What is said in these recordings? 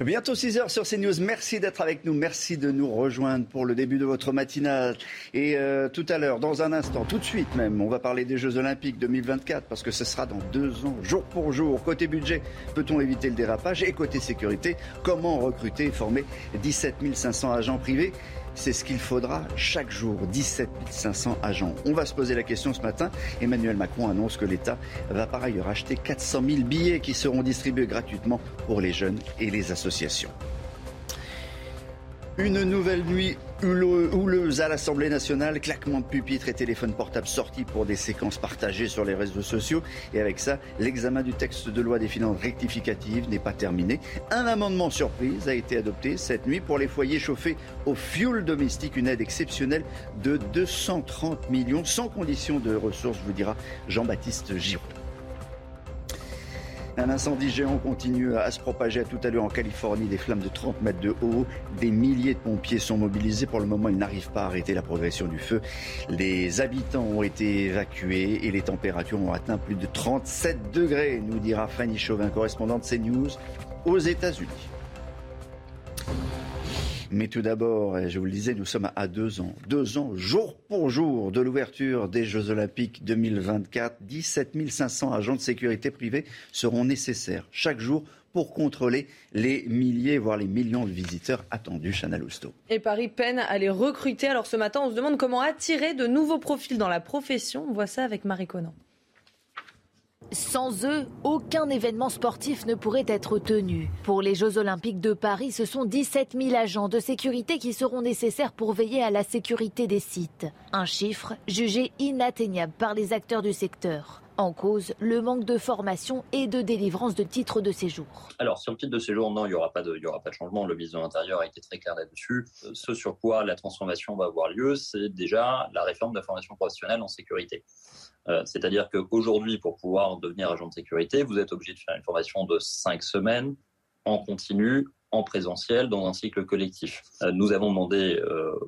Bientôt 6 heures sur CNews. Merci d'être avec nous. Merci de nous rejoindre pour le début de votre matinale. Et euh, tout à l'heure, dans un instant, tout de suite même, on va parler des Jeux Olympiques 2024 parce que ce sera dans deux ans, jour pour jour. Côté budget, peut-on éviter le dérapage? Et côté sécurité, comment recruter et former 17 500 agents privés? C'est ce qu'il faudra chaque jour, 17 500 agents. On va se poser la question ce matin. Emmanuel Macron annonce que l'État va par ailleurs acheter 400 000 billets qui seront distribués gratuitement pour les jeunes et les associations. Une nouvelle nuit houleuse à l'Assemblée nationale, claquement de pupitres et téléphone portable sortis pour des séquences partagées sur les réseaux sociaux. Et avec ça, l'examen du texte de loi des finances rectificatives n'est pas terminé. Un amendement surprise a été adopté cette nuit pour les foyers chauffés au fioul domestique, une aide exceptionnelle de 230 millions sans condition de ressources, vous dira Jean-Baptiste Giraud. Un incendie géant continue à se propager à tout à l'heure en Californie. Des flammes de 30 mètres de haut. Des milliers de pompiers sont mobilisés. Pour le moment, ils n'arrivent pas à arrêter la progression du feu. Les habitants ont été évacués et les températures ont atteint plus de 37 degrés, nous dira Fanny Chauvin, correspondante CNews aux États-Unis. Mais tout d'abord, je vous le disais, nous sommes à deux ans, deux ans jour pour jour de l'ouverture des Jeux Olympiques 2024. 17 500 agents de sécurité privée seront nécessaires chaque jour pour contrôler les milliers, voire les millions de visiteurs attendus, Chana Lousteau. Et Paris peine à les recruter. Alors ce matin, on se demande comment attirer de nouveaux profils dans la profession. On voit ça avec Marie Conan. Sans eux, aucun événement sportif ne pourrait être tenu. Pour les Jeux Olympiques de Paris, ce sont 17 000 agents de sécurité qui seront nécessaires pour veiller à la sécurité des sites. Un chiffre jugé inatteignable par les acteurs du secteur. En cause, le manque de formation et de délivrance de titres de séjour. Alors, sur le titre de séjour, non, il n'y aura, pas de, changement. Le ministre de l'Intérieur a été très clair là-dessus. Euh, ce sur quoi la transformation va avoir lieu, c'est déjà la réforme de la formation professionnelle en sécurité. Euh, c'est-à-dire qu'aujourd'hui, pour pouvoir devenir agent de sécurité, vous êtes obligé de faire une formation de cinq semaines en continu, en présentiel, dans un cycle collectif. Euh, nous avons demandé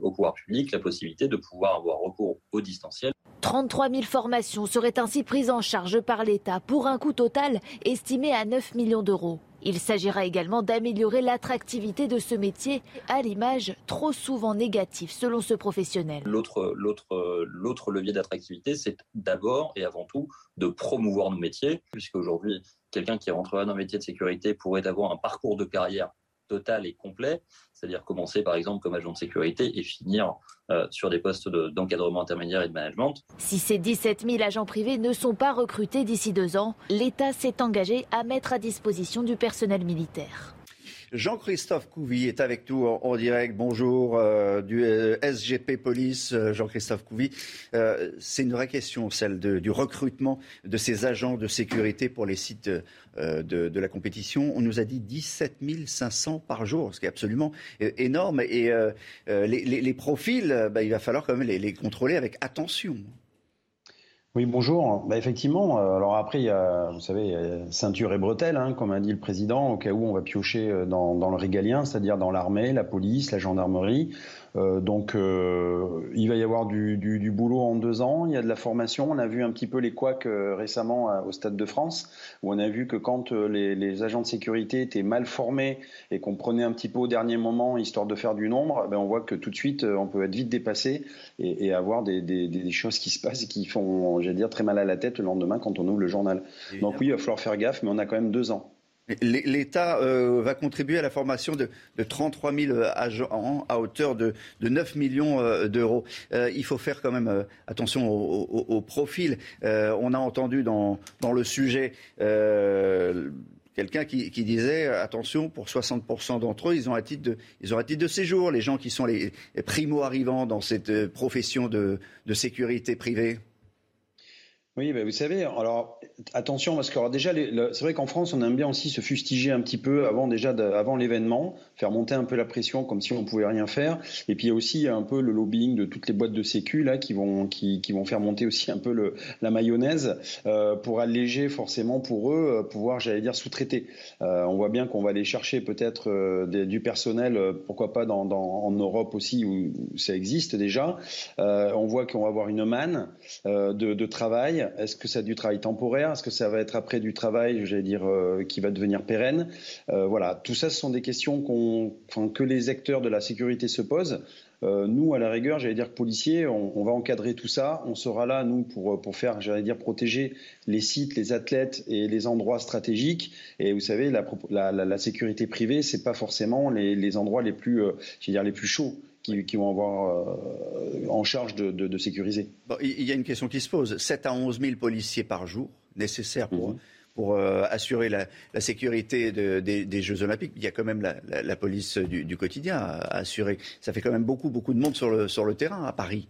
au pouvoir public la possibilité de pouvoir avoir recours au distanciel. 33 000 formations seraient ainsi prises en charge par l'État pour un coût total estimé à 9 millions d'euros. Il s'agira également d'améliorer l'attractivité de ce métier à l'image trop souvent négative selon ce professionnel. L'autre, levier d'attractivité, c'est d'abord et avant tout de promouvoir nos métiers, puisqu'aujourd'hui, quelqu'un qui rentrerait dans un métier de sécurité pourrait avoir un parcours de carrière total et complet, c'est-à-dire commencer par exemple comme agent de sécurité et finir euh, sur des postes d'encadrement intermédiaire et de management. Si ces 17 000 agents privés ne sont pas recrutés d'ici deux ans, l'État s'est engagé à mettre à disposition du personnel militaire. Jean-Christophe Couvi est avec nous en, direct. Bonjour euh, du euh, SGP Police, euh, Jean-Christophe Couvi. c'est une vraie question, celle du recrutement de ces agents de sécurité pour les sites de, la compétition. On nous a dit 17 500 par jour, ce qui est absolument énorme. Et les, profils, bah, il va falloir quand même les contrôler avec attention. Oui, bonjour. Bah, effectivement, euh, alors après, il y a, vous savez, ceinture et bretelles, hein, comme a dit le président, au cas où on va piocher euh, dans, dans le régalien, c'est-à-dire dans l'armée, la police, la gendarmerie. Euh, donc, euh, il va y avoir du, du, du, boulot en deux ans. Il y a de la formation. On a vu un petit peu les couacs euh, récemment au Stade de France, où on a vu que quand les, les agents de sécurité étaient mal formés et qu'on prenait un petit peu au dernier moment, histoire de faire du nombre, ben on voit que tout de suite, on peut être vite dépassé et, et avoir des, des, des, choses qui se passent et qui font, j'allais dire, très mal à la tête le lendemain quand on ouvre le journal. Donc oui, il va falloir faire gaffe, mais on a quand même deux ans. L'État euh, va contribuer à la formation de, 33 000 euh, agents à hauteur de, 9 millions euh, d'euros. il faut faire quand même attention au, profil. on a entendu dans, le sujet quelqu'un qui, disait attention pour 60% d'entre eux ils ont un titre de séjour les gens qui sont les primo arrivants dans cette profession de sécurité privée. Oui, ben vous savez, alors attention parce que déjà, c'est vrai qu'en France, on aime bien aussi se fustiger un petit peu avant déjà, avant l'événement, faire monter un peu la pression comme si on pouvait rien faire. Et puis il y a aussi un peu le lobbying de toutes les boîtes de sécu là qui vont qui, vont faire monter aussi un peu la mayonnaise euh, pour alléger forcément pour eux euh, pouvoir, j'allais dire, sous-traiter. Euh, on voit bien qu'on va aller chercher peut-être du personnel, pourquoi pas en Europe aussi où ça existe déjà. on voit qu'on va avoir une manne de travail Est-ce que c'est du travail temporaire? Est-ce que ça va être après du travail, j'allais dire, qui va devenir pérenne? Voilà, tout ça, ce sont des questions que les acteurs de la sécurité se posent. Euh, nous, à la rigueur, j'allais dire policiers, on, va encadrer tout ça. On sera là, nous, pour, faire, j'allais dire, protéger les sites, les athlètes et les endroits stratégiques. Et vous savez, la, sécurité privée, c'est pas forcément les, endroits les plus, euh, dire, les plus chauds. Qui, vont avoir euh, en charge de, sécuriser. il y a une question qui se pose. 7 à 11 000 policiers par jour nécessaires pour, mhm pour euh, assurer la, sécurité des, Jeux Olympiques. Il y a quand même la, police du, quotidien à, assurer. Ça fait quand même beaucoup, beaucoup de monde sur le terrain à Paris.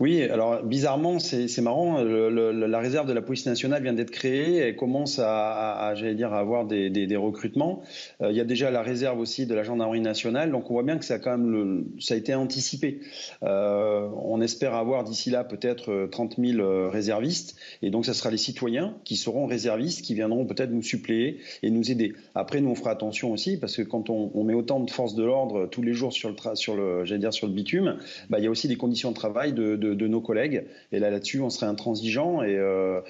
Oui, alors bizarrement, c'est marrant. la réserve de la police nationale vient d'être créée et commence à, j'allais dire, à avoir des, recrutements. Euh, il y a déjà la réserve aussi de la gendarmerie nationale, donc on voit bien que ça a quand même ça a été anticipé. Euh, on espère avoir d'ici là peut-être 30 euh, 000 réservistes, et donc ça sera les citoyens qui seront réservistes, qui viendront peut-être nous suppléer et nous aider. Après, nous on fera attention aussi parce que quand on, met autant de forces de l'ordre tous les jours sur le, sur le, dire sur le bitume, bah, il y a aussi des conditions de travail de, nos collègues. Et là, là-dessus, on serait intransigeant. Et euh,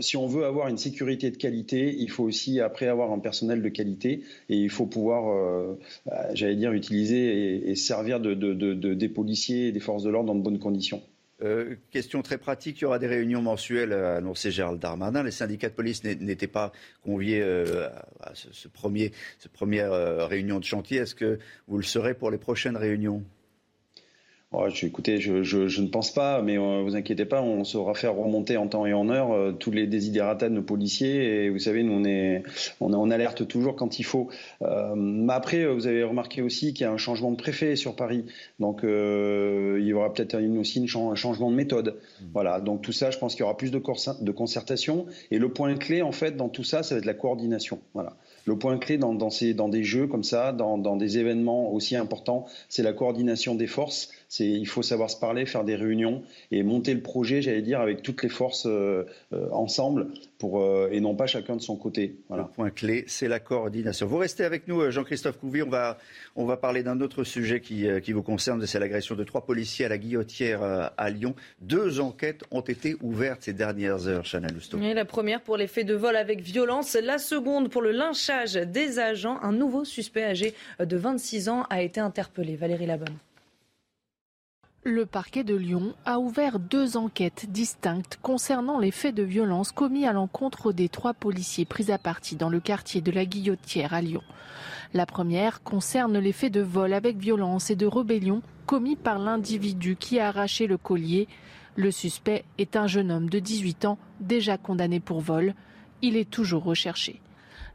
si on veut avoir une sécurité de qualité, il faut aussi après avoir un personnel de qualité. Et il faut pouvoir, euh, bah, j'allais dire, utiliser et, servir de, des policiers et des forces de l'ordre dans de bonnes conditions. Euh, question très pratique, il y aura des réunions mensuelles, a annoncé Gérald Darmanin. Les syndicats de police n'étaient pas conviés à ce, premier, cette première réunion de chantier. Est-ce que vous le serez pour les prochaines réunions? Oh, écoutez, je, ne pense pas, mais ne euh, vous inquiétez pas, on saura faire remonter en temps et en heure euh, tous les désidératas de nos policiers. Et vous savez, nous, on, est, on, alerte toujours quand il faut. Euh, mais après, vous avez remarqué aussi qu'il y a un changement de préfet sur Paris. Donc, il y aura peut-être aussi un changement de méthode. Mmh. Voilà. Donc, tout ça, je pense qu'il y aura plus de, de concertation. Et le point clé, en fait, dans tout ça, ça va être la coordination. Voilà. Le point clé dans, dans, ces, dans des jeux comme ça, dans, dans des événements aussi importants, c'est la coordination des forces. C'est, il faut savoir se parler, faire des réunions et monter le projet, j'allais dire, avec toutes les forces euh, euh, ensemble pour, euh, et non pas chacun de son côté. Voilà. Le point clé, c'est la coordination. Vous restez avec nous, Jean-Christophe Couvi. On va, on va parler d'un autre sujet qui, qui vous concerne, c'est l'agression de trois policiers à la guillotière à Lyon. Deux enquêtes ont été ouvertes ces dernières heures, Chanel Lousteau. la première pour les faits de vol avec violence, la seconde pour le lynchage des agents. Un nouveau suspect âgé de 26 ans a été interpellé. Valérie Labonne. Le parquet de Lyon a ouvert deux enquêtes distinctes concernant les faits de violence commis à l'encontre des trois policiers pris à partie dans le quartier de la Guillotière à Lyon. La première concerne les faits de vol avec violence et de rébellion commis par l'individu qui a arraché le collier. Le suspect est un jeune homme de 18 ans déjà condamné pour vol. Il est toujours recherché.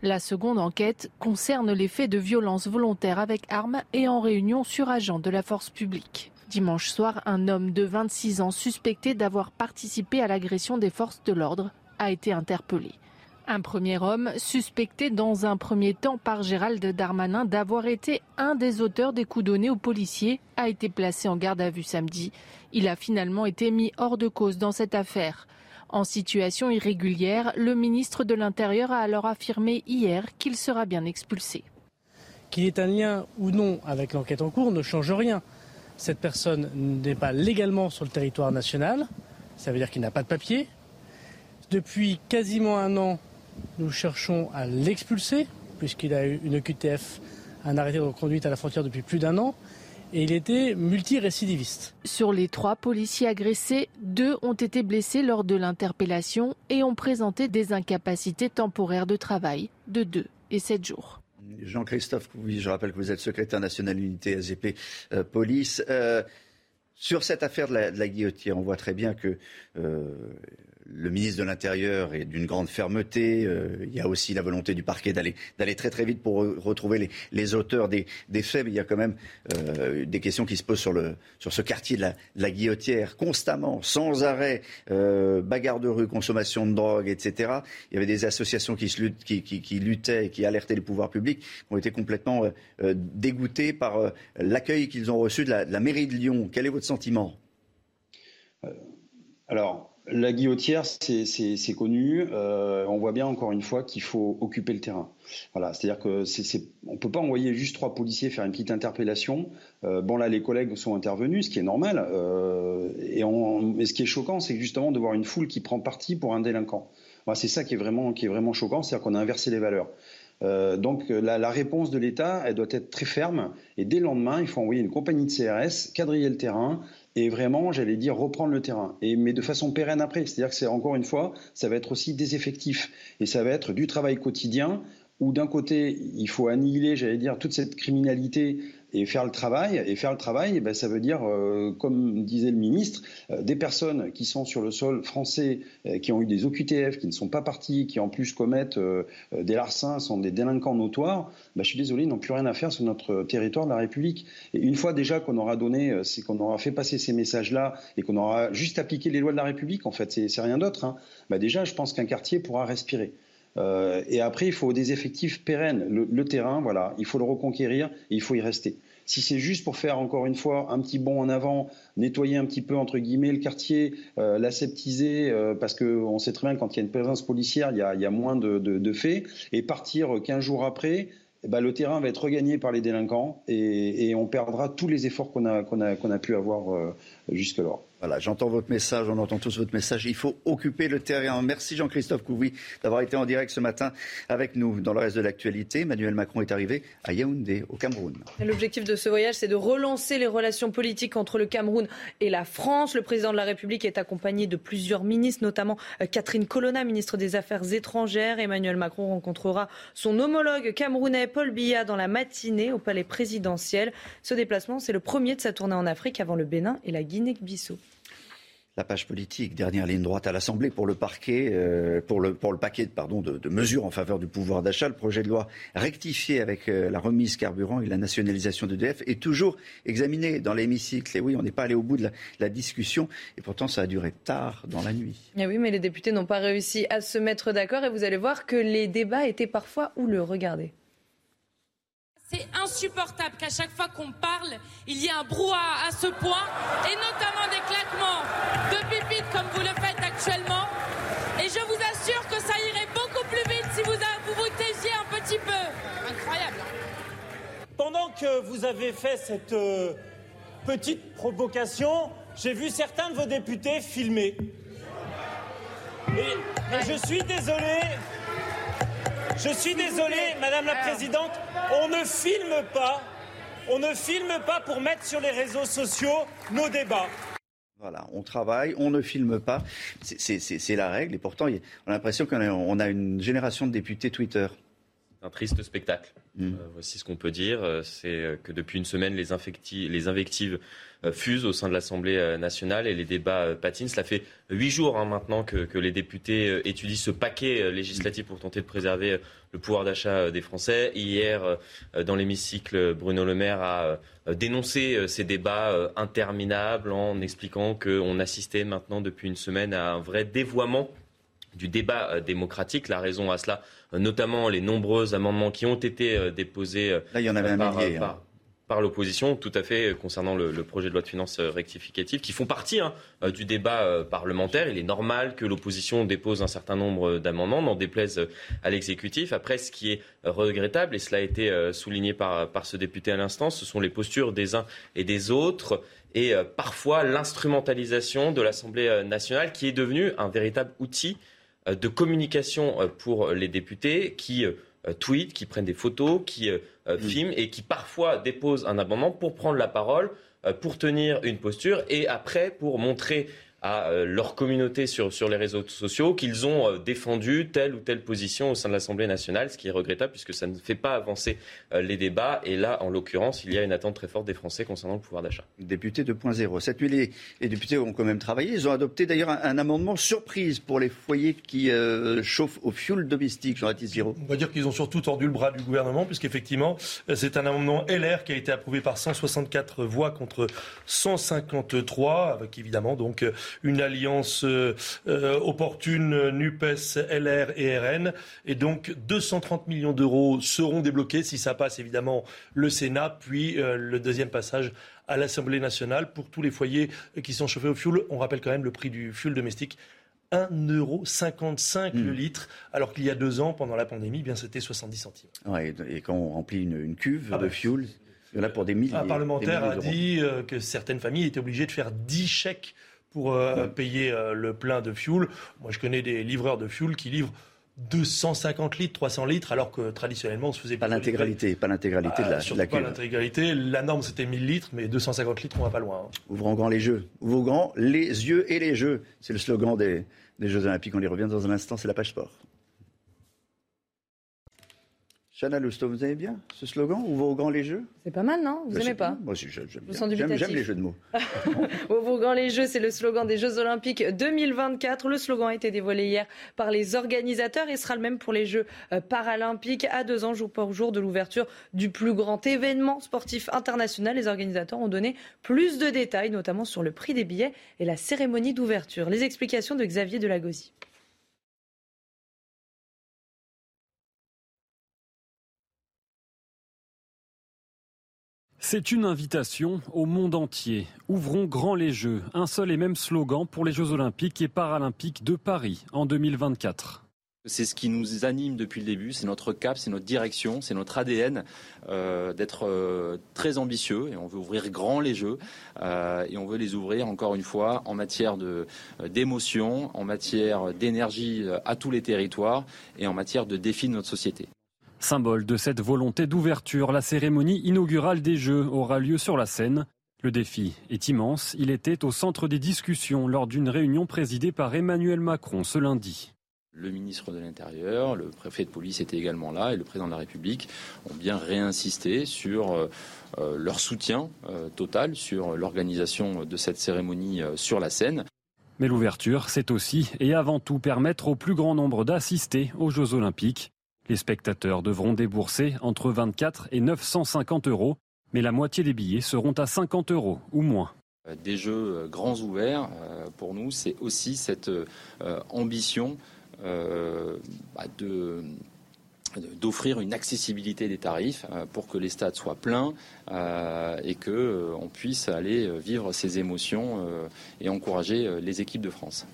La seconde enquête concerne les faits de violence volontaire avec armes et en réunion sur agents de la force publique. Dimanche soir, un homme de 26 ans suspecté d'avoir participé à l'agression des forces de l'ordre a été interpellé. Un premier homme, suspecté dans un premier temps par Gérald Darmanin d'avoir été un des auteurs des coups donnés aux policiers, a été placé en garde à vue samedi. Il a finalement été mis hors de cause dans cette affaire. En situation irrégulière, le ministre de l'Intérieur a alors affirmé hier qu'il sera bien expulsé. Qu'il ait un lien ou non avec l'enquête en cours ne change rien. Cette personne n'est pas légalement sur le territoire national, ça veut dire qu'il n'a pas de papier. Depuis quasiment un an, nous cherchons à l'expulser, puisqu'il a eu une QTF, un arrêté de reconduite à la frontière depuis plus d'un an et il était multirécidiviste. Sur les trois policiers agressés, deux ont été blessés lors de l'interpellation et ont présenté des incapacités temporaires de travail de 2 et 7 jours. Jean-Christophe, je rappelle que vous êtes secrétaire national unité SGP euh, Police. Euh, sur cette affaire de la, guillotière, on voit très bien que euh, le ministre de l'Intérieur est d'une grande fermeté. Euh, il y a aussi la volonté du parquet d'aller très très vite pour retrouver les, auteurs des, faits. Mais il y a quand même euh, des questions qui se posent sur, le, sur ce quartier de la, Guillotière, constamment, sans arrêt, euh, bagarre de rue, consommation de drogue, etc. Il y avait des associations qui, luttaient et qui alertaient les pouvoirs publics, qui ont été complètement dégoûtés par l'accueil qu'ils ont reçu de la, de la mairie de Lyon. Quel est votre sentiment? Alors, la guillotière, c'est connu. Euh, on voit bien encore une fois qu'il faut occuper le terrain. Voilà, c'est-à-dire que c'est, on peut pas envoyer juste trois policiers faire une petite interpellation. Euh, bon là, les collègues sont intervenus, ce qui est normal. Euh, et mais ce qui est choquant, c'est justement de voir une foule qui prend parti pour un délinquant. c'est ça qui est vraiment qui est vraiment choquant, c'est-à-dire qu'on a inversé les valeurs. donc la, la, réponse de l'État, elle doit être très ferme. Et dès le lendemain, il faut envoyer une compagnie de CRS, quadriller le terrain, et vraiment, j'allais dire, reprendre le terrain. Et, mais de façon pérenne après. C'est-à-dire que c'est encore une fois, ça va être aussi des effectifs. Et ça va être du travail quotidien où d'un côté, il faut annihiler, j'allais dire, toute cette criminalité et faire le travail. Et faire le travail, eh ben, ça veut dire, euh, comme disait le ministre, euh, des personnes qui sont sur le sol français, euh, qui ont eu des OQTF, qui ne sont pas partis, qui en plus commettent des larcins, sont des délinquants notoires. Ben, je suis désolé, ils n'ont plus rien à faire sur notre territoire de la République. Et une fois déjà qu'on aura donné, c'est qu'on aura fait passer ces messages-là et qu'on aura juste appliqué les lois de la République, en fait, c'est rien d'autre. Hein. Ben, déjà, je pense qu'un quartier pourra respirer. Euh, et après, il faut des effectifs pérennes. Le, terrain, voilà, il faut le reconquérir et il faut y rester. Si c'est juste pour faire encore une fois un petit bond en avant, nettoyer un petit peu entre guillemets le quartier, euh, l'aseptiser, euh, parce qu'on sait très bien que quand il y a une présence policière, il y a, moins de, faits, et partir 15 jours après, eh ben, le terrain va être regagné par les délinquants et, on perdra tous les efforts qu'on a, qu'on a, pu avoir jusque-là. Voilà, j'entends votre message, on entend tous votre message. Il faut occuper le terrain. Merci Jean-Christophe Couvi d'avoir été en direct ce matin avec nous. Dans le reste de l'actualité, Emmanuel Macron est arrivé à Yaoundé, au Cameroun. L'objectif de ce voyage, c'est de relancer les relations politiques entre le Cameroun et la France. Le président de la République est accompagné de plusieurs ministres, notamment euh, Catherine Colonna, ministre des Affaires étrangères. Emmanuel Macron rencontrera son homologue camerounais Paul Biya dans la matinée au palais présidentiel. Ce déplacement, c'est le premier de sa tournée en Afrique avant le Bénin et la Guinée-Bissau la page politique, dernière ligne droite à l'Assemblée pour le euh, le, le paquet de, mesures en faveur du pouvoir d'achat. Le projet de loi rectifié avec euh, la remise carburant et la nationalisation d'EDF est toujours examiné dans l'hémicycle. Et oui, on n'est pas allé au bout de la, discussion et pourtant ça a duré tard dans la nuit. Eh oui, mais les députés n'ont pas réussi à se mettre d'accord et vous allez voir que les débats étaient parfois houleux. Regardez. C'est insupportable qu'à chaque fois qu'on parle, il y ait un brouhaha à ce point, et notamment des claquements de pipites comme vous le faites actuellement. Et je vous assure que ça irait beaucoup plus vite si vous vous, vous taisiez un petit peu. Incroyable. Pendant que vous avez fait cette euh, petite provocation, j'ai vu certains de vos députés filmer. et je suis désolé. Je suis désolé, Madame la Présidente, on ne filme pas, on ne filme pas pour mettre sur les réseaux sociaux nos débats. Voilà, on travaille, on ne filme pas. C'est la règle. Et pourtant, on a l'impression qu'on a, une génération de députés Twitter. Un triste spectacle. Mm. Euh, voici ce qu'on peut dire. Euh, c'est euh, que depuis une semaine, les, les invectives fusent au sein de l'Assemblée nationale et les débats patinent. Cela fait huit jours hein, maintenant que, les députés étudient ce paquet législatif pour tenter de préserver le pouvoir d'achat des Français. Hier, dans l'hémicycle, Bruno Le Maire a dénoncé ces débats interminables en expliquant qu'on assistait maintenant depuis une semaine à un vrai dévoiement du débat démocratique. La raison à cela, notamment les nombreux amendements qui ont été euh, déposés Là, il y en avait par, un millier, hein. par, l'opposition, tout à fait, concernant le, projet de loi de finances euh, rectificative, qui font partie hein, euh, du débat parlementaire. Il est normal que l'opposition dépose un certain nombre d'amendements, n'en déplaise à l'exécutif. Après, ce qui est regrettable, et cela a été souligné par, par ce député à l'instant, ce sont les postures des uns et des autres et parfois l'instrumentalisation de l'Assemblée nationale qui est devenue un véritable outil euh, de communication euh, pour les députés qui euh, tweetent, qui prennent des photos, qui filment et qui parfois déposent un amendement pour prendre la parole, pour tenir une posture et après pour montrer à euh, leur communauté sur, sur les réseaux sociaux qu'ils ont euh, défendu telle ou telle position au sein de l'Assemblée nationale, ce qui est regrettable puisque ça ne fait pas avancer euh, les débats. Et là, en l'occurrence, il y a une attente très forte des Français concernant le pouvoir d'achat. Député 2.0. Cette nuit, les, députés ont quand même travaillé. Ils ont adopté d'ailleurs un, amendement surprise pour les foyers qui chauffent au fioul domestique, Jean-Baptiste Giraud. On va dire qu'ils ont surtout tordu le bras du gouvernement puisqu'effectivement, c'est un amendement LR qui a été approuvé par 164 voix contre 153, avec évidemment donc une alliance opportune NUPES, LR et RN. Et donc 230 millions d'euros seront débloqués si ça passe évidemment le Sénat, puis le deuxième passage à l'Assemblée nationale pour tous les foyers qui sont chauffés au fioul. On rappelle quand même le prix du fioul domestique 1,55€ le hmm. litre, alors qu'il y a deux ans, pendant la pandémie, eh bien c'était 70 centimes. et quand on remplit une, cuve ah de bah, fuel, il y en a pour des milliers. Un parlementaire a dit euh, que certaines familles étaient obligées de faire 10 chèques pour euh, payer euh, le plein de fuel. Moi, je connais des livreurs de fuel qui livrent 250 litres, 300 litres, alors que traditionnellement on se faisait pas l'intégralité, pas l'intégralité de la, ah, Pas l'intégralité. La norme c'était 1000 litres, mais 250 litres on va pas loin. Hein. Ouvrons grand les jeux, ouvrons grand les yeux et les jeux. C'est le slogan des, des Jeux Olympiques. On y revient dans un instant. C'est la page sport. Chana Lousteau, vous aimez bien ce slogan Ouvre les jeux? C'est pas mal, non? Vous n'aimez pas Moi, j'aime J'aime les jeux de mots. Ouvre les jeux, c'est le slogan des Jeux Olympiques 2024. Le slogan a été dévoilé hier par les organisateurs et sera le même pour les Jeux euh, paralympiques à deux ans, jour pour jour, de l'ouverture du plus grand événement sportif international. Les organisateurs ont donné plus de détails, notamment sur le prix des billets et la cérémonie d'ouverture. Les explications de Xavier Delagosi. C'est une invitation au monde entier. Ouvrons grand les Jeux. Un seul et même slogan pour les Jeux olympiques et paralympiques de Paris en 2024. C'est ce qui nous anime depuis le début, c'est notre cap, c'est notre direction, c'est notre ADN euh, d'être euh, très ambitieux et on veut ouvrir grand les jeux euh, et on veut les ouvrir encore une fois en matière d'émotion, en matière d'énergie à tous les territoires et en matière de défis de notre société. Symbole de cette volonté d'ouverture, la cérémonie inaugurale des Jeux aura lieu sur la scène. Le défi est immense. Il était au centre des discussions lors d'une réunion présidée par Emmanuel Macron ce lundi. Le ministre de l'Intérieur, le préfet de police étaient également là et le président de la République ont bien réinsisté sur euh, euh, leur soutien euh, total sur l'organisation de cette cérémonie sur la scène. Mais l'ouverture, c'est aussi et avant tout permettre au plus grand nombre d'assister aux Jeux olympiques. Les spectateurs devront débourser entre 24 et 950 euros, mais la moitié des billets seront à 50 euros ou moins. Euh, des jeux euh, grands ouverts, euh, pour nous, c'est aussi cette ambition bah, d'offrir une accessibilité des tarifs pour que les stades soient pleins et qu'on puisse aller vivre ces émotions et encourager les équipes de France.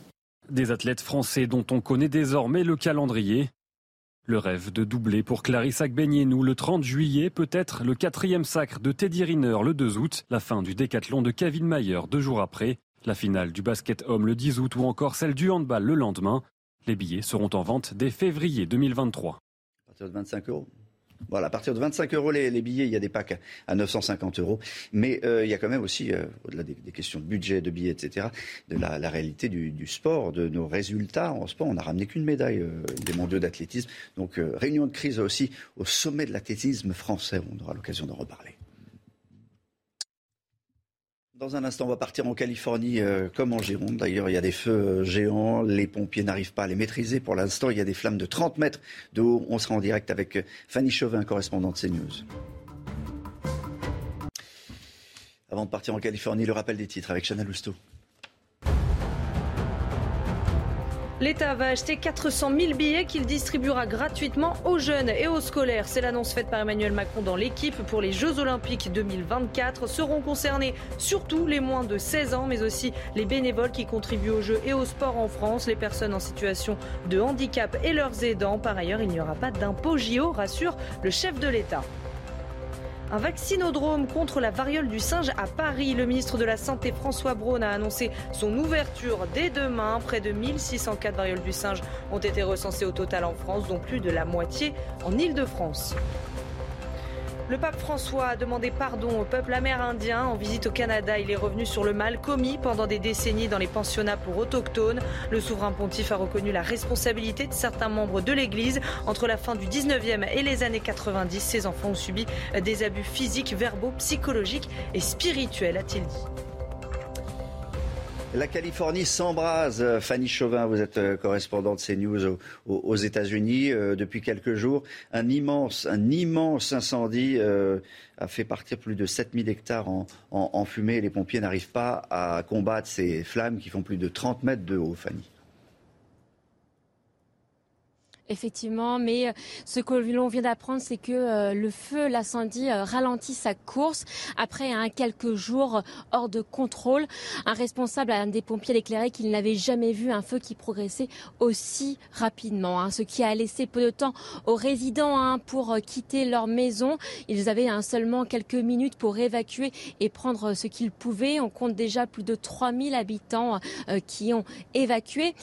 Des athlètes français dont on connaît désormais le calendrier. Le rêve de doubler pour Clarisse Agbenienou le 30 juillet, peut-être le quatrième sacre de Teddy Riner le 2 août, la fin du décathlon de Kevin Mayer deux jours après, la finale du basket homme le 10 août ou encore celle du handball le lendemain. Les billets seront en vente dès février 2023. À partir de 25 euros. Voilà, à partir de 25 euros les, billets, il y a des packs à 950 euros. Mais euh, il y a quand même aussi, euh, au-delà des, questions de budget, de billets, etc., de la, réalité du, sport, de nos résultats en sport. On n'a ramené qu'une médaille euh, des mondiaux d'athlétisme. Donc réunion de crise aussi au sommet de l'athlétisme français. On aura l'occasion d'en reparler. Dans un instant, on va partir en Californie euh, comme en Gironde. D'ailleurs, il y a des feux euh, géants. Les pompiers n'arrivent pas à les maîtriser. Pour l'instant, il y a des flammes de 30 mètres de haut. On sera en direct avec euh, Fanny Chauvin, correspondante CNews. Avant de partir en Californie, le rappel des titres avec Chana Lousteau. L'État va acheter 400 000 billets qu'il distribuera gratuitement aux jeunes et aux scolaires. C'est l'annonce faite par Emmanuel Macron dans l'équipe pour les Jeux Olympiques 2024. Seront concernés surtout les moins de 16 ans, mais aussi les bénévoles qui contribuent aux Jeux et au sport en France, les personnes en situation de handicap et leurs aidants. Par ailleurs, il n'y aura pas d'impôt JO, rassure le chef de l'État. Un vaccinodrome contre la variole du singe à Paris. Le ministre de la Santé François Braun a annoncé son ouverture dès demain. Près de 1600 cas de variole du singe ont été recensés au total en France, dont plus de la moitié en Île-de-France. Le pape François a demandé pardon au peuple amérindien en visite au Canada. Il est revenu sur le mal commis pendant des décennies dans les pensionnats pour autochtones. Le souverain pontife a reconnu la responsabilité de certains membres de l'Église. Entre la fin du 19e et les années 90, ces enfants ont subi des abus physiques, verbaux, psychologiques et spirituels, a-t-il dit. La Californie s'embrase. Fanny Chauvin, vous êtes euh, correspondante CNews aux, aux États-Unis euh, depuis quelques jours. Un immense, un immense incendie euh, a fait partir plus de 7000 hectares en, en fumée. Les pompiers n'arrivent pas à combattre ces flammes qui font plus de 30 mètres de haut, Fanny. Effectivement, mais euh, ce que l'on vient d'apprendre, c'est que euh, le feu, l'incendie euh, ralentit sa course après un quelques jours hors de contrôle. Un responsable, un des pompiers déclaré qu'il n'avait jamais vu un feu qui progressait aussi rapidement, hein, ce qui a laissé peu de temps aux résidents hein, pour quitter leur maison. Ils avaient hein, seulement quelques minutes pour évacuer et prendre ce qu'ils pouvaient. On compte déjà plus de 3000 habitants qui ont évacué.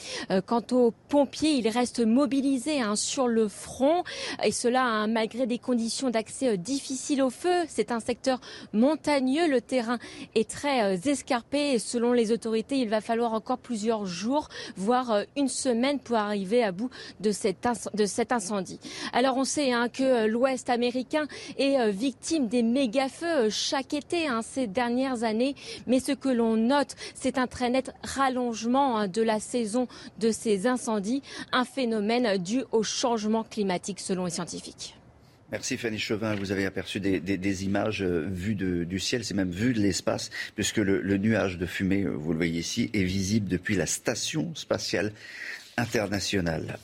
quant aux pompiers, ils restent mobilisés Hein, sur le front. Et cela hein, malgré des conditions d'accès euh, difficiles au feu. C'est un secteur montagneux, le terrain est très euh, escarpé. Et selon les autorités, il va falloir encore plusieurs jours, voire euh, une semaine pour arriver à bout de cet, incendie. Alors on sait hein, que l'Ouest américain est victime des méga-feux chaque été ces dernières années, mais ce que l'on note, c'est un très net rallongement de la saison de ces incendies, un phénomène dû au changement climatique selon les scientifiques. Merci Fanny Chauvin. Vous avez aperçu des, images euh, vues du ciel, c'est même vu de l'espace, puisque le, nuage de fumée, euh, vous le voyez ici, est visible depuis la station spatiale internationale.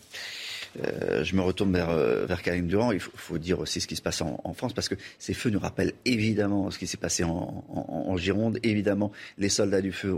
Euh, je me retourne vers, vers Karim Durand. Il faut, dire aussi ce qui se passe en, France, parce que ces feux nous rappellent évidemment ce qui s'est passé en, Gironde. Évidemment, les soldats du feu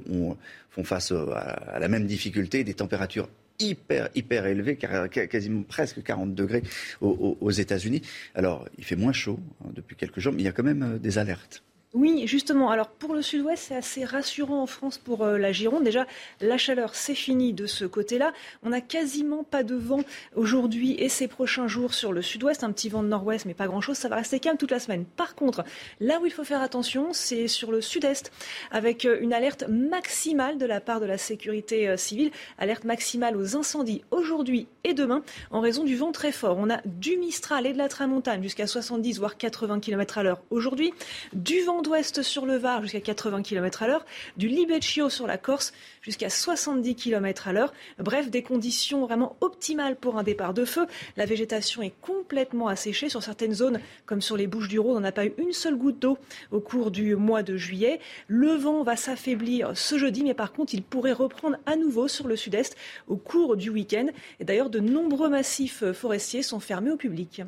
font face à la même difficulté, des températures hyper, hyper élevé, quasiment presque 40 degrés aux, États-Unis. Alors, il fait moins chaud hein, depuis quelques jours, mais il y a quand même euh, des alertes. Oui, justement. Alors pour le sud-ouest, c'est assez rassurant en France pour euh, la Gironde. Déjà, la chaleur, c'est fini de ce côté-là. On n'a quasiment pas de vent aujourd'hui et ces prochains jours sur le sud-ouest. Un petit vent de nord-ouest, mais pas grand-chose. Ça va rester calme toute la semaine. Par contre, là où il faut faire attention, c'est sur le sud-est, avec euh, une alerte maximale de la part de la sécurité euh, civile. Alerte maximale aux incendies aujourd'hui et demain en raison du vent très fort. On a du Mistral et de la Tramontane jusqu'à 70 voire 80 km à l'heure aujourd'hui. Du vent d'ouest sur le Var jusqu'à 80 km à l'heure, du Libeccio sur la Corse jusqu'à 70 km à l'heure. Bref, des conditions vraiment optimales pour un départ de feu. La végétation est complètement asséchée sur certaines zones, comme sur les Bouches du Rhône. On n'a pas eu une seule goutte d'eau au cours du mois de juillet. Le vent va s'affaiblir ce jeudi, mais par contre, il pourrait reprendre à nouveau sur le sud-est au cours du week-end. Et d'ailleurs, de nombreux massifs forestiers sont fermés au public.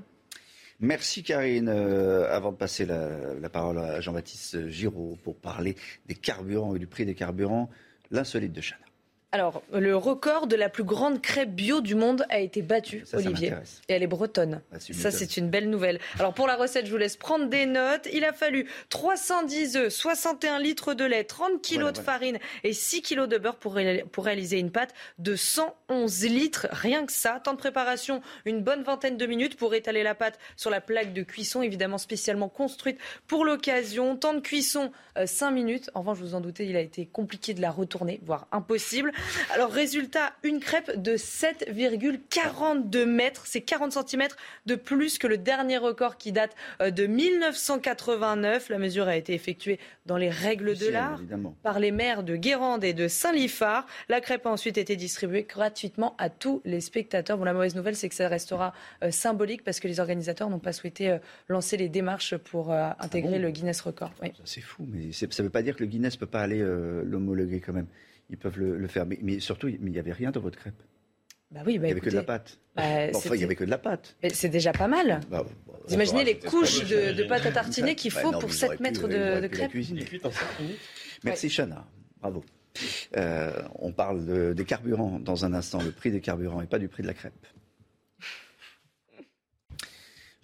Merci Karine. Euh, avant de passer la, parole à Jean-Baptiste Giraud pour parler des carburants et du prix des carburants, l'insolite de Chana. Alors, le record de la plus grande crêpe bio du monde a été battu, Olivier. et elle est bretonne. Ah, ça, c'est une belle nouvelle. Alors, pour la recette, je vous laisse prendre des notes. Il a fallu 310 œufs, 61 litres de lait, 30 kilos de farine et 6 kilos de beurre pour, pour réaliser une pâte de 111 litres. Rien que ça. Temps de préparation, une bonne vingtaine de minutes pour étaler la pâte sur la plaque de cuisson, évidemment spécialement construite pour l'occasion. Temps de cuisson, 5 euh, minutes. En revanche, je vous en doutez, il a été compliqué de la retourner, voire impossible. Alors, résultat, une crêpe de 7,42 mètres. C'est 40 cm de plus que le dernier record qui date euh, de 1989. La mesure a été effectuée dans les règles de l'art par les maires de Guérande et de Saint-Lifard. La crêpe a ensuite été distribuée gratuitement à tous les spectateurs. Bon, la mauvaise nouvelle, c'est que ça restera euh, symbolique parce que les organisateurs n'ont pas souhaité euh, lancer les démarches pour intégrer ah le Guinness Record. C'est fou, mais ça ne veut pas dire que le Guinness ne peut pas aller l'homologuer quand même ils peuvent le, faire. Mais, surtout, il n'y avait rien dans votre crêpe. Bah oui, bah il n'y avait que de la pâte. Bah, enfin, il n'y avait que de la pâte. C'est déjà pas mal. Bah, Vous imaginez les couches de, pâte à tartiner qu'il faut pour 7 mètres de, de crêpe Merci Chana, bravo. Euh, on parle des carburants dans un instant, le prix des carburants et pas du prix de la crêpe.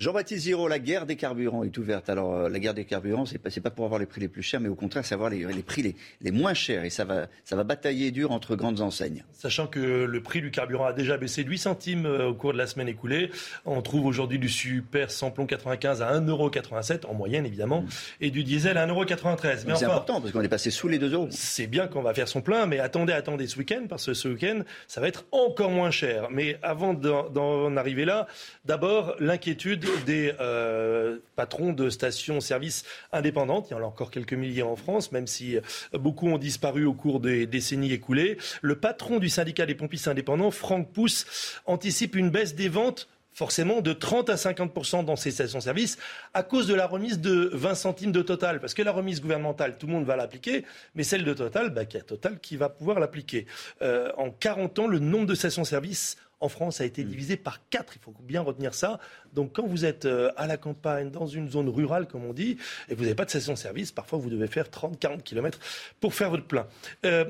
Jean-Baptiste Giraud, la guerre des carburants est ouverte. Alors, euh, la guerre des carburants, c'est pas, pas pour avoir les prix les plus chers, mais au contraire, c'est avoir les, prix les, moins chers. Et ça va, ça va batailler dur entre grandes enseignes. Sachant que le prix du carburant a déjà baissé de 8 centimes euh, au cours de la semaine écoulée. On trouve aujourd'hui du super samplon 95 à 1,87€ en moyenne, évidemment, mm. et du diesel à 1,93€. Mais c'est important, parce qu'on est passé sous les 2 euros. C'est bien qu'on va faire son plein, mais attendez, attendez ce week-end, parce que ce week-end, ça va être encore moins cher. Mais avant d'en arriver là, d'abord, l'inquiétude des euh, patrons de stations-service indépendantes. Il y en a encore quelques milliers en France, même si beaucoup ont disparu au cours des décennies écoulées. Le patron du syndicat des pompistes indépendants, Franck Pousse, anticipe une baisse des ventes forcément de 30 à 50 dans ces stations-service à cause de la remise de 20 centimes de Total. Parce que la remise gouvernementale, tout le monde va l'appliquer, mais celle de Total, bah, y a Total qui va pouvoir l'appliquer. Euh, en 40 ans, le nombre de stations-service en France a été divisé par 4. Il faut bien retenir ça. Donc quand vous êtes euh, à la campagne, dans une zone rurale, comme on dit, et vous n'avez pas de station-service, parfois vous devez faire 30, 40 km pour faire votre plein. Euh,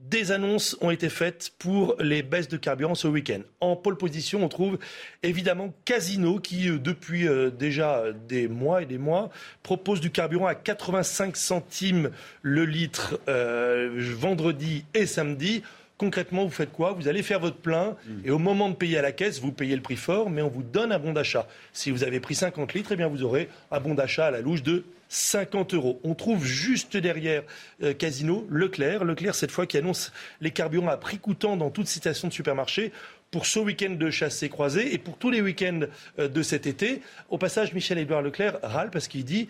des annonces ont été faites pour les baisses de carburant ce week-end. En pole position, on trouve évidemment Casino qui, euh, depuis déjà des mois et des mois, propose du carburant à 85 centimes le litre euh, vendredi et samedi. Concrètement, vous faites quoi? Vous allez faire votre plein mmh. et au moment de payer à la caisse, vous payez le prix fort, mais on vous donne un bon d'achat. Si vous avez pris 50 litres, eh bien vous aurez un bon d'achat à la louche de 50 euros. On trouve juste derrière euh, Casino Leclerc. Leclerc, cette fois, qui annonce les carburants à prix coûtant dans toute citation de supermarché pour ce week-end de chasse et croisée et pour tous les week-ends euh, de cet été. Au passage, Michel-Édouard Leclerc râle parce qu'il dit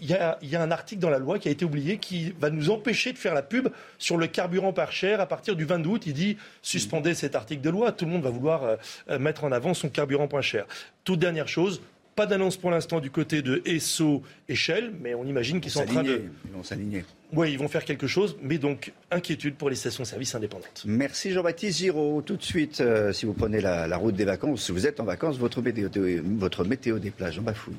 il y, a, un article dans la loi qui a été oublié qui va nous empêcher de faire la pub sur le carburant par cher à partir du 22 août. Il dit suspendez cet article de loi, tout le monde va vouloir euh, mettre en avant son carburant point cher. Toute dernière chose, pas d'annonce pour l'instant du côté de Esso et Shell, mais on imagine qu'ils sont en train de. Ils vont s'aligner. Oui, ils vont faire quelque chose, mais donc inquiétude pour les stations-service indépendantes. Merci Jean-Baptiste Giraud. Tout de suite, euh, si vous prenez la, route des vacances, si vous êtes en vacances, votre météo, votre météo des plages, on bafouille.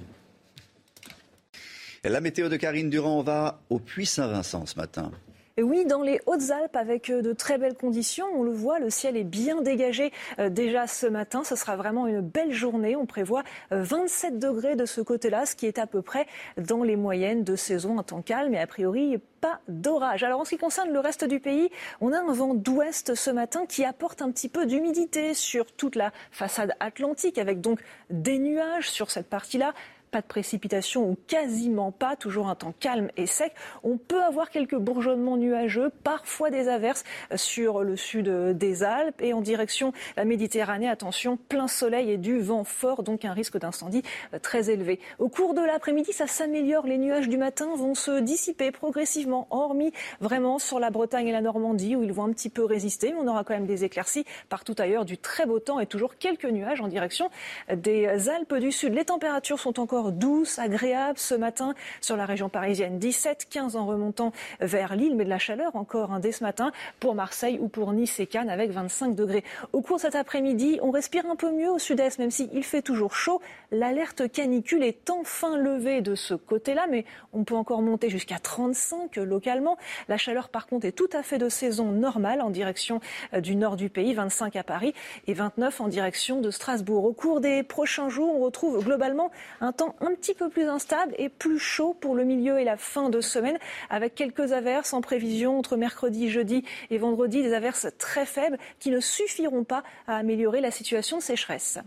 La météo de Karine Durand va au Puy-Saint-Vincent ce matin. Et oui, dans les Hautes-Alpes, avec euh, de très belles conditions, on le voit, le ciel est bien dégagé euh, déjà ce matin. Ce sera vraiment une belle journée. On prévoit 27 euh, degrés de ce côté-là, ce qui est à peu près dans les moyennes de saison en temps calme. Et a priori, pas d'orage. Alors en ce qui concerne le reste du pays, on a un vent d'ouest ce matin qui apporte un petit peu d'humidité sur toute la façade atlantique, avec donc des nuages sur cette partie-là, pas de précipitations ou quasiment pas, toujours un temps calme et sec. On peut avoir quelques bourgeonnements nuageux, parfois des averses sur le sud des Alpes et en direction la Méditerranée. Attention, plein soleil et du vent fort, donc un risque d'incendie très élevé. Au cours de l'après-midi, ça s'améliore. Les nuages du matin vont se dissiper progressivement, hormis vraiment sur la Bretagne et la Normandie où ils vont un petit peu résister. Mais on aura quand même des éclaircies partout ailleurs, du très beau temps et toujours quelques nuages en direction des Alpes du Sud. Les températures sont encore douce, agréable ce matin sur la région parisienne. 17, 15 en remontant vers Lille, mais de la chaleur encore hein, dès ce matin pour Marseille ou pour Nice et Cannes avec 25 degrés. Au cours de cet après-midi, on respire un peu mieux au sud-est, même s'il fait toujours chaud. L'alerte canicule est enfin levée de ce côté-là, mais on peut encore monter jusqu'à 35 localement. La chaleur, par contre, est tout à fait de saison normale en direction euh, du nord du pays, 25 à Paris et 29 en direction de Strasbourg. Au cours des prochains jours, on retrouve globalement un temps un petit peu plus instable et plus chaud pour le milieu et la fin de semaine, avec quelques averses en prévision entre mercredi, jeudi et vendredi, des averses très faibles qui ne suffiront pas à améliorer la situation de sécheresse.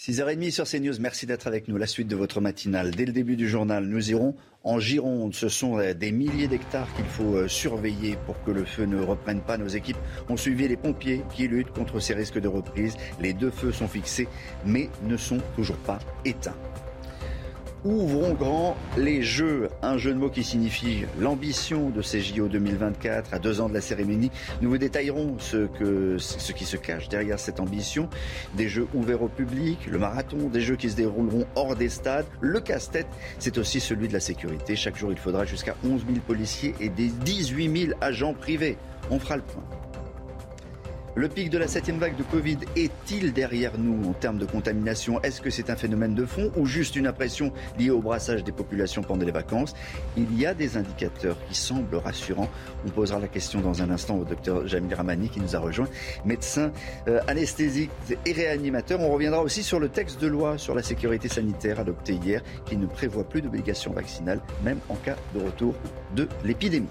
6h30 sur CNews, merci d'être avec nous. La suite de votre matinale. Dès le début du journal, nous irons en Gironde. Ce sont euh, des milliers d'hectares qu'il faut euh, surveiller pour que le feu ne reprenne pas. Nos équipes ont suivi les pompiers qui luttent contre ces risques de reprise. Les deux feux sont fixés mais ne sont toujours pas éteints. Ouvrons grand les Jeux, un jeu de mots qui signifie l'ambition de ces JO 2024 à deux ans de la cérémonie. Nous vous détaillerons ce, que, ce qui se cache derrière cette ambition. Des Jeux ouverts au public, le marathon, des Jeux qui se dérouleront hors des stades. Le casse-tête, c'est aussi celui de la sécurité. Chaque jour, il faudra jusqu'à 11 000 policiers et des 18 000 agents privés. On fera le point. Le pic de la septième vague de Covid est-il derrière nous en termes de contamination? Est-ce que c'est un phénomène de fond ou juste une impression liée au brassage des populations pendant les vacances? Il y a des indicateurs qui semblent rassurants. On posera la question dans un instant au docteur Jamil Ramani qui nous a rejoint, médecin euh, anesthésiste et réanimateur. On reviendra aussi sur le texte de loi sur la sécurité sanitaire adopté hier qui ne prévoit plus d'obligation vaccinale même en cas de retour de l'épidémie.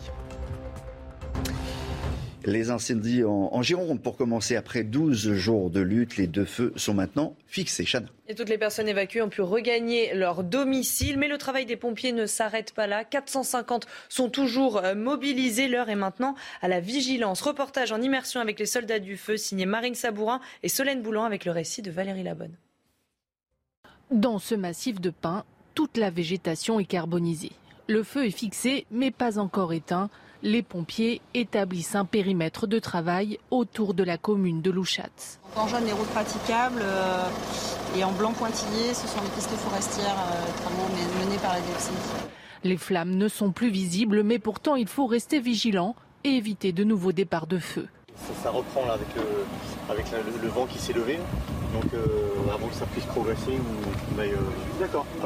Les incendies en, Gironde, pour commencer, après 12 jours de lutte, les deux feux sont maintenant fixés. Chana. Et toutes les personnes évacuées ont pu regagner leur domicile, mais le travail des pompiers ne s'arrête pas là. 450 sont toujours euh, mobilisés. L'heure est maintenant à la vigilance. Reportage en immersion avec les soldats du feu, signé Marine Sabourin et Solène Boulan avec le récit de Valérie Labonne. Dans ce massif de pins, toute la végétation est carbonisée. Le feu est fixé, mais pas encore éteint les pompiers établissent un périmètre de travail autour de la commune de Louchatz. En jaune, les routes praticables euh, et en blanc pointillé, ce sont les pistes forestières euh, menées par la DFC. Les flammes ne sont plus visibles, mais pourtant il faut rester vigilant et éviter de nouveaux départs de feu. Ça, reprend là, avec, le, vent qui s'est levé. Donc euh, avant que ça puisse progresser, on va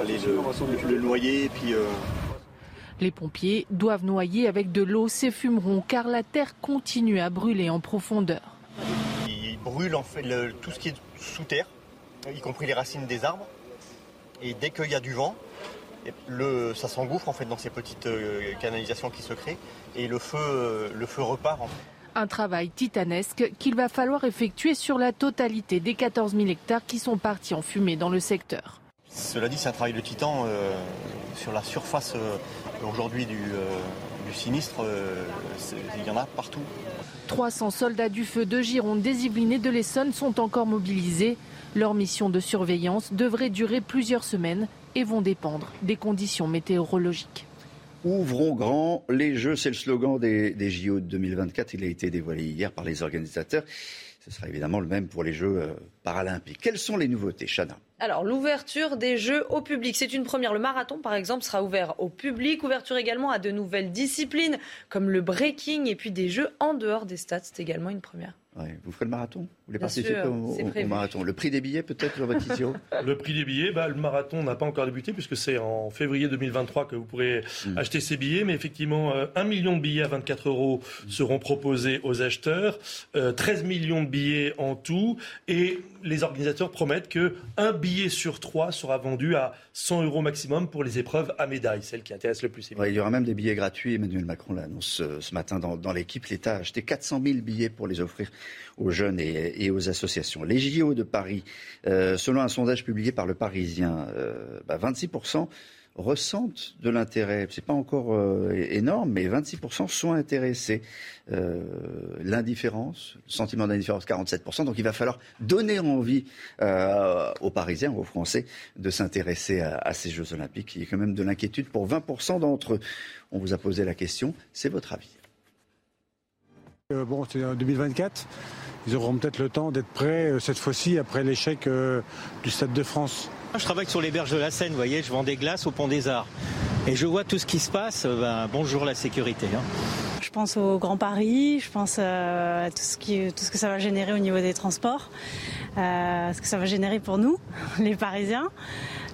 aller le, le, noyer et puis les pompiers doivent noyer avec de l'eau ces fumerons car la terre continue à brûler en profondeur. Ils brûlent en fait tout ce qui est sous terre, y compris les racines des arbres. Et dès qu'il y a du vent, le, ça s'engouffre en fait dans ces petites euh, canalisations qui se créent et le feu, euh, le feu repart. Un travail titanesque qu'il va falloir effectuer sur la totalité des 14 000 hectares qui sont partis en fumée dans le secteur. Cela dit, c'est un travail de titan euh, sur la surface aujourd'hui du, euh, sinistre, euh, il y en a partout. 300 soldats du feu de Gironde, des Yvelines et de l'Essonne sont encore mobilisés. Leur mission de surveillance devrait durer plusieurs semaines et vont dépendre des conditions météorologiques. Ouvrons grand les Jeux, c'est le slogan des, des JO de 2024. Il a été dévoilé hier par les organisateurs. Ce sera évidemment le même pour les Jeux euh, paralympiques. Quelles sont les nouveautés, Chana? Alors, l'ouverture des Jeux au public, c'est une première. Le marathon, par exemple, sera ouvert au public. Ouverture également à de nouvelles disciplines, comme le breaking, et puis des Jeux en dehors des stades. C'est également une première. Vous ferez le marathon? Voulez participer au, marathon Le prix des billets, peut-être, Jean-Baptiste Le prix des billets, bah, le marathon n'a pas encore débuté, puisque c'est en février 2023 que vous pourrez hmm. acheter ces billets. Mais effectivement, euh, un million de billets à 24 euros seront proposés aux acheteurs, 13 euh, millions de billets en tout. Et les organisateurs promettent qu'un billet sur trois sera vendu à 100 euros maximum pour les épreuves à médaille, celles qui intéressent le plus. il y aura même des billets gratuits. Emmanuel Macron l'annonce euh, ce matin dans, dans l'équipe. L'État a acheté 400 000 billets pour les offrir aux jeunes et, aux associations. Les JO de Paris, euh, selon un sondage publié par le Parisien, 26% euh, bah, ressentent de l'intérêt. C'est pas encore euh, énorme, mais 26% sont intéressés. L'indifférence, le sentiment d'indifférence, 47%. Donc il va falloir donner envie aux Parisiens, aux Français, de s'intéresser à, à, ces Jeux Olympiques. Il y a quand même de l'inquiétude pour 20% d'entre eux. On vous a posé la question. C'est votre avis Bon, c'est en 2024. Ils auront peut-être le temps d'être prêts euh, cette fois-ci après l'échec euh, du Stade de France. Je travaille sur les berges de la Seine, vous voyez, je vends des glaces au Pont des Arts. Et je vois tout ce qui se passe, euh, ben, bonjour la sécurité. Hein. Je pense au Grand Paris, je pense à tout ce, qui, tout ce que ça va générer au niveau des transports, ce que ça va générer pour nous, les Parisiens.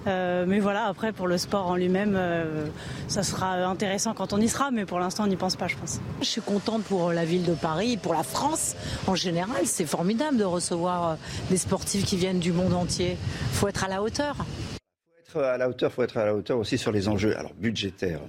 Euh, mais voilà, après pour le sport en lui-même, euh, ça sera intéressant quand on y sera, mais pour l'instant on n'y pense pas, je pense. Je suis contente pour la ville de Paris, pour la France en général. C'est formidable de recevoir euh, des sportifs qui viennent du monde entier. Il faut être à la hauteur. Il faut être à la hauteur, faut être à la hauteur aussi sur les enjeux, alors budgétaires,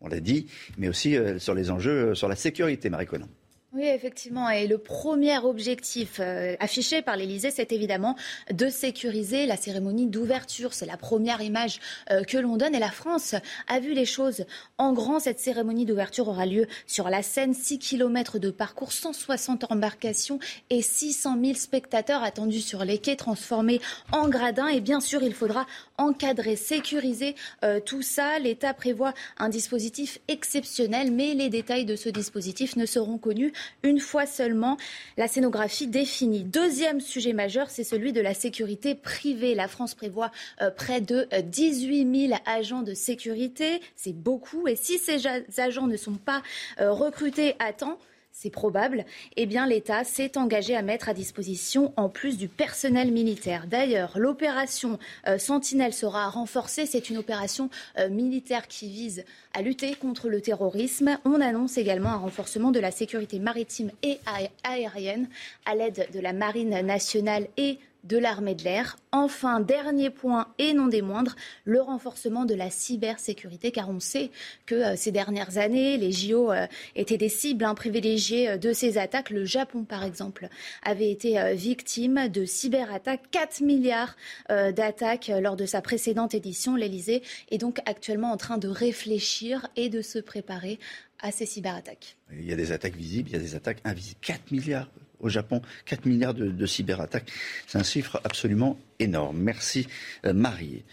on l'a dit, mais aussi sur les enjeux sur la sécurité, Marie Conan. Oui, effectivement. Et le premier objectif euh, affiché par l'Élysée, c'est évidemment de sécuriser la cérémonie d'ouverture. C'est la première image euh, que l'on donne. Et la France a vu les choses en grand. Cette cérémonie d'ouverture aura lieu sur la Seine. 6 km de parcours, 160 embarcations et 600 000 spectateurs attendus sur les quais transformés en gradins. Et bien sûr, il faudra encadrer, sécuriser euh, tout ça. L'État prévoit un dispositif exceptionnel, mais les détails de ce dispositif ne seront connus une fois seulement la scénographie définie. Deuxième sujet majeur, c'est celui de la sécurité privée. La France prévoit euh, près de 18 euh, 000 agents de sécurité. C'est beaucoup. Et si ces agents ne sont pas euh, recrutés à temps, c'est probable, eh bien l'État s'est engagé à mettre à disposition en plus du personnel militaire. D'ailleurs, l'opération euh, Sentinelle sera renforcée. C'est une opération euh, militaire qui vise à lutter contre le terrorisme. On annonce également un renforcement de la sécurité maritime et aérienne à l'aide de la Marine nationale et de l'armée de l'air. Enfin, dernier point et non des moindres, le renforcement de la cybersécurité, car on sait que euh, ces dernières années, les JO euh, étaient des cibles hein, privilégiées euh, de ces attaques. Le Japon, par exemple, avait été victime de cyberattaques. 4 milliards d'attaques lors de sa précédente édition. L'Elysée est donc actuellement en train de réfléchir et de se préparer à ces cyberattaques. Il y a des attaques visibles, il y a des attaques invisibles. 4 milliards au Japon, 4 milliards de, cyberattaques. C'est un chiffre absolument énorme. Merci euh, Marie.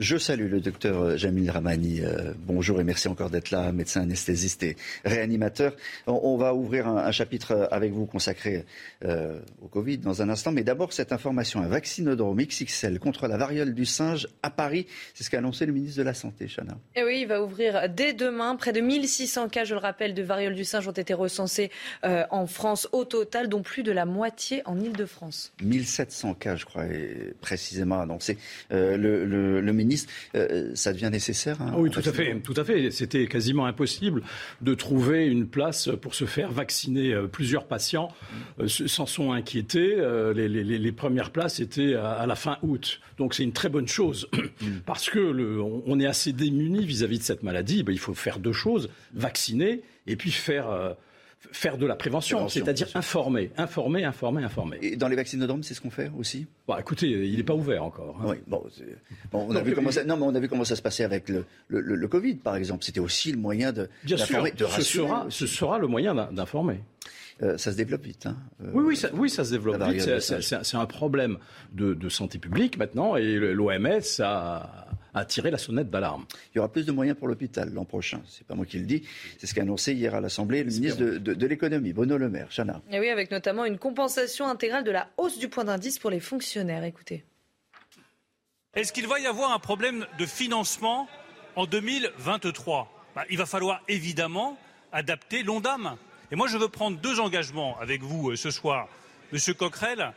Je salue le docteur Jamil Ramani. Euh, bonjour et merci encore d'être là, médecin anesthésiste et réanimateur. On, va ouvrir un, chapitre avec vous consacré euh, au Covid dans un instant. Mais d'abord, cette information, un vaccinodrome XXL contre la variole du singe à Paris. C'est ce qu'a annoncé le ministre de la Santé, Chana. Et eh oui, il va ouvrir dès demain. Près de 1600 cas, je le rappelle, de variole du singe ont été recensés euh, en France au total, dont plus de la moitié en Ile-de-France. 1700 cas, je crois, précisément annoncé le, le, le ministre euh, ça devient nécessaire hein, Oui, tout à fait. Tout à fait. C'était quasiment impossible de trouver une place pour se faire vacciner. Euh, plusieurs patients euh, s'en sont inquiétés. Les, premières places étaient à, la fin août. Donc c'est une très bonne chose parce que le, on, est assez démunis vis-à-vis de cette maladie. Ben, il faut faire deux choses vacciner et puis faire faire de la prévention, c'est-à-dire informer, informer, informer, informer. Et dans les vaccinodromes, c'est ce qu'on fait aussi? Bah, Écoutez, il n'est pas ouvert encore. Hein. Oui, bon, on, a vu comment ça, non, mais on a vu comment ça se passait avec le, le, Covid, par exemple. C'était aussi le moyen de, Bien sûr, de ce sera, ce sera le moyen d'informer. Euh, ça se développe vite. Hein, euh, oui, oui ça, oui, ça se développe vite. C'est un problème de, de, santé publique maintenant, et l'OMS a a tiré la sonnette d'alarme. Il y aura plus de moyens pour l'hôpital l'an prochain. C'est pas moi qui le dis. C'est ce qu'a annoncé hier à l'Assemblée le ministre de, l'économie, Bruno Le Maire. Chana. Et oui, avec notamment une compensation intégrale de la hausse du point d'indice pour les fonctionnaires. Écoutez. Est-ce qu'il va y avoir un problème de financement en 2023 bah, Il va falloir évidemment adapter l'ONDAM. Et moi, je veux prendre deux engagements avec vous euh, ce soir. Monsieur Coquerel,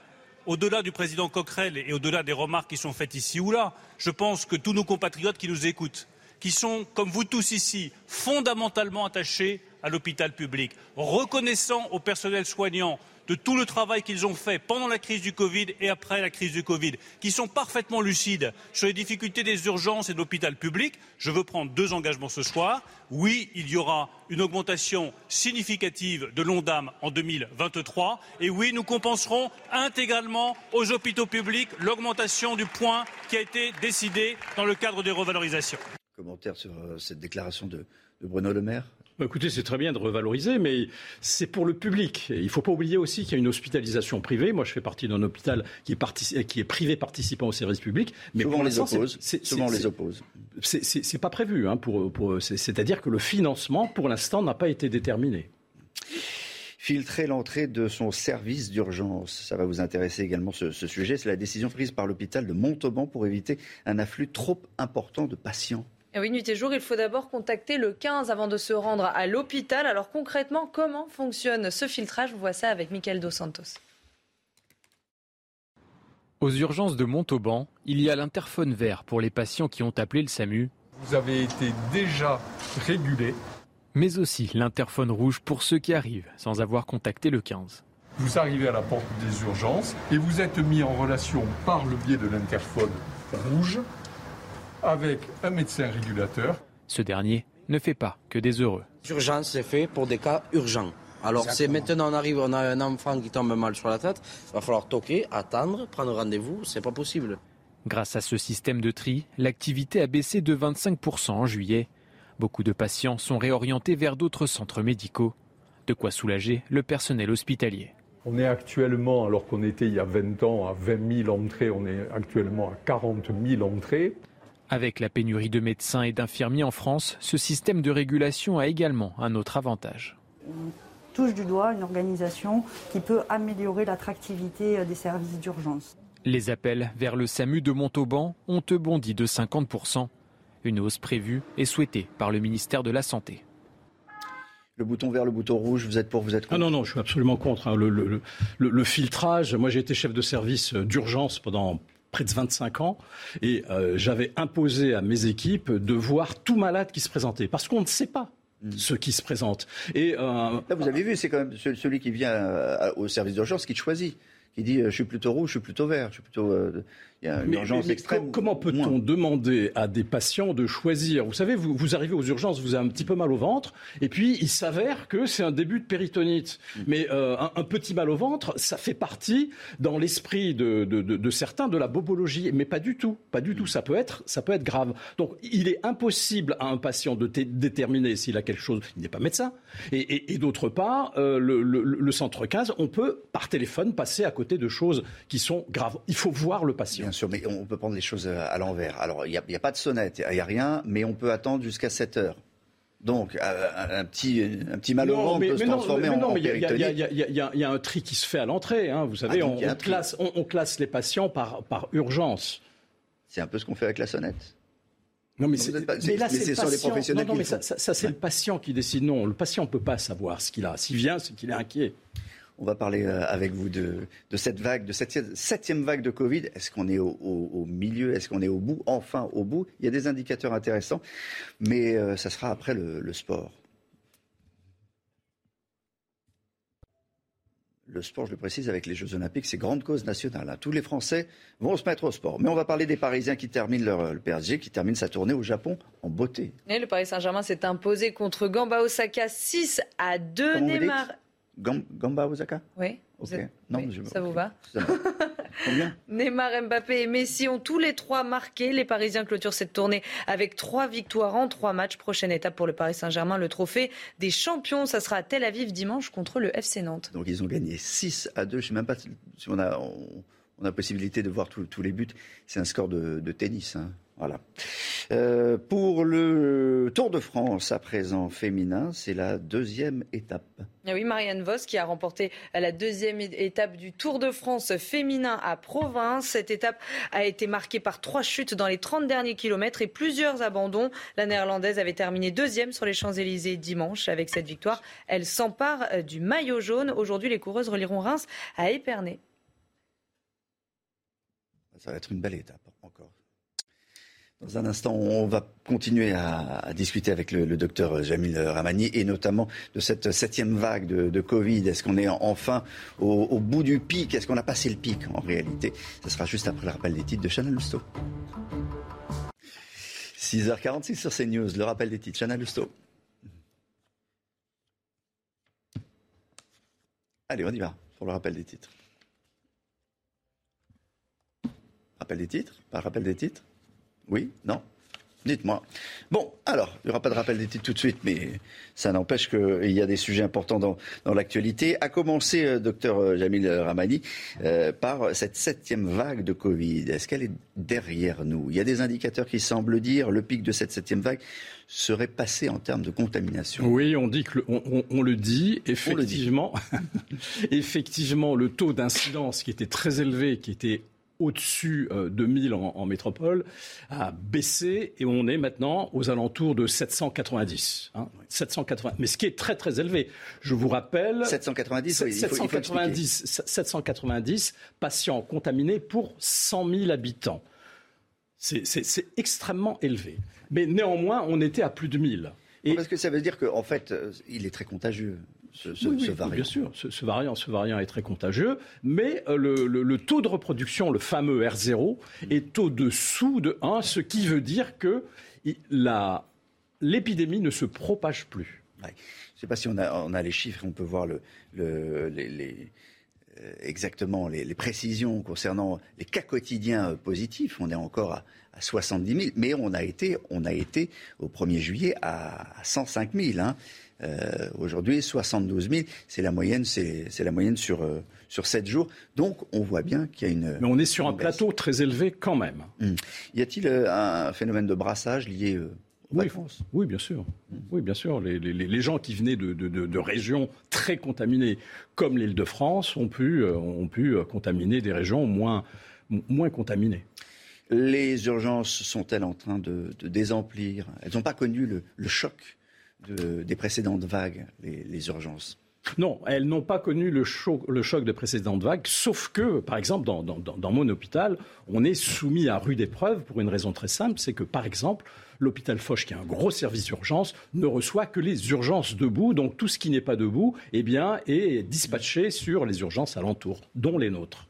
au-delà du président Coquerel et au-delà des remarques qui sont faites ici ou là, je pense que tous nos compatriotes qui nous écoutent, qui sont, comme vous tous ici, fondamentalement attachés à l'hôpital public, reconnaissant au personnel soignant de tout le travail qu'ils ont fait pendant la crise du Covid et après la crise du Covid, qui sont parfaitement lucides sur les difficultés des urgences et de l'hôpital public, je veux prendre deux engagements ce soir. Oui, il y aura une augmentation significative de l'ONDAM en 2023 et oui, nous compenserons intégralement aux hôpitaux publics l'augmentation du point qui a été décidé dans le cadre des revalorisations. Commentaire sur euh, cette déclaration de Bruno Le Maire écoutez, c'est très bien de revaloriser, mais c'est pour le public. il ne faut pas oublier aussi qu'il y a une hospitalisation privée. Moi, je fais partie d'un hôpital qui est, qui est privé participant au service public. Mais Souvent, on les oppose. Souvent, les oppose. C'est pas prévu. Hein, pour, pour, C'est-à-dire que le financement, pour l'instant, n'a pas été déterminé filtrer l'entrée de son service d'urgence. Ça va vous intéresser également ce, ce sujet. C'est la décision prise par l'hôpital de Montauban pour éviter un afflux trop important de patients. Eh oui, nuit et jour, il faut d'abord contacter le 15 avant de se rendre à l'hôpital. Alors concrètement, comment fonctionne ce filtrage? Vous voyez ça avec Michael Dos Santos. Aux urgences de Montauban, il y a l'interphone vert pour les patients qui ont appelé le SAMU. Vous avez été déjà régulé. Mais aussi l'interphone rouge pour ceux qui arrivent sans avoir contacté le 15. Vous arrivez à la porte des urgences et vous êtes mis en relation par le biais de l'interphone rouge avec un médecin régulateur. Ce dernier ne fait pas que des heureux. L'urgence, c'est fait pour des cas urgents. Alors c'est maintenant on arrive, on a un enfant qui tombe mal sur la tête, il va falloir toquer, attendre, prendre rendez-vous, c'est pas possible. Grâce à ce système de tri, l'activité a baissé de 25% en juillet. Beaucoup de patients sont réorientés vers d'autres centres médicaux. De quoi soulager le personnel hospitalier. On est actuellement, alors qu'on était il y a 20 ans à 20 000 entrées, on est actuellement à 40 000 entrées. Avec la pénurie de médecins et d'infirmiers en France, ce système de régulation a également un autre avantage. On touche du doigt une organisation qui peut améliorer l'attractivité euh, des services d'urgence. Les appels vers le SAMU de Montauban ont bondi de 50%. Une hausse prévue et souhaitée par le ministère de la Santé. Le bouton vert, le bouton rouge, vous êtes pour, vous êtes contre Ah non, non, je suis absolument contre. Hein. Le, le, filtrage, moi j'ai été chef de service d'urgence pendant près de 25 ans, et euh, j'avais imposé à mes équipes de voir tout malade qui se présentait, parce qu'on ne sait pas hmm. ce qui se présente. Et euh, Là, vous avez vu, c'est quand même celui qui vient euh, au service d'urgence qui choisit qui dit je suis plutôt rouge, je suis plutôt vert, je suis plutôt. Il y a une urgence extrême. Comment peut-on demander à des patients de choisir? Vous savez, vous, vous, arrivez aux urgences, vous avez un petit peu mal au ventre, et puis il s'avère que c'est un début de péritonite. Mm. Mais euh, un, un, petit mal au ventre, ça fait partie dans l'esprit de, de, de, de, certains de la bobologie, mais pas du tout. Pas du tout. Ça peut être, ça peut être grave. Donc il est impossible à un patient de déterminer s'il a quelque chose. Il n'est pas médecin. Et, et, et d'autre part, euh, le, le, le centre 15, on peut par téléphone passer à côté de choses qui sont graves. Il faut voir le patient. Sûr, mais on peut prendre les choses à l'envers. Alors, il n'y a, a, pas de sonnette, il n'y a rien, mais on peut attendre jusqu'à 7 heures. Donc, un petit, un petit mal au ventre peut se transformer mais, en, non, mais Il y, a un tri qui se fait à l'entrée. Hein. Vous savez, ah, on, on, classe, on, on, classe, les patients par, par urgence. C'est un peu ce qu'on fait avec la sonnette. Non, mais, c'est, pas, mais là, c'est, sur les professionnels. Non, non mais ça, ça, ça c'est ouais. le patient qui décide. Non, le patient ne peut pas savoir ce qu'il a. S'il vient, c'est qu'il est inquiet. On va parler euh, avec vous de, de cette vague, de cette septième vague de Covid. Est-ce qu'on est au, au, au milieu? Est-ce qu'on est au bout? Enfin au bout. Il y a des indicateurs intéressants, mais euh, ça sera après le, le sport. le sport, je le précise, avec les Jeux Olympiques, c'est grande cause nationale. Hein. Tous les Français vont se mettre au sport. Mais on va parler des Parisiens qui terminent leur, le PSG, qui termine sa tournée au Japon en beauté. Et le Paris Saint-Germain s'est imposé contre Gamba Osaka 6 à 2. Comment Neymar. Gamba Osaka Oui. Okay. Êtes... Non, oui, je... ça vous va Combien Neymar, Mbappé et Messi ont tous les trois marqué. Les Parisiens clôturent cette tournée avec trois victoires en trois matchs. Prochaine étape pour le Paris Saint-Germain, le trophée des champions. Ça sera à Tel Aviv dimanche contre le FC Nantes. Donc ils ont gagné 6 à 2. Je ne sais même pas si on a, on, on a possibilité de voir tous, les buts. C'est un score de, tennis. Hein. Voilà. Euh, pour le Tour de France à présent féminin, c'est la deuxième étape. Ah oui, Marianne Vos qui a remporté la deuxième étape du Tour de France féminin à Provins. Cette étape a été marquée par trois chutes dans les 30 derniers kilomètres et plusieurs abandons. La néerlandaise avait terminé deuxième sur les Champs-Élysées dimanche. Avec cette victoire, elle s'empare du maillot jaune. Aujourd'hui, les coureuses relieront Reims à Épernay. Ça va être une belle étape encore. Dans un instant, on va continuer à, discuter avec le, docteur Jamil Ramani et notamment de cette septième vague de, Covid. Est-ce qu'on est enfin au, au, bout du pic? Est-ce qu'on a passé le pic en réalité? Ce sera juste après le rappel des titres de Chanel Lousteau. 6h46 sur CNews, le rappel des titres. Chanel Lousteau. Allez, on y va pour le rappel des titres. Rappel des titres? Pas rappel des titres? Oui? Non? Dites-moi. Bon, alors, il n'y aura pas de rappel des titres tout de suite, mais ça n'empêche qu'il y a des sujets importants dans, dans l'actualité. À commencer, euh, docteur Jamil Ramani, euh, par cette septième vague de Covid. Est-ce qu'elle est derrière nous? Il y a des indicateurs qui semblent dire le pic de cette septième vague serait passé en termes de contamination. Oui, on dit que le, on, on, on, le dit effectivement. Le dit. effectivement, le taux d'incidence qui était très élevé, qui était au-dessus euh, de 1000 en, en, métropole, a baissé et on est maintenant aux alentours de 790. Hein, 780. Mais ce qui est très très élevé. Je vous rappelle. 790, 790, il faut, 790 patients contaminés pour 100 000 habitants. C'est extrêmement élevé. Mais néanmoins, on était à plus de 1000. Et... Parce que ça veut dire qu'en fait, euh, il est très contagieux. Ce, ce, oui, oui, ce, variant. Bien sûr, ce, variant, ce variant est très contagieux, mais euh, le, le, le, taux de reproduction, le fameux R0, est au-dessous de 1, ce qui veut dire que l'épidémie ne se propage plus. Ouais. Je ne sais pas si on a, on a, les chiffres, on peut voir le, les, les euh, exactement les, les, précisions concernant les cas quotidiens positifs. On est encore à, à 70 000, mais on a été, on a été au 1er juillet à, à 105 000. Hein. Euh, Aujourd'hui, 72 000, c'est la moyenne, c'est la moyenne sur euh, sur 7 jours. Donc, on voit bien qu'il y a une. Mais on est sur un plateau très élevé quand même. Hum. Y a-t-il euh, un phénomène de brassage lié oui, oui, bien sûr. Oui, bien sûr. Les, les, les gens qui venaient de, de, de, de, régions très contaminées, comme l'Île-de-France, ont pu, ont pu contaminer des régions moins, moins contaminées. Les urgences sont-elles en train de, désemplir? Elles n'ont pas connu le, le choc de, des précédentes vagues, les, urgences Non, elles n'ont pas connu le choc, le de précédentes vagues, sauf que, par exemple, dans, mon hôpital, on est soumis à rude épreuve pour une raison très simple, c'est que, par exemple, l'hôpital Foch, qui a un gros service d'urgence, ne reçoit que les urgences debout, donc tout ce qui n'est pas debout, eh bien, est dispatché sur les urgences alentours, dont les nôtres.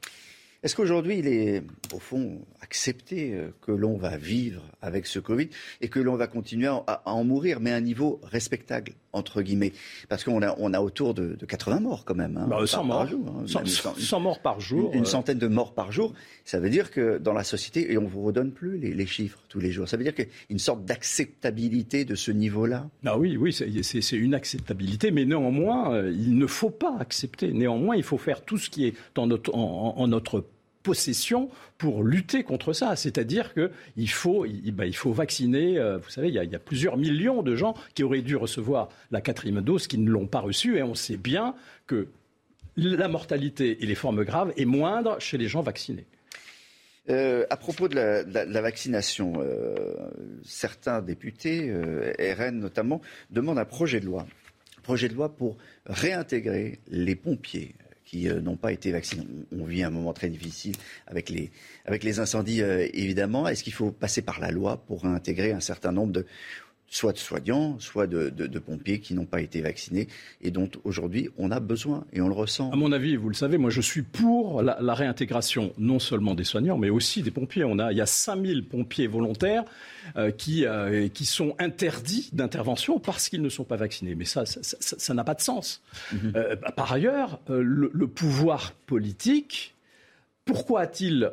Est-ce qu'aujourd'hui, il est, au fond, accepté euh, que l'on va vivre avec ce Covid et que l'on va continuer à, en mourir, mais à un niveau respectable, entre guillemets? Parce qu'on a, on a autour de, 80 morts quand même. 100 hein, morts par jour. 100, morts par jour. Une, euh. centaine de morts par jour. Ça veut dire que dans la société, et on ne vous redonne plus les, chiffres tous les jours, ça veut dire qu'il y a une sorte d'acceptabilité de ce niveau-là? Ah oui, oui, c'est une acceptabilité, mais néanmoins, euh, il ne faut pas accepter. Néanmoins, il faut faire tout ce qui est en notre, en notre possession pour lutter contre ça. C'est-à-dire qu'il faut, bah, il, faut vacciner, euh, vous savez, il y, a, plusieurs millions de gens qui auraient dû recevoir la quatrième dose qui ne l'ont pas reçue et on sait bien que la mortalité et les formes graves est moindre chez les gens vaccinés. Euh, à propos de la, vaccination, euh, certains députés, RN notamment, demandent un projet de loi. projet de loi pour réintégrer les pompiers, euh, n'ont pas été vaccinés. On vit un moment très difficile avec les, avec les incendies, euh, évidemment. Est-ce qu'il faut passer par la loi pour intégrer un certain nombre de, soit de soignants, soit de, pompiers qui n'ont pas été vaccinés et dont aujourd'hui on a besoin et on le ressent. À mon avis, vous le savez, moi je suis pour la, réintégration non seulement des soignants, mais aussi des pompiers. On a, il y a 5000 pompiers volontaires euh, qui, euh, qui sont interdits d'intervention parce qu'ils ne sont pas vaccinés. Mais ça, ça n'a pas de sens. Mhm. Euh, par ailleurs, le, le, pouvoir politique, pourquoi a-t-il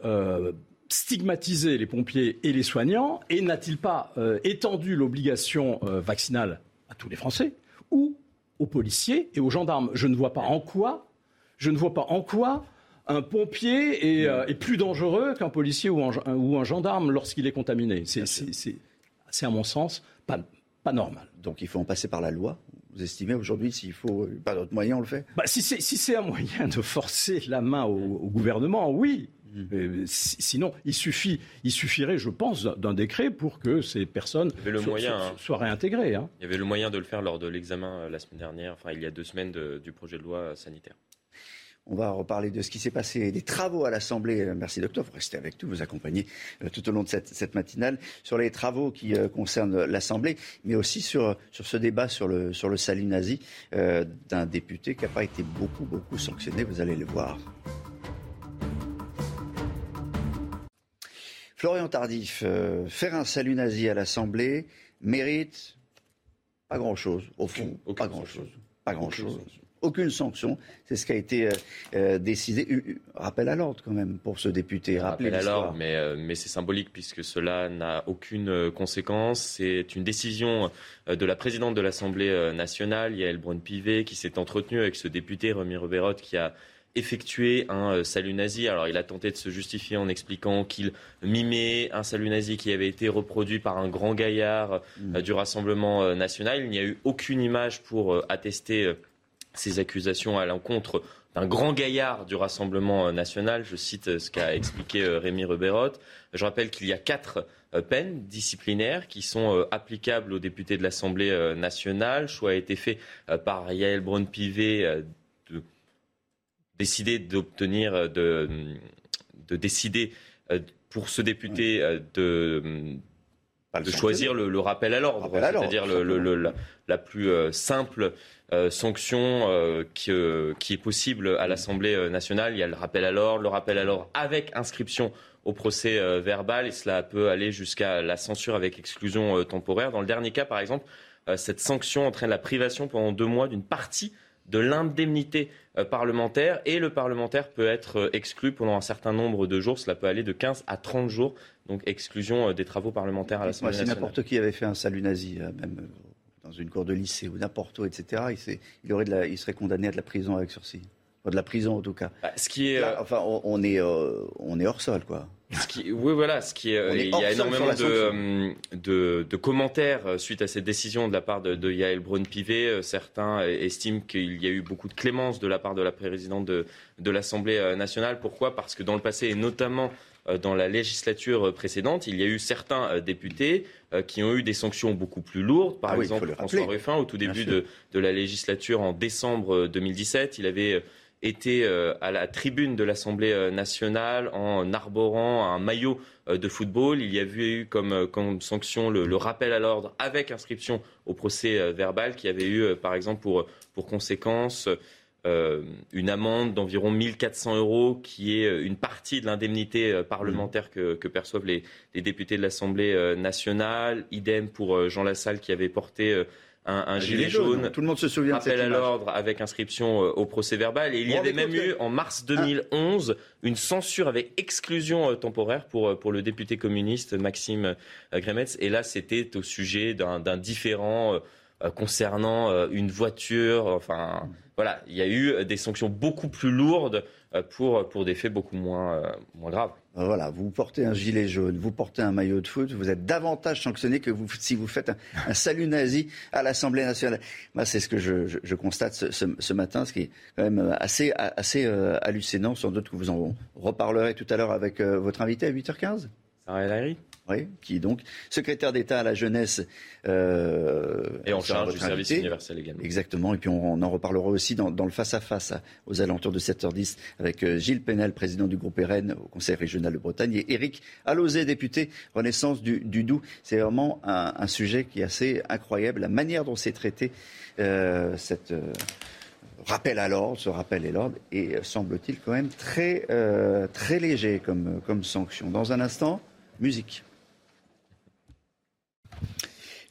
stigmatiser les pompiers et les soignants et n'a-t-il pas euh, étendu l'obligation euh, vaccinale à tous les Français ou aux policiers et aux gendarmes? Je ne vois pas en quoi, je ne vois pas en quoi un pompier est, euh, plus dangereux qu'un policier ou un, ou un gendarme lorsqu'il est contaminé. C'est à mon sens pas, pas normal. Donc il faut en passer par la loi vous estimez aujourd'hui s'il faut pas d'autres moyens, on le fait? Bah, Si c'est un moyen de forcer la main au gouvernement, oui. Mmh. Euh, sinon, il, suffit, il suffirait, je pense, d'un décret pour que ces personnes hein. soient, réintégrées. Hein. Il y avait le moyen de le faire lors de l'examen euh, la semaine dernière, enfin il y a deux semaines du projet de loi sanitaire. On va reparler de ce qui s'est passé, des travaux à l'Assemblée. Euh, merci docteur, vous restez avec nous, vous accompagnez tout au long de cette, matinale sur les travaux qui concernent l'Assemblée, mais aussi sur, sur ce débat sur le, sur le salut nazi d'un député qui n'a pas été beaucoup, beaucoup sanctionné, vous allez le voir. Florian Tardif, euh, faire un salut nazi à l'Assemblée mérite pas grand-chose, au fond, pas grand-chose. Pas grand-chose. Aucune sanction. C'est ce qui a été euh, euh, décidé. Rappel à l'ordre quand même pour ce député. Rappel à l'ordre, mais, mais c'est symbolique puisque cela n'a aucune conséquence. C'est une décision de la présidente de l'Assemblée nationale, Yael Braun-Pivet, qui s'est entretenue avec ce député, Remy Roberotte, qui a effectué un euh, salut nazi. Alors il a tenté de se justifier en expliquant qu'il mimait un salut nazi qui avait été reproduit par un grand gaillard euh, mm. du Rassemblement euh, national. Il n'y a eu aucune image pour attester ces accusations à l'encontre d'un grand gaillard du Rassemblement national. Je cite ce qu'a expliqué Rémi Reberotte. Je rappelle qu'il y a quatre peines disciplinaires qui sont applicables aux députés de l'Assemblée nationale. Le choix a été fait par Yael Braun-Pivet décider d'obtenir, euh, de, de, décider euh, pour ce député euh, de, de choisir le, rappel à l'ordre, c'est-à-dire la, la, plus simple sanction qui, qui, est possible à l'Assemblée nationale. Il y a le rappel à l'ordre, le rappel à l'ordre avec inscription au procès verbal, et cela peut aller jusqu'à la censure avec exclusion temporaire. Dans le dernier cas, par exemple, cette sanction entraîne la privation pendant deux mois d'une partie de l'indemnité euh, parlementaire et le parlementaire peut être euh, exclu pendant un certain nombre de jours. Cela peut aller de 15 à 30 jours. Donc exclusion euh, des travaux parlementaire à l'Assemblée nationale. Si n'importe qui avait fait un salut nazi, même dans une cour de lycée ou n'importe où, etc., il, aurait il serait condamné à de la prison avec sursis de la prison en tout cas. Bah, ce qui est, enfin, on, est, on est hors sol, quoi. Ce qui, oui, voilà. Ce qui est, il y a énormément de, de, de, commentaires euh, suite à cette décision de la part de, de Yael Braun-Pivet. Euh, certains estiment qu'il y a eu beaucoup de clémence de la part de la présidente de, de l'Assemblée euh, nationale. Pourquoi? Parce que dans le passé, et notamment dans la législature précédente, il y a eu certains députés qui ont eu des sanctions beaucoup plus lourdes. Par Ah oui, exemple, François. Ruffin, au tout début de, de la législature en décembre 2017, il avait été euh, à la tribune de l'Assemblée euh, nationale en arborant un maillot euh, de football. Il y avait eu comme, sanction le, rappel à l'ordre avec inscription au procès verbal qui avait eu, par exemple, pour, conséquence une amende d'environ 1400 euros qui est une partie de l'indemnité parlementaire que, perçoivent les, les députés de l'Assemblée nationale. Idem pour Jean Lassalle qui avait porté un, un gilet, jaune. Tout le monde se souvient de cette Rappel à l'ordre avec inscription euh, au procès verbal. Et il y avait même eu en mars 2011 une censure avec exclusion euh, temporaire pour, euh, pour le député communiste Maxime Grémetz. Et là, c'était au sujet d'un euh, concernant euh, une voiture. Enfin, voilà, il y a eu euh, des sanctions beaucoup plus lourdes euh, pour, pour des faits beaucoup moins, euh, moins graves. Voilà, vous portez un gilet jaune, vous portez un maillot de foot, vous êtes davantage sanctionné que vous, si vous faites un, salut nazi à l'Assemblée nationale. Moi, c'est ce que je, constate ce, ce- matin, ce qui est quand même assez, assez euh, hallucinant. Sans doute que vous en reparlerez tout à l'heure avec euh, votre invité à 8h15. Sarah Oui, qui est donc secrétaire d'État à la jeunesse. euh, Et en charge du service universel également. Exactement. Et puis on, on en reparlera aussi dans, dans le face-à-face à- aux alentours de 7h10 avec euh, Gilles Pénel, président du groupe RN au Conseil régional de Bretagne, et Éric Alauzet, député Renaissance du, du Doubs. C'est vraiment un, un sujet qui est assez incroyable. La manière dont c'est traité, euh, cette euh, rappel à l'ordre, ce rappel à l'ordre, est, semble-t-il, quand même très, euh, très léger comme, comme sanction. Dans un instant, musique.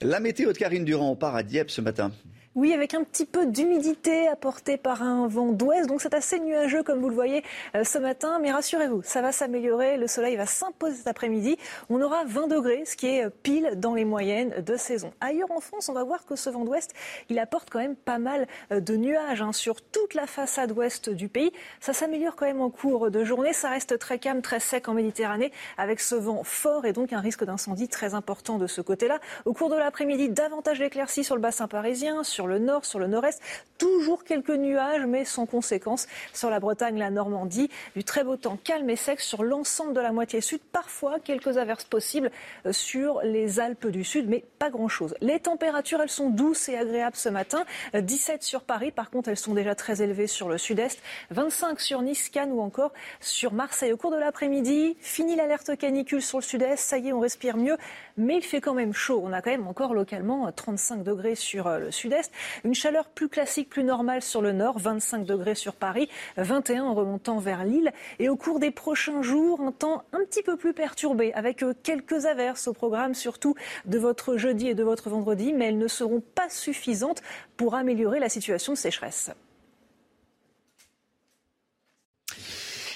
La météo de Karine Durand, on part à Dieppe ce matin. Oui, avec un petit peu d'humidité apportée par un vent d'ouest, donc c'est assez nuageux comme vous le voyez euh, ce matin, mais rassurez-vous, ça va s'améliorer, le soleil va s'imposer cet après-midi, on aura 20 degrés, ce qui est euh, pile dans les moyennes de saison. Ailleurs en France, on va voir que ce vent d'ouest, il apporte quand même pas mal euh, de nuages hein, sur toute la façade ouest du pays. Ça s'améliore quand même en cours de journée, ça reste très calme, très sec en Méditerranée, avec ce vent fort et donc un risque d'incendie très important de ce côté-là. Au cours de l'après-midi, davantage d'éclaircies sur le bassin parisien, le nord, sur le nord-est. Toujours quelques nuages, mais sans conséquence sur la Bretagne, la Normandie. Du très beau temps calme et sec sur l'ensemble de la moitié sud. Parfois, quelques averses possibles euh, sur les Alpes du Sud, mais pas grand-chose. Les températures, elles sont douces et agréables ce matin. Euh, 17 sur Paris, par contre, elles sont déjà très élevées sur le sud-est. 25 sur Nice, Cannes ou encore sur Marseille. Au cours de l'après-midi, fini l'alerte canicule sur le sud-est. Ça y est, on respire mieux, mais il fait quand même chaud. On a quand même encore localement 35 degrés sur euh, le sud-est. Une chaleur plus classique, plus normale sur le nord, 25 degrés sur Paris, 21 en remontant vers Lille. Et au cours des prochains jours, un temps un petit peu plus perturbé, avec euh, quelques averses au programme, surtout de votre jeudi et de votre vendredi, mais elles ne seront pas suffisantes pour améliorer la situation de sécheresse.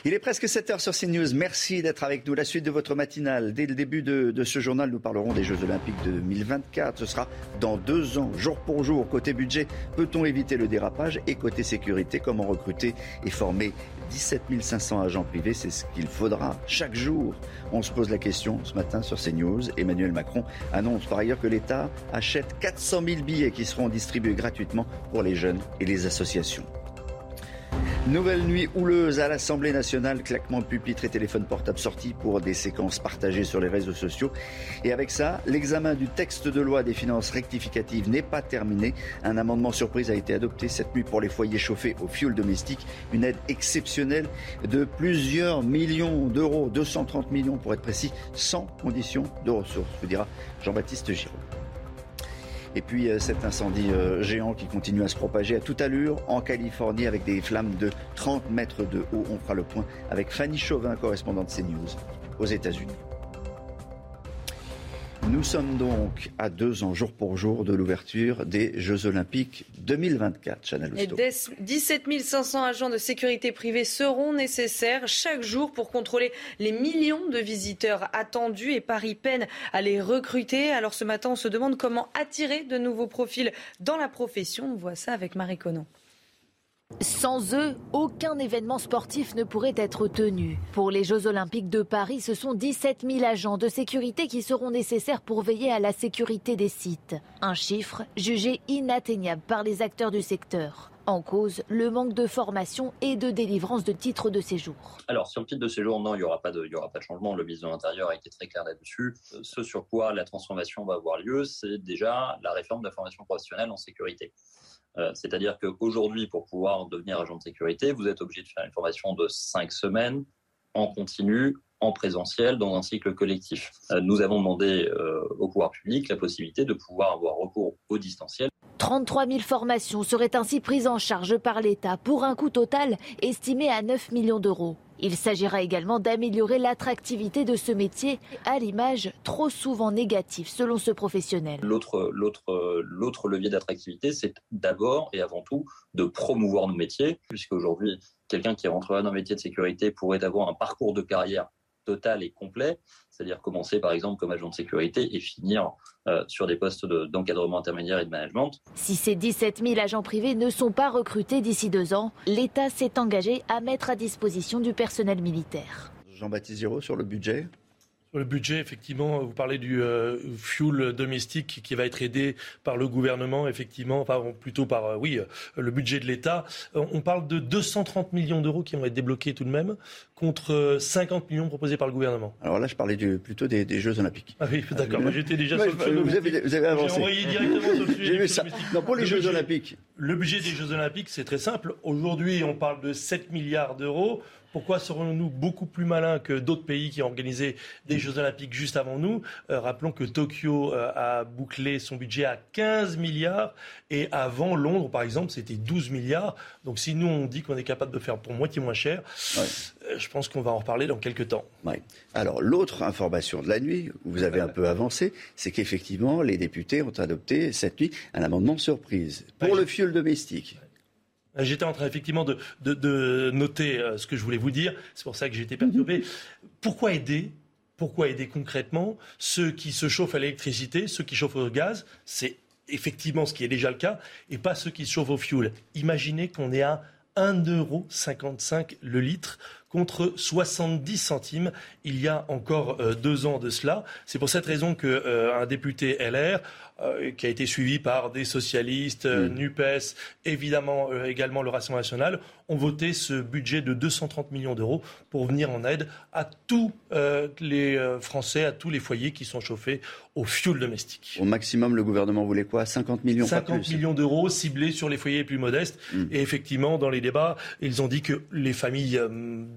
Il est presque 7 heures sur CNews. Merci d'être avec nous. La suite de votre matinale. Dès le début de, ce journal, nous parlerons des Jeux Olympiques de 2024. Ce sera dans deux ans, jour pour jour. Côté budget, peut-on éviter le dérapage? Et côté sécurité, comment recruter et former 17 500 agents privés? C'est ce qu'il faudra chaque jour. On se pose la question ce matin sur CNews. Emmanuel Macron annonce par ailleurs que l'État achète 400 000 billets qui seront distribués gratuitement pour les jeunes et les associations. Nouvelle nuit houleuse à l'Assemblée nationale, claquement de pupitre et téléphone portable sortis pour des séquences partagées sur les réseaux sociaux. Et avec ça, l'examen du texte de loi des finances rectificatives n'est pas terminé. Un amendement surprise a été adopté cette nuit pour les foyers chauffés au fioul domestique. Une aide exceptionnelle de plusieurs millions d'euros, 230 millions pour être précis, sans condition de ressources, vous dira Jean-Baptiste Giraud. Et puis euh, cet incendie euh, géant qui continue à se propager à toute allure en Californie avec des flammes de 30 mètres de haut. On fera le point avec Fanny Chauvin, correspondante CNews aux États-Unis. Nous sommes donc à deux ans, jour pour jour, de l'ouverture des Jeux Olympiques 2024, Chanel Et Housteau. des- 17 500 agents de sécurité privée seront nécessaires chaque jour pour contrôler les millions de visiteurs attendus et Paris peine à les recruter. Alors ce matin, on se demande comment attirer de nouveaux profils dans la profession. On voit ça avec Marie Conan. Sans eux, aucun événement sportif ne pourrait être tenu. Pour les Jeux Olympiques de Paris, ce sont 17 000 agents de sécurité qui seront nécessaires pour veiller à la sécurité des sites. Un chiffre jugé inatteignable par les acteurs du secteur. En cause, le manque de formation et de délivrance de titres de séjour. Alors, sur le titre de séjour, non, il n'y aura, pas de, changement. Le ministre de l'Intérieur a été très clair là-dessus. Euh, ce sur quoi la transformation va avoir lieu, c'est déjà la réforme de la formation professionnelle en sécurité. Euh, c'est-à-dire qu'aujourd'hui, pour pouvoir devenir agent de sécurité, vous êtes obligé de faire une formation de cinq semaines en continu, en présentiel, dans un cycle collectif. Euh, nous avons demandé au pouvoir public la possibilité de pouvoir avoir recours au distanciel 33 000 formations seraient ainsi prises en charge par l'État pour un coût total estimé à 9 millions d'euros. Il s'agira également d'améliorer l'attractivité de ce métier à l'image trop souvent négative selon ce professionnel. L'autre, levier d'attractivité, c'est d'abord et avant tout de promouvoir nos métiers, puisqu'aujourd'hui, quelqu'un qui rentrera dans un métier de sécurité pourrait avoir un parcours de carrière total et complet, c'est-à-dire commencer par exemple comme agent de sécurité et finir euh, sur des postes d'encadrement intermédiaire et de management. Si ces 17 000 agents privés ne sont pas recrutés d'ici deux ans, l'État s'est engagé à mettre à disposition du personnel militaire. Jean-Baptiste Giraud sur le budget le budget, effectivement, vous parlez du euh, fuel domestique qui va être aidé par le gouvernement, effectivement, enfin plutôt par, euh, oui, euh, le budget de l'État. on parle de 230 millions d'euros qui vont être débloqués tout de même, contre 50 millions proposés par le gouvernement. Alors là, je parlais du, plutôt des, Jeux Olympiques. Ah oui, d'accord, j'étais déjà sur le vous, avez, vous avez avancé. J'ai envoyé directement sur le sujet. vu ça. Non, pour les Jeux Olympiques. Le budget des Jeux Olympiques, c'est très simple. Aujourd'hui, on parle de 7 milliards d'euros. Pourquoi serons-nous beaucoup plus malins que d'autres pays qui ont organisé des Jeux Olympiques juste avant nous euh, Rappelons que Tokyo euh, a bouclé son budget à 15 milliards et avant Londres, par exemple, c'était 12 milliards. Donc si nous, on dit qu'on est capable de faire pour moitié moins cher, euh, je pense qu'on va en reparler dans quelques temps. Alors l'autre information de la nuit, vous avez un peu avancé, c'est qu'effectivement, les députés ont adopté cette nuit un amendement surprise pour le fioul domestique. J'étais en train effectivement de, noter euh, ce que je voulais vous dire. C'est pour ça que j'ai été perturbé. Pourquoi aider? Pourquoi aider concrètement ceux qui se chauffent à l'électricité, ceux qui chauffent au gaz? C'est effectivement ce qui est déjà le cas, et pas ceux qui se chauffent au fioul. Imaginez qu'on est à 1,55€ le litre contre 70 centimes il y a encore euh, deux ans de cela. C'est pour cette raison qu'un euh, député LR euh, qui a été suivi par des socialistes, mm. NUPES, évidemment euh, également le Rassemblement national, ont voté ce budget de 230 millions d'euros pour venir en aide à tous les Français, à tous les foyers qui sont chauffés au fioul domestique. Au maximum, le gouvernement voulait quoi? 50 millions 50 millions d'euros ciblés sur les foyers les plus modestes. Mm. Et effectivement, dans les débats, ils ont dit que les familles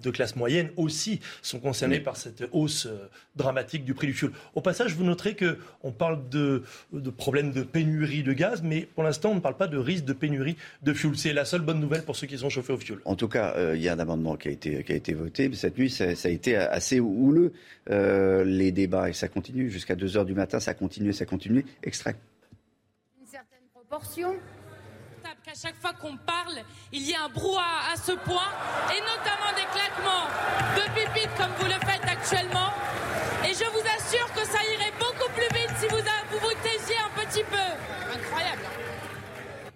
de classe moyenne aussi sont concernées mm. par cette hausse dramatique du prix du fioul. Au passage, vous noterez qu'on parle de de problème de pénurie de gaz, mais pour l'instant, on ne parle pas de risque de pénurie de fioul. C'est la seule bonne nouvelle pour ceux qui sont chauffés au fioul. En tout cas, euh, il y a un amendement qui a été, qui a été voté. Mais cette nuit, ça, a été assez houleux, euh, les débats, et ça continue jusqu'à 2 heures du matin, ça continue, ça continue. Extrait. Une certaine proportion qu'à chaque fois qu'on parle, il y a un brouhaha à ce point, et notamment des claquements de pipites comme vous le faites actuellement. Et je vous assure que ça irait beaucoup plus vite si vous vous, vous taisiez un petit peu. Incroyable.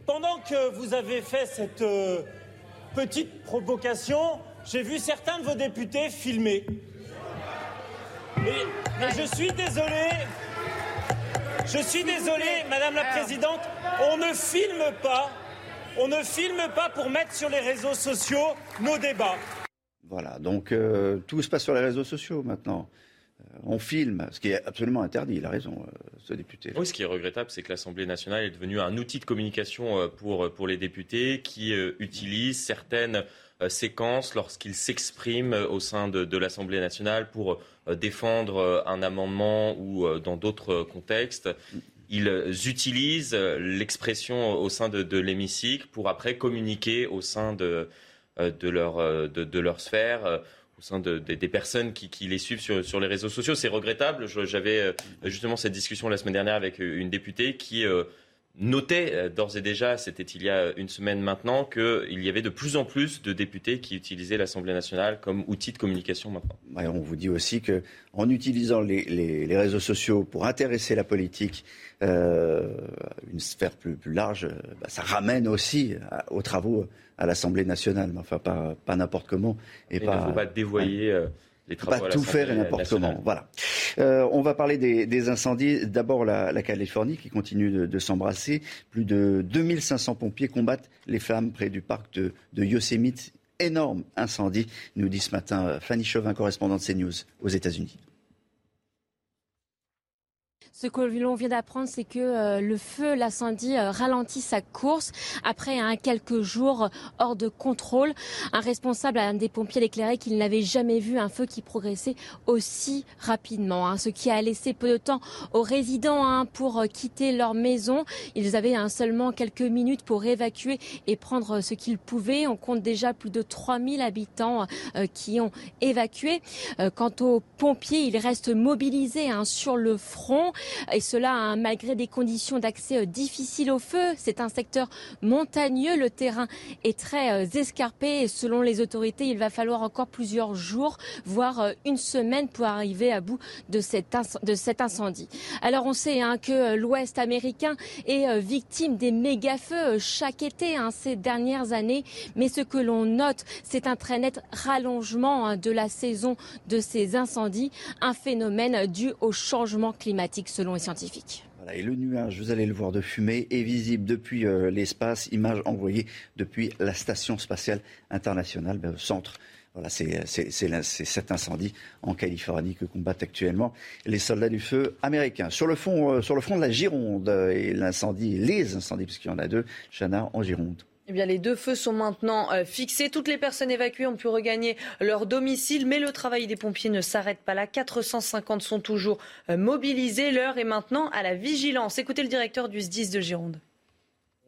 Pendant que vous avez fait cette euh, petite provocation, j'ai vu certains de vos députés filmer. mais je suis désolé. Je suis désolé, Madame la Présidente, on ne filme pas on ne filme pas pour mettre sur les réseaux sociaux nos débats. Voilà, donc euh, tout se passe sur les réseaux sociaux maintenant. Euh, on filme, ce qui est absolument interdit, il a raison, euh, ce député. Oui, ce qui est regrettable, c'est que l'Assemblée nationale est devenue un outil de communication pour, pour les députés qui utilisent certaines séquences lorsqu'ils s'expriment au sein de, de l'Assemblée nationale pour défendre un amendement ou dans d'autres contextes ils utilisent l'expression au sein de, l'hémicycle pour après communiquer au sein de, euh, leur, euh, de, leur sphère euh, au sein des personnes qui, les suivent sur, les réseaux sociaux. C'est regrettable. J'avais justement cette discussion la semaine dernière avec une députée qui notait euh, d'ores et déjà, c'était il y a une semaine maintenant, qu'il y avait de plus en plus de députés qui utilisaient l'Assemblée nationale comme outil de communication maintenant. on vous dit aussi qu'en utilisant les, réseaux sociaux pour intéresser la politique, euh, une sphère plus, large, bah, ça ramène aussi aux travaux à l'Assemblée nationale, mais enfin pas, n'importe comment. Et il ne faut pas dévoyer. Euh, les travaux pas à tout faire et n'importe comment. Voilà. Euh, on va parler des, des incendies. D'abord la, la Californie qui continue de, de s'embrasser. Plus de 2500 pompiers combattent les flammes près du parc de, de Yosemite. Énorme incendie, nous dit ce matin euh, Fanny Chauvin, correspondante CNews aux États-Unis. Ce que l'on vient d'apprendre, c'est que euh, le feu, l'incendie euh, ralentit sa course après un quelques jours euh, hors de contrôle. Un responsable, un des pompiers, a déclaré qu'il n'avait jamais vu un feu qui progressait aussi rapidement, hein, ce qui a laissé peu de temps aux résidents hein, pour quitter leur maison. Ils avaient hein, seulement quelques minutes pour évacuer et prendre ce qu'ils pouvaient. On compte déjà plus de 3000 habitants qui ont évacué. Quant aux pompiers, ils restent mobilisés hein, sur le front et cela hein, malgré des conditions d'accès euh, difficiles au feu. C'est un secteur montagneux, le terrain est très euh, escarpé. Et selon les autorités, il va falloir encore plusieurs jours, voire euh, une semaine pour arriver à bout de cet, de cet incendie. Alors on sait hein, que l'Ouest américain est victime des méga-feux chaque été hein, ces dernières années, mais ce que l'on note, c'est un très net rallongement de la saison de ces incendies, un phénomène dû au changement climatique selon les scientifiques. Et le nuage, vous allez le voir de fumée, est visible depuis euh, l'espace, image envoyée depuis la station spatiale internationale, ben, au centre. Voilà, c'est cet incendie en Californie que combattent actuellement les soldats du feu américains. Sur le, euh, sur le front de la Gironde euh, et l'incendie, les incendies, puisqu'il y en a deux, Chana en Gironde. Eh les deux feux sont maintenant euh, fixés. Toutes les personnes évacuées ont pu regagner leur domicile, mais le travail des pompiers ne s'arrête pas là. 450 sont toujours euh, mobilisés. L'heure est maintenant à la vigilance. Écoutez le directeur du SDIS de Gironde.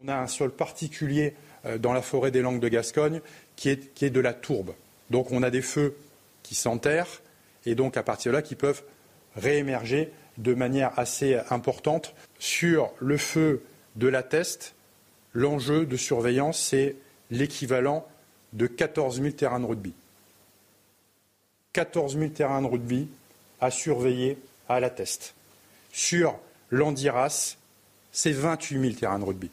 On a un sol particulier euh, dans la forêt des Langues de Gascogne qui est, qui est de la tourbe. Donc on a des feux qui s'enterrent et donc à partir de là qui peuvent réémerger de manière assez importante. Sur le feu de la teste, l'enjeu de surveillance, c'est l'équivalent de 14 000 terrains de rugby. 14 000 terrains de rugby à surveiller à la teste. Sur l'Andiras, c'est 28 000 terrains de rugby.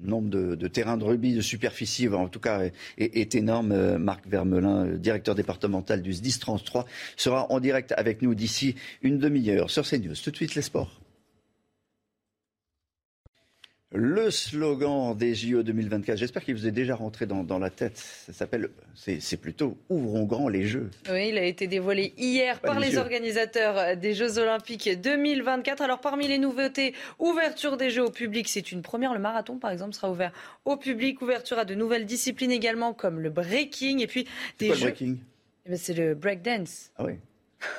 Le nombre de, terrains de rugby, de superficie, en tout cas, est, énorme. Euh, Marc Vermelin, euh, directeur départemental du SDIS 33, sera en direct avec nous d'ici une demi-heure sur CNews. Tout de suite, les sports. Le slogan des JO 2024, j'espère qu'il vous est déjà rentré dans, dans la tête. Ça s'appelle, c'est plutôt Ouvrons grand les Jeux. Oui, il a été dévoilé hier Pas par les yeux. organisateurs des Jeux Olympiques 2024. Alors, parmi les nouveautés, ouverture des Jeux au public, c'est une première. Le marathon, par exemple, sera ouvert au public. Ouverture à de nouvelles disciplines également, comme le breaking. Et puis, C'est des quoi le Jeux. breaking? Eh ben, c'est le breakdance. Ah oui.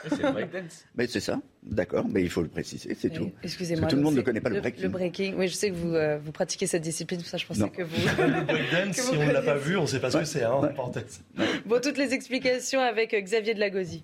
C'est le breakdance. Mais c'est ça, d'accord, mais il faut le préciser, c'est tout. Excusez-moi. Parce que tout le monde ne connaît pas le breaking. Le breaking. Oui, je sais que vous, euh, vous pratiquez cette discipline, pour ça je pensais Non. que vous. Le breakdance, si vous on ne l'a pas vu, on ne sait pas ce que c'est, hein, en parenthèse. Bon, toutes les explications avec euh, Xavier Delagozie.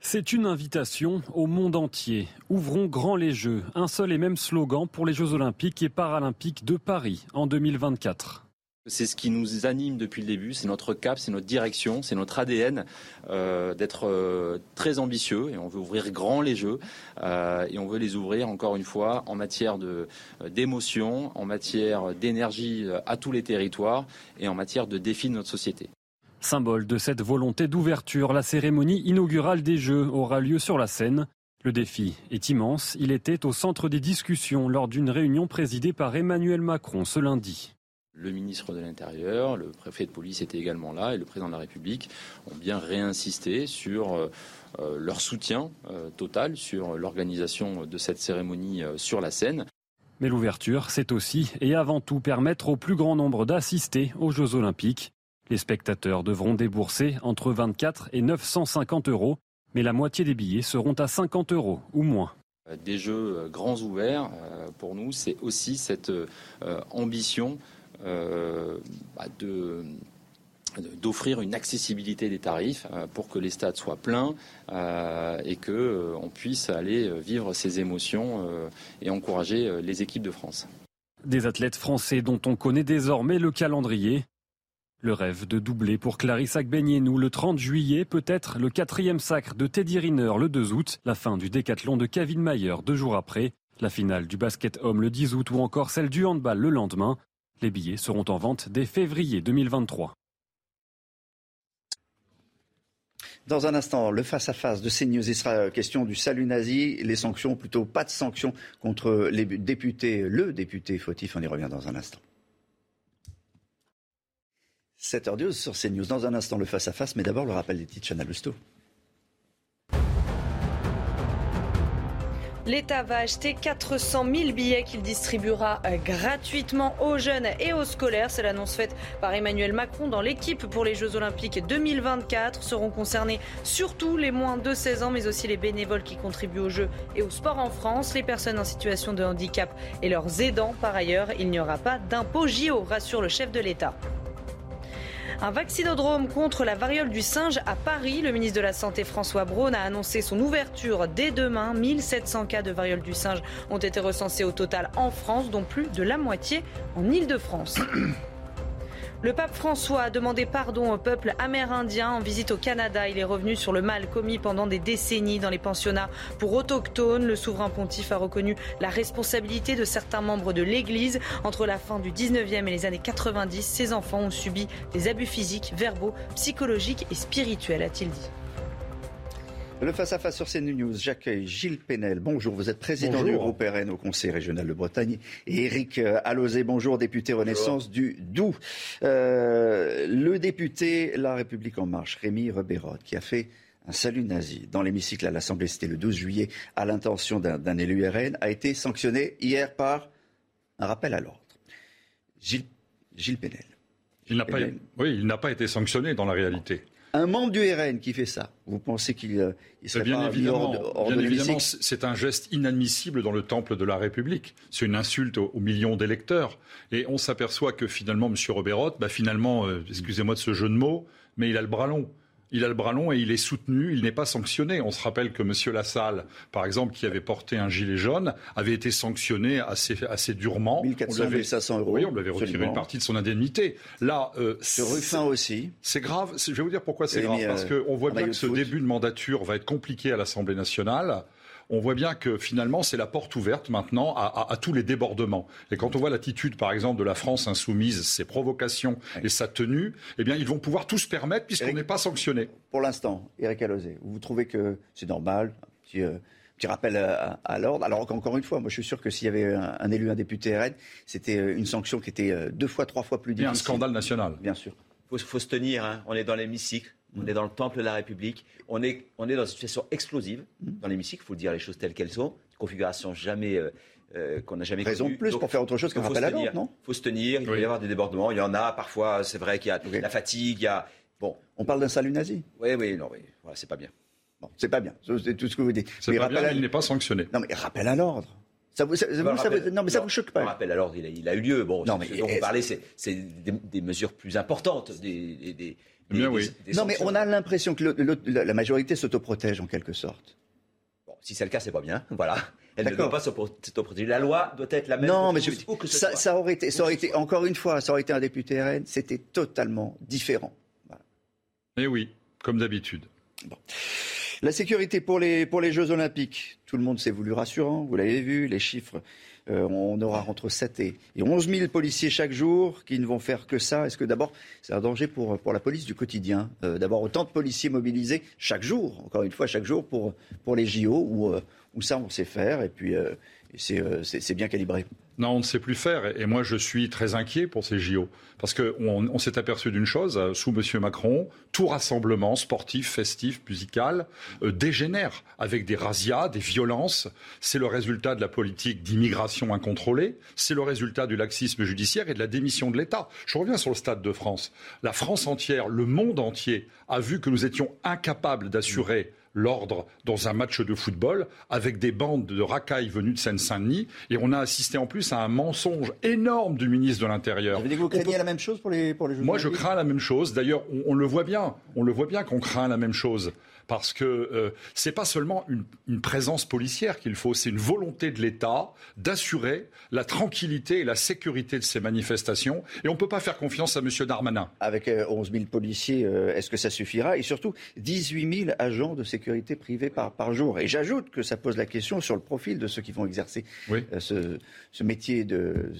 C'est une invitation au monde entier. Ouvrons grand les Jeux, un seul et même slogan pour les Jeux olympiques et paralympiques de Paris en 2024. C'est ce qui nous anime depuis le début, c'est notre cap, c'est notre direction, c'est notre ADN euh, d'être euh, très ambitieux et on veut ouvrir grand les jeux euh, et on veut les ouvrir encore une fois en matière d'émotion, en matière d'énergie à tous les territoires et en matière de défis de notre société. Symbole de cette volonté d'ouverture, la cérémonie inaugurale des Jeux aura lieu sur la scène. Le défi est immense. Il était au centre des discussions lors d'une réunion présidée par Emmanuel Macron ce lundi. Le ministre de l'Intérieur, le préfet de police était également là et le président de la République ont bien réinsisté sur euh, euh, leur soutien euh, total sur l'organisation de cette cérémonie sur la scène. Mais l'ouverture, c'est aussi et avant tout permettre au plus grand nombre d'assister aux Jeux olympiques. Les spectateurs devront débourser entre 24 et 950 euros, mais la moitié des billets seront à 50 euros ou moins. Des jeux grands ouverts, pour nous, c'est aussi cette ambition bah, de d'offrir une accessibilité des tarifs euh, pour que les stades soient pleins euh, et que euh, on puisse aller euh, vivre ces émotions euh, et encourager euh, les équipes de France. Des athlètes français dont on connaît désormais le calendrier. Le rêve de doubler pour Clarisse Agbenienou le 30 juillet, peut-être le quatrième sacre de Teddy Riner le 2 août, la fin du décathlon de Kevin Mayer deux jours après. La finale du basket homme le 10 août ou encore celle du handball le lendemain. Les billets seront en vente dès février 2023. Dans un instant, le face-à-face de CNews, il sera question du salut nazi, les sanctions, plutôt pas de sanctions contre les députés, le député fautif, on y revient dans un instant. 7h12 sur CNews. Dans un instant, le face-à-face, mais d'abord le rappel des titres, Lousteau. L'État va acheter 400 000 billets qu'il distribuera euh, gratuitement aux jeunes et aux scolaires. C'est l'annonce faite par Emmanuel Macron dans l'équipe pour les Jeux Olympiques 2024. Seront concernés surtout les moins de 16 ans, mais aussi les bénévoles qui contribuent aux Jeux et au sport en France, les personnes en situation de handicap et leurs aidants. Par ailleurs, il n'y aura pas d'impôt JO, rassure le chef de l'État. Un vaccinodrome contre la variole du singe à Paris. Le ministre de la Santé François Braun a annoncé son ouverture dès demain. 1700 cas de variole du singe ont été recensés au total en France, dont plus de la moitié en Île-de-France. Le pape François a demandé pardon au peuple amérindien en visite au Canada. Il est revenu sur le mal commis pendant des décennies dans les pensionnats pour autochtones. Le souverain pontife a reconnu la responsabilité de certains membres de l'Église. Entre la fin du 19e et les années 90, ces enfants ont subi des abus physiques, verbaux, psychologiques et spirituels, a-t-il dit. Le face-à-face sur CNews News, j'accueille Gilles Penel. Bonjour, vous êtes président du groupe RN au Conseil régional de Bretagne. Et Eric euh, Alauzet, bonjour, député Renaissance du Doubs. Euh, le député La République En Marche, Rémi Rebérod, qui a fait un salut nazi dans l'hémicycle à l'Assemblée, c'était le 12 juillet, à l'intention d'un élu RN, a été sanctionné hier par un rappel à l'ordre. Gilles, Gilles Penel. Il n'a pas, oui, il n'a pas été sanctionné dans la réalité. Un membre du RN qui fait ça, vous pensez qu'il euh, serait bien pas évidemment, hors de, bien évidemment, c'est un geste inadmissible dans le temple de la République. C'est une insulte aux, millions d'électeurs. Et on s'aperçoit que finalement, M. Robérot, bah finalement, euh, excusez-moi de ce jeu de mots, mais il a le bras long il a le bras long et il est soutenu, il n'est pas sanctionné. On se rappelle que M. Lassalle, par exemple, qui avait porté un gilet jaune, avait été sanctionné assez, assez durement. 1400, 1500 euros. Oui, on lui avait retiré une partie de son indemnité. Là, euh, Ruffin aussi. C'est grave. Je vais vous dire pourquoi c'est grave. Parce qu'on voit bien que ce début de mandature va être compliqué à l'Assemblée nationale on voit bien que finalement, c'est la porte ouverte maintenant à, tous les débordements. Et quand on voit l'attitude, par exemple, de la France insoumise, ses provocations et sa tenue, eh bien, ils vont pouvoir tout se permettre puisqu'on n'est pas sanctionné. Pour l'instant, Eric Alozé, vous trouvez que c'est normal un petit, euh, rappel à, l'ordre? Alors encore une fois, moi je suis sûr que s'il y avait un, élu, un député RN, c'était euh, une sanction qui était euh, deux fois, trois fois plus difficile. Et un scandale national. Bien sûr. Il faut, se tenir, hein. on est dans l'hémicycle. On est dans le temple de la République. On est, on est dans une situation explosive dans l'hémicycle. Il faut dire les choses telles qu'elles sont. Configuration jamais. Euh, euh, qu'on n'a jamais Raison de plus pour faire autre chose qu'un rappel à l'ordre, non Il faut se tenir, il peut y avoir des débordements, il y en a parfois, c'est vrai qu'il y a la fatigue, il y a... Bon. On parle d'un salut nazi Oui, oui, non, oui, voilà, c'est pas bien. Bon, c'est pas bien, c'est tout ce que vous dites. C'est pas bien, il n'est pas sanctionné. Non, mais rappel à l'ordre. Ça vous, non, mais ça vous choque pas. rappel à l'ordre, il, a eu lieu. Bon, non, mais, dont vous parlez, c'est des, mesures plus importantes, des, des oui. non, mais on a l'impression que la majorité s'autoprotège en quelque sorte. Bon, si c'est le cas, c'est pas bien. Voilà. Elle ne doit pas s'autoprotéger. La loi doit être la même. Non, mais ça, aurait été, ça aurait été, encore une fois, ça aurait été un député RN, c'était totalement différent. Mais oui, comme d'habitude. La sécurité pour les, pour les Jeux Olympiques, tout le monde s'est voulu rassurant, vous l'avez vu, les chiffres euh, on aura entre 7 et, 11 000 policiers chaque jour qui ne vont faire que ça. Est-ce que d'abord, c'est un danger pour, pour la police du quotidien euh, d'avoir autant de policiers mobilisés chaque jour, encore une fois, chaque jour pour, pour les JO, où, euh, où ça, on sait faire, et puis c'est bien calibré non, on ne sait plus faire. Et moi, je suis très inquiet pour ces JO. Parce qu'on on, s'est aperçu d'une chose, euh, sous M. Macron, tout rassemblement sportif, festif, musical euh, dégénère avec des razzias, des violences. C'est le résultat de la politique d'immigration incontrôlée. C'est le résultat du laxisme judiciaire et de la démission de l'État. Je reviens sur le Stade de France. La France entière, le monde entier a vu que nous étions incapables d'assurer l'ordre dans un match de football avec des bandes de racailles venues de Seine-Saint-Denis. Et on a assisté en plus à un mensonge énorme du ministre de l'Intérieur. Vous, vous craignez la même chose pour les, pour les Jeux Moi, je crains la même chose. D'ailleurs, on, le voit bien. On le voit bien qu'on craint la même chose parce que euh, ce n'est pas seulement une, présence policière qu'il faut, c'est une volonté de l'État d'assurer la tranquillité et la sécurité de ces manifestations. Et on ne peut pas faire confiance à M. Darmanin. Avec 11 euh, 000 policiers, euh, est-ce que ça suffira? Et surtout, 18 000 agents de sécurité privée par, par jour. Et j'ajoute que ça pose la question sur le profil de ceux qui vont exercer euh, ce, ce métier de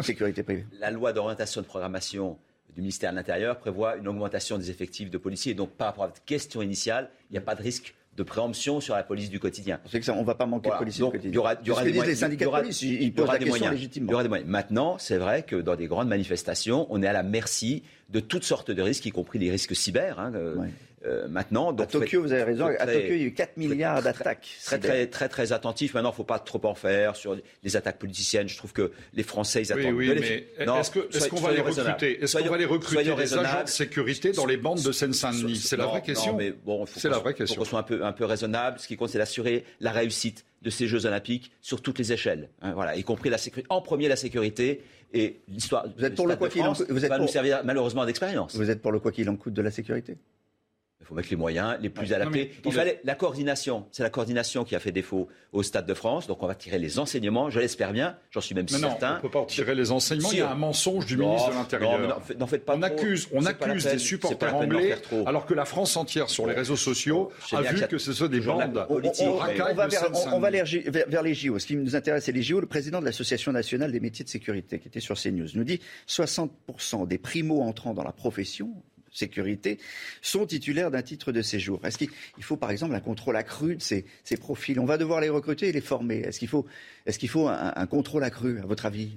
sécurité privée. La loi d'orientation de programmation du ministère de l'Intérieur prévoit une augmentation des effectifs de policiers. Donc, par rapport à votre question initiale, il n'y a pas de risque de préemption sur la police du quotidien. C'est que ça, on va pas manquer de policiers du quotidien. Il y aura, y des moyens- les syndicats il y aura- de police. Ils, ils il y posent aura la des moyens. légitimement. Il y aura des moyens. Maintenant, c'est vrai que dans des grandes manifestations, on est à la merci de toutes sortes de risques, y compris les risques cyber. hein, euh, euh, maintenant, donc, À Tokyo, vous avez raison. faut À Tokyo, il y a eu 4 milliards d'attaques. Très, très, très, très attentif. Maintenant, il ne faut pas trop en faire sur les attaques politiciennes. Je trouve que les Français, ils Oui, attendent. oui, de les- est-ce qu'on va les recruter Est-ce qu'on va les recruter des agents de sécurité dans les bandes de Seine-Saint-Denis C'est la vraie question. non, mais bon, il faut C'est qu'on- la vraie faut question. qu'on soit un peu, un peu raisonnable. Ce qui compte, c'est d'assurer la réussite de ces Jeux Olympiques sur toutes les échelles. Hein, voilà, y compris la sécurité. En premier, la sécurité. Et l'histoire Vous êtes pour le quoi qu'il en coûte vous êtes va pour- nous servir malheureusement d'expérience. Vous êtes pour le quoi qu'il en coûte de la sécurité? Il faut mettre les moyens les plus adaptés. Non, Il fallait la coordination. C'est la coordination qui a fait défaut au Stade de France. Donc on va tirer les enseignements. Je l'espère bien. J'en suis même Mais non, certain. on ne peut pas en tirer les enseignements. Si, Il y a un mensonge du non, ministre de l'Intérieur. faites- pas on trop. accuse, on accuse des supporters anglais, alors que la France entière sur les réseaux sociaux a vu que ce sont des bandes on va, vers, on- on Seine-Saint-Denis. va vers, vers- vers les JO. Ce qui nous intéresse, c'est les JO. Le président de l'Association nationale des métiers de sécurité, qui était sur CNews, nous dit 60% des primo-entrants dans la profession sécurité sont titulaires d'un titre de séjour. Est-ce qu'il il faut par exemple un contrôle accru de ces, ces profils? On va devoir les recruter et les former. Est-ce qu'il faut, est faut un, un contrôle accru, à votre avis?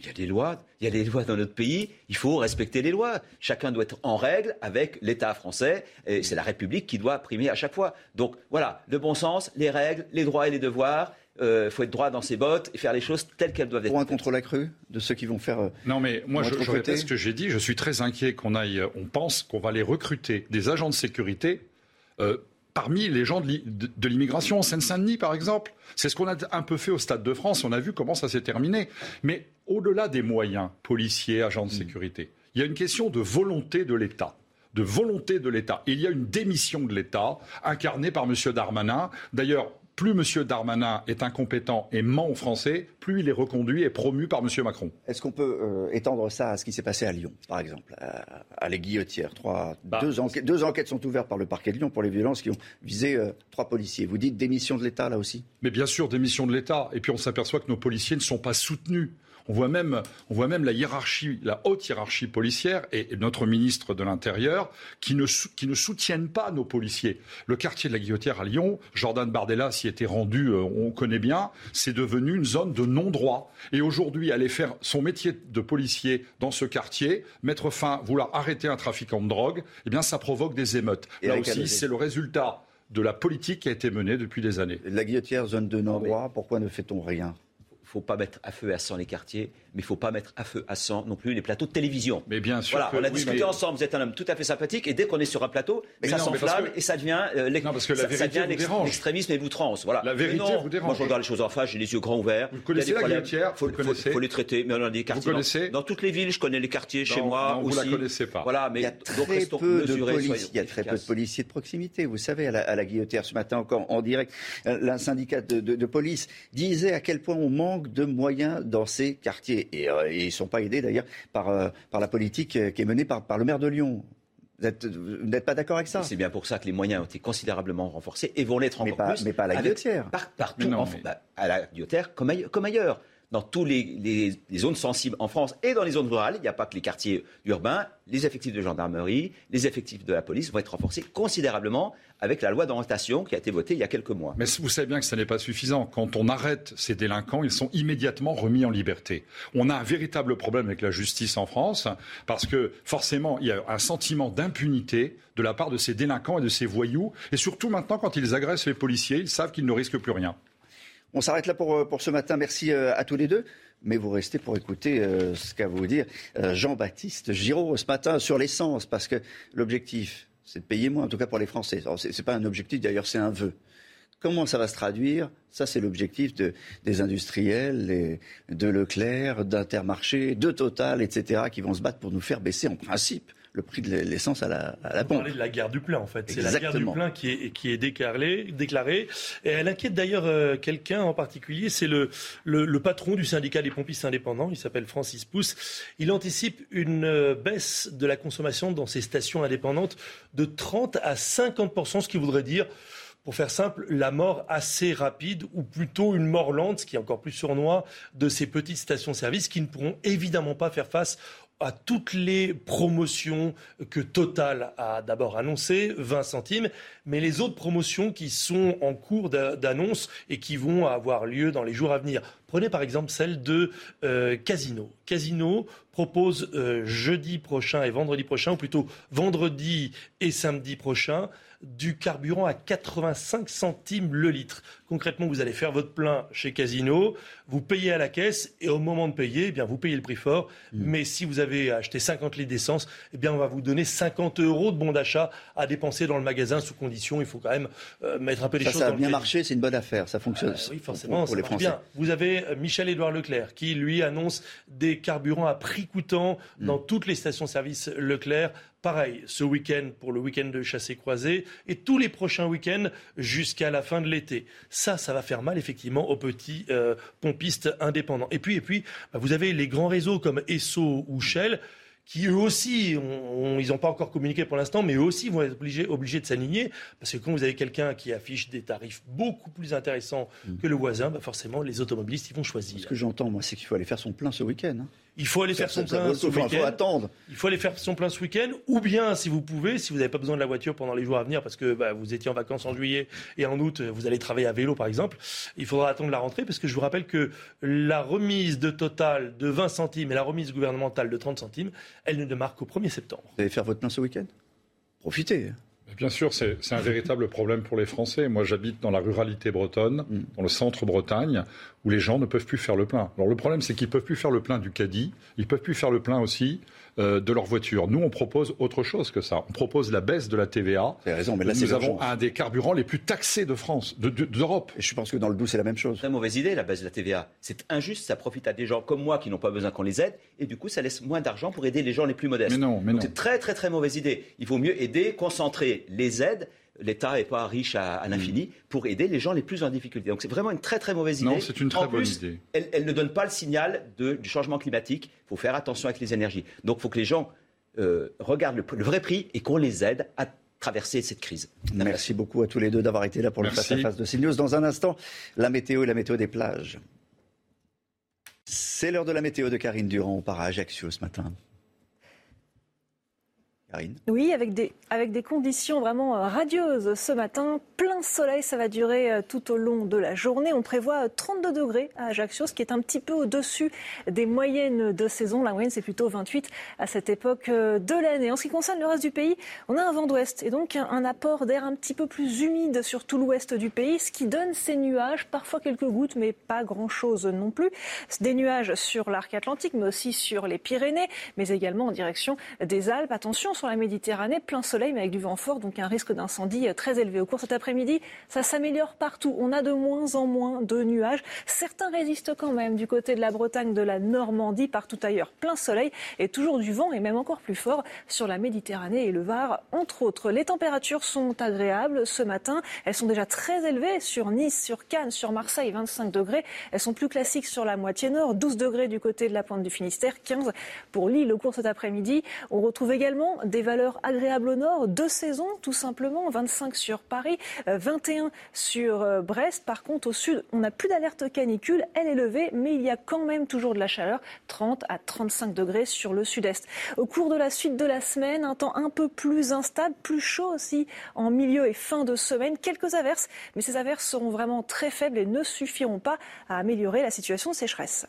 Il y a des lois, il y a des lois dans notre pays, il faut respecter les lois. Chacun doit être en règle avec l'État français, et c'est la République qui doit primer à chaque fois. Donc voilà, le bon sens, les règles, les droits et les devoirs, il faut être droit dans ses bottes et faire les choses telles qu'elles doivent être. Pour un contrôle accru de ceux qui vont faire. euh, Non, mais moi, je, je répète ce que j'ai dit. Je suis très inquiet qu'on aille. On pense qu'on va les recruter des agents de sécurité. euh, Parmi les gens de l'immigration, en Seine-Saint-Denis par exemple, c'est ce qu'on a un peu fait au Stade de France. On a vu comment ça s'est terminé. Mais au-delà des moyens, policiers, agents de Hmm. sécurité, il y a une question de volonté de l'État de volonté de l'État. Il y a une démission de l'État incarnée par M. Darmanin. D'ailleurs, plus M. Darmanin est incompétent et ment aux Français, plus il est reconduit et promu par M. Macron. Est-ce qu'on peut euh, étendre ça à ce qui s'est passé à Lyon, par exemple, à, à les Guillotières? Trois, Bah. deux, enquêtes, deux enquêtes sont ouvertes par le parquet de Lyon pour les violences qui ont visé euh, trois policiers. Vous dites démission de l'État là aussi? Mais bien sûr, démission de l'État. Et puis on s'aperçoit que nos policiers ne sont pas soutenus. On voit même, on voit même la hiérarchie, la haute hiérarchie policière et, et notre ministre de l'Intérieur qui ne, sou- qui ne soutiennent pas nos policiers. Le quartier de la Guillotière à Lyon, Jordan Bardella s'y était rendu, euh, on connaît bien, c'est devenu une zone de non-droit. Et aujourd'hui, aller faire son métier de policier dans ce quartier, mettre fin, vouloir arrêter un trafiquant de drogue, eh bien ça provoque des émeutes. Et Là aussi, c'est le résultat de la politique qui a été menée depuis des années. La Guillotière, zone de non-droit, pourquoi ne fait-on rien? Faut pas mettre à feu et à sang les quartiers, mais il ne faut pas mettre à feu à sang non plus les plateaux de télévision. Mais bien sûr Voilà, que on a oui, discuté mais- ensemble, vous êtes un homme tout à fait sympathique, et dès qu'on est sur un plateau, Mais ça s'enflamme que- et ça devient euh, vous l'extrémisme et l'outrance. Voilà. La vérité non, vous dérange. Moi, je regarde les choses en face, j'ai les yeux grands ouverts. Vous connaissez la Guillotière? Faut, Vous faut- connaissez? faut les traiter, mais on a des quartiers. dans- connaissez? dans, toutes les villes, je connais les quartiers chez Non, moi non, vous aussi. la connaissez pas. Voilà, mais il y a très restons peu de mesurés, police- soyons il y a très peu de efficaces. policiers de proximité. Vous savez, à la, à la Guillotière, ce matin encore en direct, euh, un syndicat de, de- de police disait à quel point on manque de moyens dans ces quartiers. Et, euh, et ils ne sont pas aidés d'ailleurs par, euh, par la politique euh, qui est menée par, par le maire de Lyon. Vous êtes- vous n'êtes pas d'accord avec ça? C'est bien pour ça que les moyens ont été considérablement renforcés et vont l'être Mais encore pas- plus. mais pas à la avec- Guillotière. par- partout, Mais non, en- mais- bah, à la Guillotière comme ailleurs. Dans toutes les, zones sensibles en France et dans les zones rurales, il n'y a pas que les quartiers urbains, les effectifs de gendarmerie, les effectifs de la police vont être renforcés considérablement avec la loi d'orientation qui a été votée il y a quelques mois. Mais vous savez bien que ce n'est pas suffisant. Quand on arrête ces délinquants, ils sont immédiatement remis en liberté. On a un véritable problème avec la justice en France parce que forcément, il y a un sentiment d'impunité de la part de ces délinquants et de ces voyous. Et surtout maintenant, quand ils agressent les policiers, ils savent qu'ils ne risquent plus rien. On s'arrête là pour, euh, pour ce matin. Merci euh, à tous les deux. Mais vous restez pour écouter euh, ce qu'a vous dire Jean-Baptiste Giraud ce matin sur l'essence, parce que l'objectif, c'est de payer moins, en tout cas pour les Français. C'est c'est pas un objectif, d'ailleurs, c'est un vœu. Comment ça va se traduire? Ça, c'est l'objectif de, des industriels, de Leclerc, d'Intermarché, de Total, etc., qui vont se battre pour nous faire baisser en principe le prix de l'essence à la, à la pompe. parlez de la guerre du plein, en fait. C'est la guerre du plein qui est, qui est déclarée, déclarée. Et elle inquiète d'ailleurs euh, quelqu'un en particulier. C'est le, le, le patron du syndicat des pompistes indépendants. Il s'appelle Francis Pousse. Il anticipe une euh, baisse de la consommation dans ces stations indépendantes de 30 à 50% ce qui voudrait dire pour faire simple, la mort assez rapide ou plutôt une mort lente, ce qui est encore plus sournois, de ces petites stations-service qui ne pourront évidemment pas faire face à toutes les promotions que Total a d'abord annoncées, 20 centimes, mais les autres promotions qui sont en cours d'annonce et qui vont avoir lieu dans les jours à venir. Prenez par exemple celle de euh, Casino. Casino propose euh, jeudi prochain et vendredi prochain, ou plutôt vendredi et samedi prochain, du carburant à 85 centimes le litre. Concrètement, vous allez faire votre plein chez Casino, vous payez à la caisse et au moment de payer, eh bien, vous payez le prix fort. Mm. Mais si vous avez acheté 50 litres d'essence, eh bien, on va vous donner 50 euros de bon d'achat à dépenser dans le magasin sous condition. Il faut quand même euh, mettre un peu les choses ça a bien marché, c'est une bonne affaire, ça fonctionne. Ah, oui, forcément, pour, les Français. Bien. Vous avez euh, Michel-Édouard Leclerc qui, lui, annonce des carburants à prix coûtant mm. dans toutes les stations-service Leclerc Pareil, ce week-end pour le week-end de chassé croisé et tous les prochains week-ends jusqu'à la fin de l'été. Ça, ça va faire mal effectivement aux petits euh, pompistes indépendants. Et puis, et puis, bah, vous avez les grands réseaux comme Esso ou Shell qui eux aussi, ils n'ont pas encore communiqué pour l'instant, mais eux aussi vont être obligés, obligés de s'aligner, parce que quand vous avez quelqu'un qui affiche des tarifs beaucoup plus intéressants mm. que le voisin, bah forcément, les automobilistes, ils vont choisir. Ce que j'entends, moi, c'est qu'il faut aller faire son plein ce week-end. Hein. Il faut aller faire son plein ce week-end. Il faut attendre. Il faut aller faire son plein ce week-end, ou bien, si vous pouvez, si vous n'avez pas besoin de la voiture pendant les jours à venir, parce que bah, vous étiez en vacances en juillet et en août, vous allez travailler à vélo, par exemple, il faudra attendre la rentrée, parce que je vous rappelle que la remise de Total de 20 centimes et la remise gouvernementale de 30 centimes, elle ne démarre qu'au 1er septembre. Vous allez faire votre plein ce week-end? Profitez. Bien sûr, c'est un véritable problème pour les Français. Moi, j'habite dans la ruralité bretonne, mm. dans le centre Bretagne, où les gens ne peuvent plus faire le plein. Alors le problème, c'est qu'ils ne peuvent plus faire le plein du caddie, ils ne peuvent plus faire le plein aussi euh, de leur voiture. Nous, on propose autre chose que ça. On propose la baisse de la TVA. Vous raison, mais là, Nous avons un des carburants les plus taxés de France, d'Europe. Et je pense que dans le Doubs, c'est la même chose. Très mauvaise idée, la baisse de la TVA. C'est injuste, ça profite à des gens comme moi qui n'ont pas besoin qu'on les aide, et du coup, ça laisse moins d'argent pour aider les gens les plus modestes. Mais non, mais non. C'est très, très, très mauvaise idée. Il vaut mieux aider, concentrer les aides l'État n'est pas riche à, l'infini pour aider les gens les plus en difficulté. Donc c'est vraiment une très très mauvaise idée. Non, c'est une très bonne idée. Elle, elle, ne donne pas le signal de, du changement climatique. Il faut faire attention avec les énergies. Donc il faut que les gens euh, regardent le, vrai prix et qu'on les aide à traverser cette crise. Merci beaucoup à tous les deux d'avoir été là pour le face-à-face de CNews. Dans un instant, la météo et la météo des plages. C'est l'heure de la météo de Karine Durand. On part à Ajaccio ce matin. Oui, avec des, avec des conditions vraiment euh, radieuses ce matin. Plein soleil, ça va durer euh, tout au long de la journée. On prévoit 32 euh, degrés à Ajaccio, ce qui est un petit peu au-dessus des moyennes de saison. La moyenne, c'est plutôt 28 à cette époque de l'année. En ce qui concerne le reste du pays, on a un vent d'ouest et donc un apport d'air un petit peu plus humide sur tout l'ouest du pays, ce qui donne ces nuages, parfois quelques gouttes, mais pas grand-chose non plus. Des nuages sur l'arc atlantique, mais aussi sur les Pyrénées, mais également en direction des Alpes. Attention, la Méditerranée, plein soleil mais avec du vent fort, donc un risque d'incendie euh, très élevé. Au cours cet après-midi, ça s'améliore partout. On a de moins en moins de nuages. Certains résistent quand même du côté de la Bretagne, de la Normandie, partout ailleurs. Plein soleil et toujours du vent et même encore plus fort sur la Méditerranée et le Var, entre autres. Les températures sont agréables ce matin. Elles sont déjà très élevées sur Nice, sur Cannes, sur Marseille, 25 degrés. Elles sont plus classiques sur la moitié nord, 12 degrés du côté de la pointe du Finistère, 15 pour Lille au cours cet après-midi. On retrouve également valeurs agréables au nord, deux saisons tout simplement, 25 sur Paris, 21 euh, sur euh, Brest. Par contre, au sud, on n'a plus d'alerte canicule, elle est levée, mais il y a quand même toujours de la chaleur, 30 à 35 degrés sur le sud-est. Au cours de la suite de la semaine, un temps un peu plus instable, plus chaud aussi en milieu et fin de semaine, quelques averses, mais ces averses seront vraiment très faibles et ne suffiront pas à améliorer la situation de sécheresse.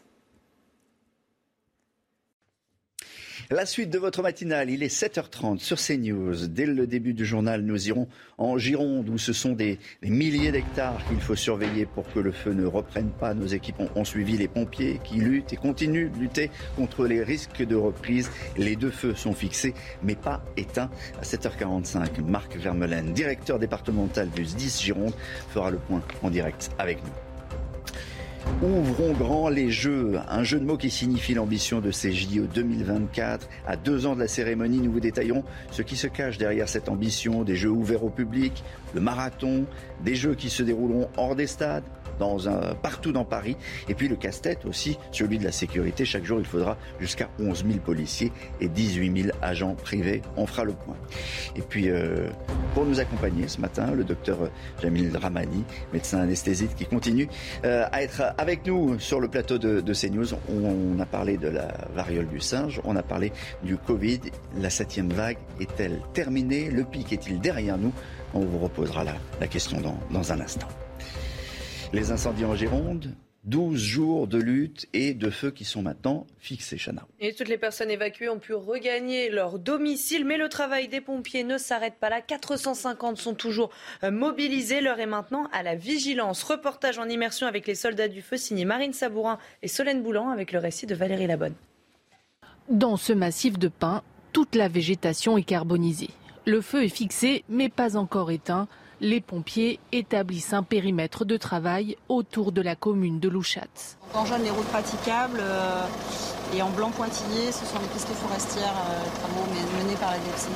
La suite de votre matinale, il est 7h30 sur CNews. Dès le début du journal, nous irons en Gironde où ce sont des, milliers d'hectares qu'il faut surveiller pour que le feu ne reprenne pas. Nos équipes ont, suivi les pompiers qui luttent et continuent de lutter contre les risques de reprise. Les deux feux sont fixés mais pas éteints. À 7h45, Marc Vermelaine, directeur départemental du 10 Gironde, fera le point en direct avec nous. Ouvrons grand les jeux, un jeu de mots qui signifie l'ambition de ces JO 2024. À deux ans de la cérémonie, nous vous détaillons ce qui se cache derrière cette ambition, des jeux ouverts au public, le marathon, des jeux qui se dérouleront hors des stades, dans un, partout dans Paris. Et puis le casse-tête aussi, celui de la sécurité. Chaque jour, il faudra jusqu'à 11 000 policiers et 18 000 agents privés. On fera le point. Et puis, euh, pour nous accompagner ce matin, le docteur Jamil Ramani, médecin anesthésiste, qui continue euh, à être avec nous sur le plateau de, de CNews. On, a parlé de la variole du singe, on a parlé du Covid. La septième vague est-elle terminée? Le pic est-il derrière nous? On vous reposera la, la question dans, dans un instant. Les incendies en Gironde, 12 jours de lutte et de feu qui sont maintenant fixés, Chana. Et toutes les personnes évacuées ont pu regagner leur domicile, mais le travail des pompiers ne s'arrête pas là. 450 sont toujours euh, mobilisés. L'heure est maintenant à la vigilance. Reportage en immersion avec les soldats du feu, signé Marine Sabourin et Solène Boulan, avec le récit de Valérie Labonne. Dans ce massif de pins, toute la végétation est carbonisée. Le feu est fixé, mais pas encore éteint les pompiers établissent un périmètre de travail autour de la commune de Louchat. En jaune, les routes praticables euh, et en blanc pointillé, ce sont les pistes forestières, euh, travaux menés par la DFC.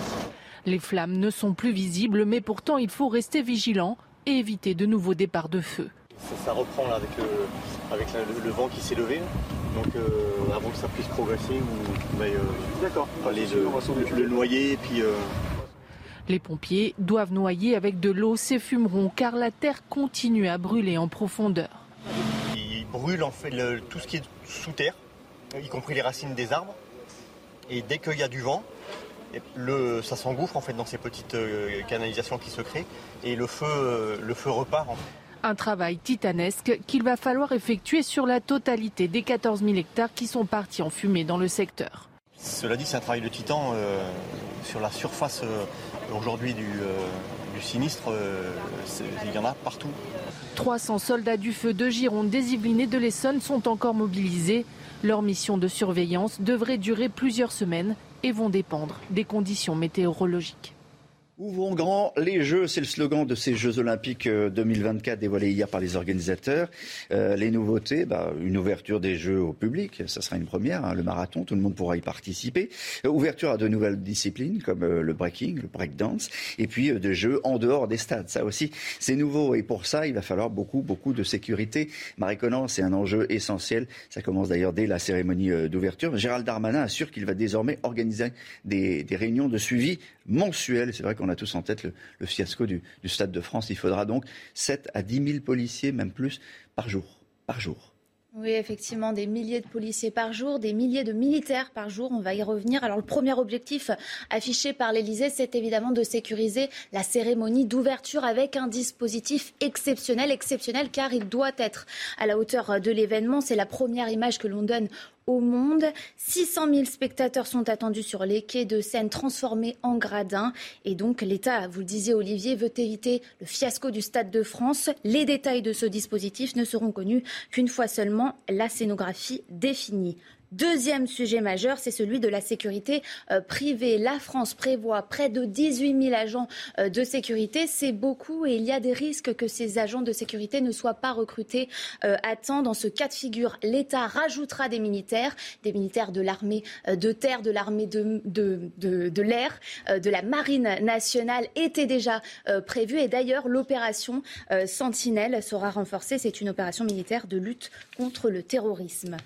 Les flammes ne sont plus visibles, mais pourtant il faut rester vigilant et éviter de nouveaux départs de feu. Ça, reprend là, avec, le, vent qui s'est levé. Donc euh, avant que ça puisse progresser, on, va D'accord. le, le, noyer et puis les pompiers doivent noyer avec de l'eau ces fumerons car la terre continue à brûler en profondeur. Ils brûlent en fait tout ce qui est sous terre, y compris les racines des arbres. Et dès qu'il y a du vent, le, ça s'engouffre en fait dans ces petites euh, canalisations qui se créent et le feu, euh, le feu repart. Un travail titanesque qu'il va falloir effectuer sur la totalité des 14 000 hectares qui sont partis en fumée dans le secteur. Cela dit, c'est un travail de titan euh, sur la surface aujourd'hui du, euh, sinistre, euh, il y en a partout. 300 soldats du feu de Gironde, des Yvelines et de l'Essonne sont encore mobilisés. Leur mission de surveillance devrait durer plusieurs semaines et vont dépendre des conditions météorologiques. Ouvrons grand les Jeux, c'est le slogan de ces Jeux Olympiques 2024 euh, dévoilés hier par les organisateurs. Euh, les nouveautés, bah, une ouverture des Jeux au public, ça sera une première, hein, le marathon, tout le monde pourra y participer. Euh, ouverture à de nouvelles disciplines comme le breaking, le breakdance, et puis des Jeux en dehors des stades. Ça aussi, c'est nouveau et pour ça, il va falloir beaucoup, beaucoup de sécurité. Marie Conan, c'est un enjeu essentiel. Ça commence d'ailleurs dès la cérémonie d'ouverture. Gérald Darmanin assure qu'il va désormais organiser des, des réunions de suivi mensuelles. C'est vrai qu'on on a tous en tête le, fiasco du, Stade de France. Il faudra donc 7 à 10 000 policiers, même plus, par jour. Par jour. Oui, effectivement, des milliers de policiers par jour, des milliers de militaires par jour. On va y revenir. Alors, le premier objectif affiché par l'Élysée, c'est évidemment de sécuriser la cérémonie d'ouverture avec un dispositif exceptionnel, exceptionnel car il doit être à la hauteur de l'événement. C'est la première image que l'on donne au monde. 600 000 spectateurs sont attendus sur les quais de Seine transformés en gradins. Et donc l'État, vous le disiez Olivier, veut éviter le fiasco du Stade de France. Les détails de ce dispositif ne seront connus qu'une fois seulement la scénographie définie. Deuxième sujet majeur, c'est celui de la sécurité euh, privée. La France prévoit près de 18 000 agents euh, de sécurité. C'est beaucoup et il y a des risques que ces agents de sécurité ne soient pas recrutés euh, à temps. Dans ce cas de figure, l'État rajoutera des militaires, des militaires de l'armée de terre, de l'armée de, de, de, de l'air, de la marine nationale était déjà prévue. Et d'ailleurs, l'opération Sentinelle sera renforcée. C'est une opération militaire de lutte contre le terrorisme.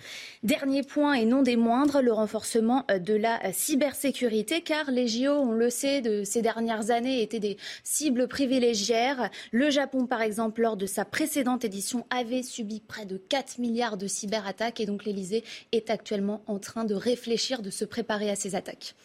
Dernier point et non des moindres, le renforcement euh, de la euh, cybersécurité, car les JO, on le sait, de ces dernières années étaient des cibles privilégiées. Le Japon, par exemple, lors de sa précédente édition, avait subi près de 4 milliards de cyberattaques et donc l'Elysée est actuellement en train de réfléchir, de se préparer à ces attaques.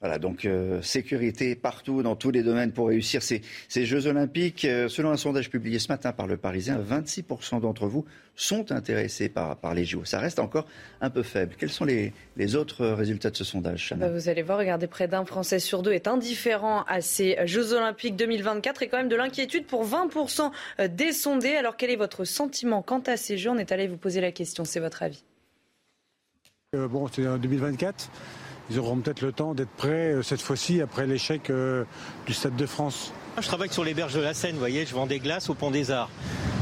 Voilà, donc euh, sécurité partout, dans tous les domaines pour réussir ces, Jeux Olympiques. Euh, selon un sondage publié ce matin par le Parisien, 26% d'entre vous sont intéressés par, par les JO. Ça reste encore un peu faible. Quels sont les, les autres résultats de ce sondage bah, Vous allez voir, regardez, près d'un Français sur deux est indifférent à ces Jeux Olympiques 2024 et quand même de l'inquiétude pour 20% des sondés. Alors quel est votre sentiment quant à ces Jeux? On est allé vous poser la question, c'est votre avis euh, Bon, c'est 2024 ils auront peut-être le temps d'être prêts euh, cette fois-ci après l'échec euh, du Stade de France. Je travaille sur les berges de la Seine, vous voyez, je vends des glaces au Pont des Arts.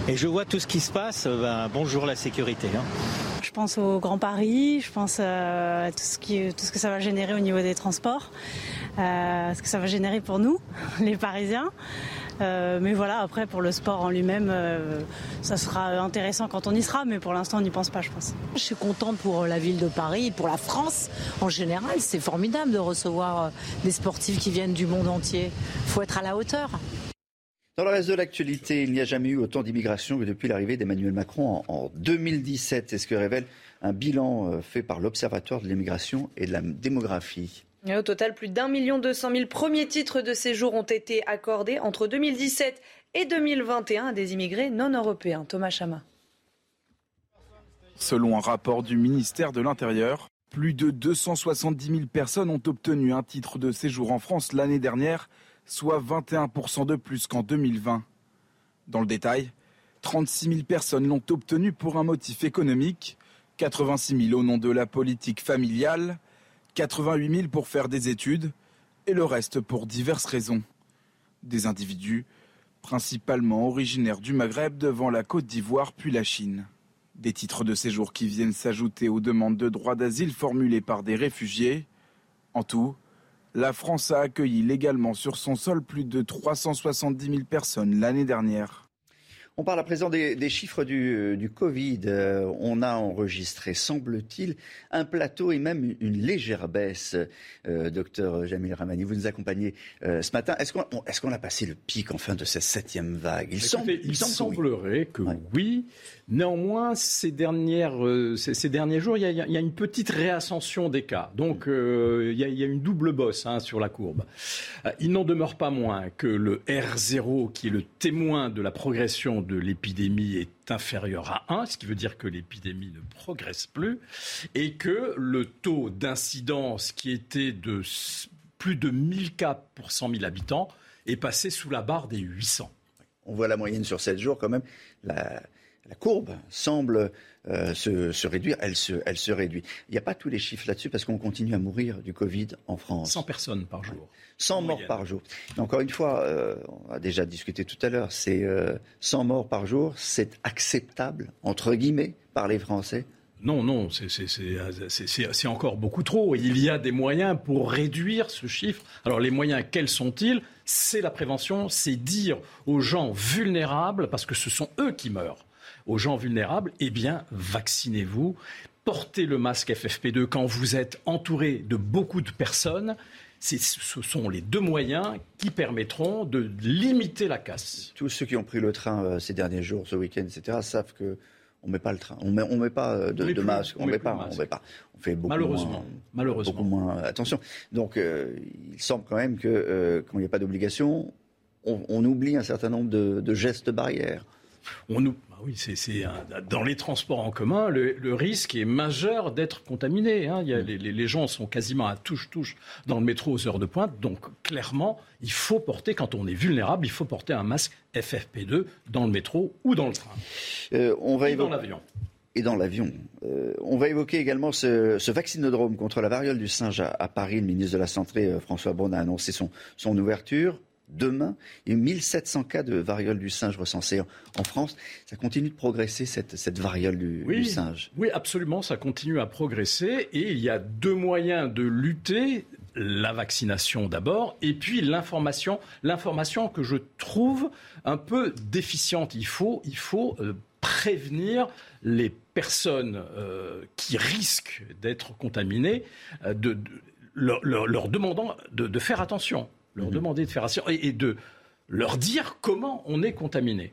Et je vois tout ce qui se passe, euh, ben, bonjour la sécurité. Hein. Je pense au Grand Paris, je pense à tout ce, qui, tout ce que ça va générer au niveau des transports, ce que ça va générer pour nous, les Parisiens. Mais voilà, après pour le sport en lui-même, ça sera intéressant quand on y sera, mais pour l'instant on n'y pense pas, je pense. Je suis contente pour la ville de Paris, pour la France en général. C'est formidable de recevoir des sportifs qui viennent du monde entier. Il faut être à la hauteur. Dans le reste de l'actualité, il n'y a jamais eu autant d'immigration que depuis l'arrivée d'Emmanuel Macron en, 2017. C'est ce que révèle un bilan euh, fait par l'Observatoire de l'immigration et de la démographie. Au total, plus d'un million deux cent mille premiers titres de séjour ont été accordés entre 2017 et 2021 à des immigrés non européens. Thomas Chama. Selon un rapport du ministère de l'Intérieur, plus de 270 000 personnes ont obtenu un titre de séjour en France l'année dernière, soit 21% de plus qu'en 2020. Dans le détail, 36 000 personnes l'ont obtenu pour un motif économique, 86 000 au nom de la politique familiale, 88 000 pour faire des études et le reste pour diverses raisons. Des individus principalement originaires du Maghreb devant la Côte d'Ivoire puis la Chine. Des titres de séjour qui viennent s'ajouter aux demandes de droit d'asile formulées par des réfugiés. En tout, la France a accueilli légalement sur son sol plus de 370 000 personnes l'année dernière. On parle à présent des, chiffres du, Covid. Euh, on a enregistré, semble-t-il, un plateau et même une, légère baisse. Euh, docteur Jamil Ramani, vous nous accompagnez euh, ce matin. Est-ce qu'on a passé le pic enfin de cette septième vague? Il, semblerait que oui. Néanmoins, ces, dernières, ces, derniers jours, il y, a, une petite réascension des cas. Donc, il, y a, une double bosse hein, sur la courbe. il n'en demeure pas moins que le R0, qui est le témoin de la progression de l'épidémie est inférieur à 1, ce qui veut dire que l'épidémie ne progresse plus, et que le taux d'incidence qui était de plus de 1000 cas pour 100 000 habitants est passé sous la barre des 800. On voit la moyenne sur 7 jours quand même. La courbe semble euh, se, réduire, elle se, elle se réduit. Il n'y a pas tous les chiffres là-dessus parce qu'on continue à mourir du Covid en France. 100 personnes par jour. 100 morts par jour. encore une fois, euh, on a déjà discuté tout à l'heure, c'est 100 euh, morts par jour, c'est acceptable, entre guillemets, par les Français? Non, non, c'est encore beaucoup trop. Il y a des moyens pour réduire ce chiffre. Alors les moyens, quels sont-ils? C'est la prévention, c'est dire aux gens vulnérables, parce que ce sont eux qui meurent, aux gens vulnérables, eh bien, vaccinez-vous. Portez le masque FFP2 quand vous êtes entouré de beaucoup de personnes. Ce sont les deux moyens qui permettront de limiter la casse. Tous ceux qui ont pris le train euh, ces derniers jours, ce week-end, etc., savent que on met pas le train, on met, met pas euh, de, masque, on, met, pas, on met pas, on fait beaucoup malheureusement, moins, malheureusement. beaucoup moins attention. Donc, euh, il semble quand même que quand il n'y a pas d'obligation, on, oublie un certain nombre de gestes barrières. On bah oui, c'est dans les transports en commun, le, risque est majeur d'être contaminé. Hein. les, gens sont quasiment à touche-touche dans le métro aux heures de pointe. Donc, clairement, il faut porter, quand on est vulnérable, il faut porter un masque FFP2 dans le métro ou dans le train. Euh, on va et dans l'avion. Et dans l'avion. Euh, on va évoquer également ce, vaccinodrome contre la variole du singe à, Paris. Le ministre de la Santé, euh, François Braun, a annoncé son ouverture demain. Il y a 1700 cas de variole du singe recensés en France. Ça continue de progresser, cette, cette variole du, singe. Oui, absolument, ça continue à progresser. Et il y a deux moyens de lutter. La vaccination d'abord, et puis l'information, l'information que je trouve un peu déficiente. Il faut, il faut euh, prévenir les personnes euh, qui risquent d'être contaminées, euh, de, leur, demandant de faire attention leur mhm. demander de faire attention et, de leur dire comment on est contaminé.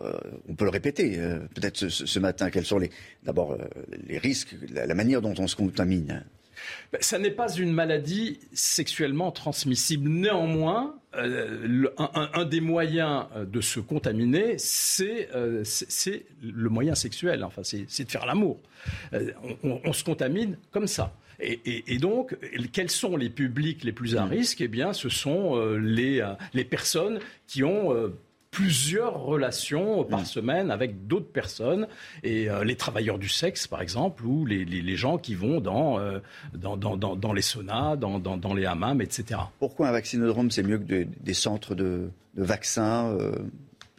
Euh, on peut le répéter euh, peut-être ce, matin. Quels sont les, d'abord euh, les risques, la, manière dont on se contamine ben, ça n'est pas une maladie sexuellement transmissible. Néanmoins, un, des moyens de se contaminer, c'est, c'est, le moyen sexuel. Enfin, c'est, de faire l'amour. on, se contamine comme ça. Et, donc, quels sont les publics les plus à mm. risque? Eh bien, ce sont euh, les, euh, les personnes qui ont euh, plusieurs relations par mm. semaine avec d'autres personnes et les travailleurs du sexe par exemple ou les, les, gens qui vont dans, dans, dans, dans, les saunas, dans, dans, les hammams, etc. Pourquoi un vaccinodrome c'est mieux que des centres de, de vaccins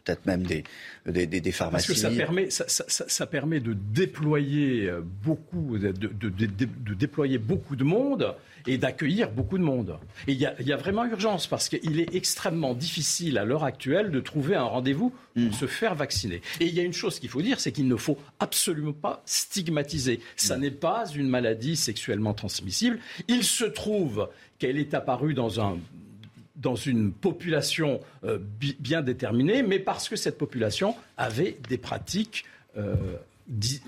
peut-être même des, des, des, pharmacies. Parce que ça permet, ça, ça, ça permet de déployer beaucoup, de, de, de, déployer beaucoup de monde et d'accueillir beaucoup de monde. Et il y, y, a vraiment urgence parce qu'il est extrêmement difficile à l'heure actuelle de trouver un rendez-vous pour mm. se faire vacciner. Et il y a une chose qu'il faut dire, c'est qu'il ne faut absolument pas stigmatiser. Ça mm. n'est pas une maladie sexuellement transmissible. Il se trouve qu'elle est apparue dans un dans une population euh, bien déterminée, mais parce que cette population avait des pratiques euh,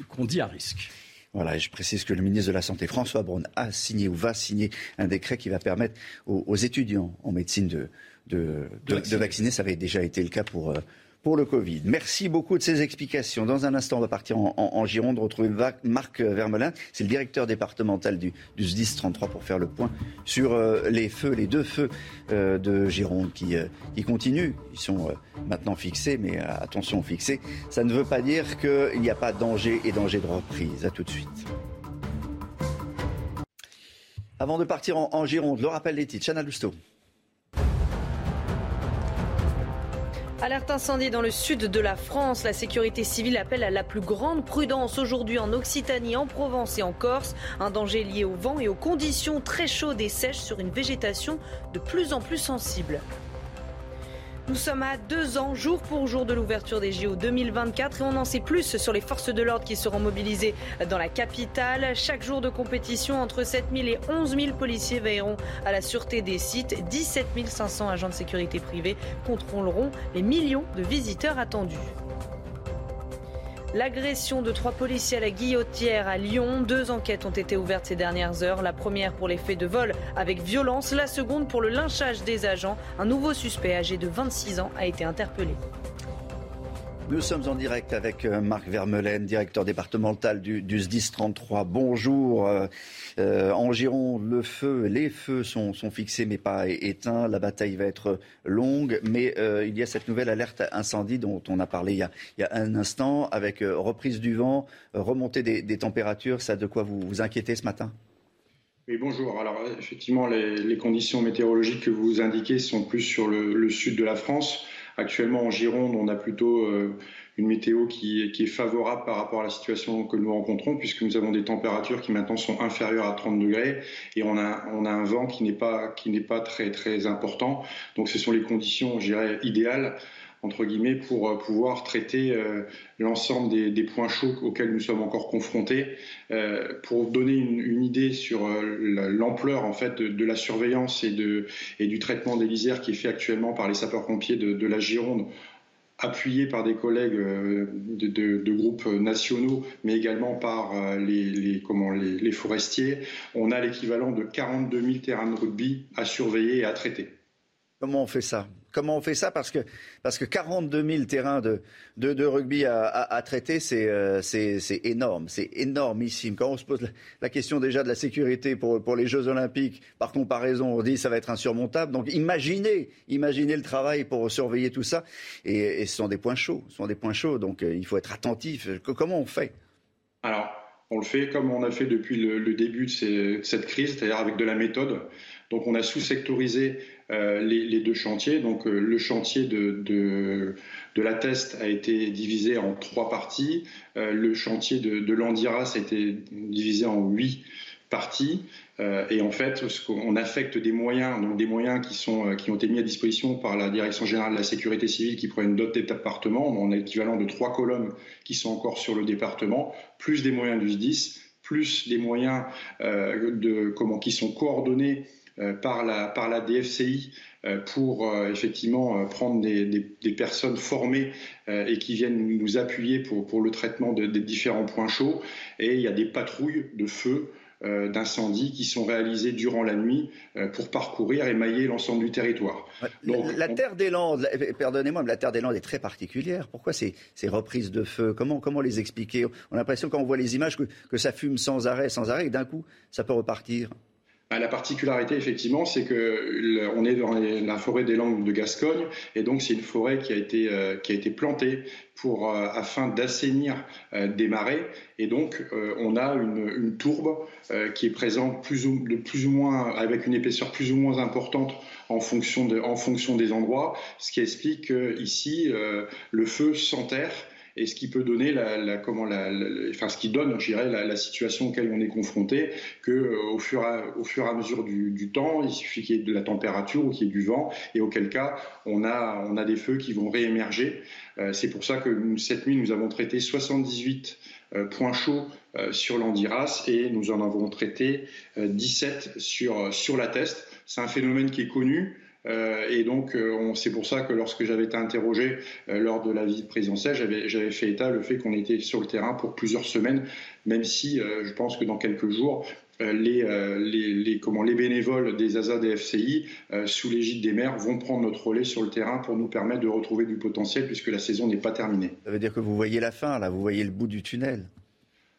qu'on dit à risque. Voilà, et je précise que le ministre de la Santé, François Braun, a signé ou va signer un décret qui va permettre aux, étudiants en médecine de, de, de, vacciner. Ça avait déjà été le cas pour, euh, pour le Covid. Merci beaucoup de ces explications. Dans un instant, on va partir en, Gironde, retrouver Marc Vermelin. C'est le directeur départemental du, du SDIS 33 pour faire le point sur euh, les feux, les deux feux euh, de Gironde qui, euh, qui, continuent. Ils sont maintenant fixés, mais attention, fixés. Ça ne veut pas dire qu'il n'y a pas danger et danger de reprise. À tout de suite. Avant de partir en, Gironde, le rappel des titres. Chana Lousteau. Alerte incendie dans le sud de la France. La sécurité civile appelle à la plus grande prudence aujourd'hui en Occitanie, en Provence et en Corse. Un danger lié au vent et aux conditions très chaudes et sèches sur une végétation de plus en plus sensible. Nous sommes à deux ans, jour pour jour, de l'ouverture des JO 2024 et on en sait plus sur les forces de l'ordre qui seront mobilisées dans la capitale. Chaque jour de compétition, entre 7 000 et 11 000 policiers veilleront à la sûreté des sites. 17 500 agents de sécurité privée contrôleront les millions de visiteurs attendus. L'agression de trois policiers à la guillotière à Lyon. Deux enquêtes ont été ouvertes ces dernières heures. La première pour les faits de vol avec violence, la seconde pour le lynchage des agents. Un nouveau suspect âgé de 26 ans a été interpellé. Nous sommes en direct avec euh, Marc Vermelaine, directeur départemental du, SDIS 33. Bonjour. Euh, euh, en Gironde, le feu, les feux sont, fixés mais pas éteints. La bataille va être longue, mais il y a cette nouvelle alerte incendie dont on a parlé il y a, un instant, avec reprise du vent, remontée des, températures. Ça de quoi vous vous inquiétez ce matin? Oui, bonjour. Alors, effectivement, les, conditions météorologiques que vous indiquez sont plus sur le sud de la France. Actuellement, en Gironde, on a plutôt euh, une météo qui, est favorable par rapport à la situation que nous rencontrons, puisque nous avons des températures qui maintenant sont inférieures à 30 degrés et on a, on a un vent qui n'est pas, qui pas très, très important. Donc, ce sont les conditions, je dirais, idéales entre guillemets, pour euh, pouvoir traiter euh, l'ensemble des, points chauds auxquels nous sommes encore confrontés. Euh, pour donner une, idée sur l'ampleur en fait de, la surveillance et, du traitement des lisières qui est fait actuellement par les sapeurs-pompiers de, la Gironde, appuyés par des collègues de, groupes nationaux, mais également par les, comment, les, les forestiers, on a l'équivalent de 42 000 terrains de rugby à surveiller et à traiter. Comment on fait ça? Comment on fait ça parce que, parce que 42 000 terrains de, de, rugby à, traiter, euh, c'est énorme, c'est énormissime. Quand on se pose la, question déjà de la sécurité pour, pour les Jeux Olympiques, par comparaison, on dit que ça va être insurmontable. Donc imaginez, imaginez le travail pour surveiller tout ça. Et, ce sont des points chauds, sont des points chauds. Donc euh, il faut être attentif. Comment on fait? Alors, on le fait comme on a fait depuis le, début de, cette crise, c'est-à-dire avec de la méthode. Donc on a sous-sectorisé euh, les, deux chantiers. Donc euh, le chantier de, de, la test a été divisé en trois parties. Euh, le chantier de, l'Andiras a été divisé en huit parties. et en fait, on affecte des moyens, donc des moyens qui, sont, qui ont été mis à disposition par la Direction générale de la sécurité civile qui prennent d'autres départements. On a l'équivalent de trois colonnes qui sont encore sur le département, plus des moyens du SDIS, plus des moyens de, comment, qui sont coordonnés par la, par la DFCI euh, pour euh, effectivement prendre des, des, personnes formées et qui viennent nous appuyer pour, pour le traitement des différents points chauds. Et il y a des patrouilles de feu d'incendie qui sont réalisées durant la nuit pour parcourir et mailler l'ensemble du territoire. la, Terre des Landes, pardonnez-moi, mais la Terre des Landes est très particulière. Pourquoi ces, ces reprises de feu? Comment, comment les expliquer? On a l'impression quand on voit les images que, que ça fume sans arrêt, sans arrêt, et d'un coup, ça peut repartir. Bah, la particularité, effectivement, c'est que on est dans la forêt des Landes de Gascogne, et donc c'est une forêt qui a été euh, qui a été plantée pour euh, afin d'assainir euh, des marais, et donc on a une, une tourbe qui est présente plus ou, de plus ou moins avec une épaisseur plus ou moins importante en fonction, de, en fonction des endroits, ce qui explique qu'ici, le feu s'enterre et ce qui peut donner la, comment la, enfin ce qui donne, je dirais, la, situation auquel on est confronté, que euh, au, fur à, au fur et à mesure du, temps, il suffit qu'il y ait de la température ou qu'il y ait du vent, et auquel cas on a on a des feux qui vont réémerger. Euh, c'est pour ça que cette nuit nous avons traité 78 euh, points chauds sur l'Andiras et nous en avons traité 17 sur sur la Teste. C'est un phénomène qui est connu. Euh, et donc, euh, c'est pour ça que lorsque j'avais été interrogé euh, lors de la visite présidentielle, j'avais fait état le fait qu'on était sur le terrain pour plusieurs semaines, même si je pense que dans quelques jours, les, comment, les bénévoles des ASA des FCI, sous l'égide des maires, vont prendre notre relais sur le terrain pour nous permettre de retrouver du potentiel puisque la saison n'est pas terminée. Ça veut dire que vous voyez la fin, là, vous voyez le bout du tunnel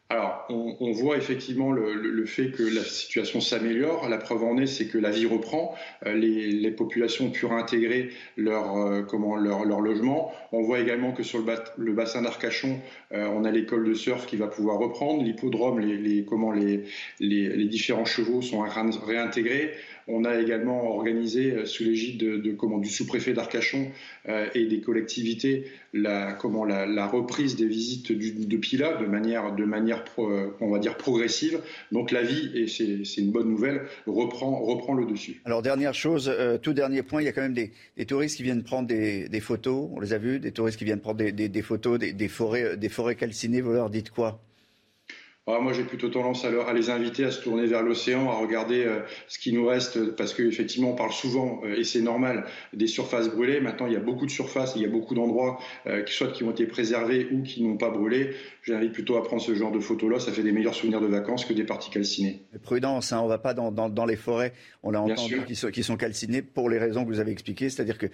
alors, on, voit effectivement le, fait que la situation s'améliore. La preuve en est, c'est que la vie reprend. Euh, les, populations ont pu réintégrer leur, euh, comment, leur, logement. On voit également que sur le, bassin d'Arcachon, euh, on a l'école de surf qui va pouvoir reprendre. L'hippodrome, les, comment les, les, différents chevaux sont réintégrés. On a également organisé euh, sous l'égide de, du sous-préfet d'Arcachon euh, et des collectivités la, reprise des visites de Pila de manière, euh, progressive. Donc la vie, et c'est une bonne nouvelle, reprend, le dessus. Alors dernière chose, tout dernier point, il y a quand même des, touristes qui viennent prendre des, photos, on les a vus, des touristes qui viennent prendre des, des photos des, forêts, des forêts calcinées. Vous leur dites quoi? Ah, moi, j'ai plutôt tendance à, les inviter à se tourner vers l'océan, à regarder euh, ce qui nous reste, parce qu'effectivement, on parle souvent, euh, et c'est normal, des surfaces brûlées. Maintenant, il y a beaucoup de surfaces, il y a beaucoup d'endroits, euh, soit qui ont été préservés ou qui n'ont pas brûlé. J'invite plutôt à prendre ce genre de photos-là. Ça fait des meilleurs souvenirs de vacances que des parties calcinées. Prudence, hein, on ne va pas dans, les forêts, on l'a entendu, qui sont, qui sont calcinées pour les raisons que vous avez expliquées, c'est-à-dire que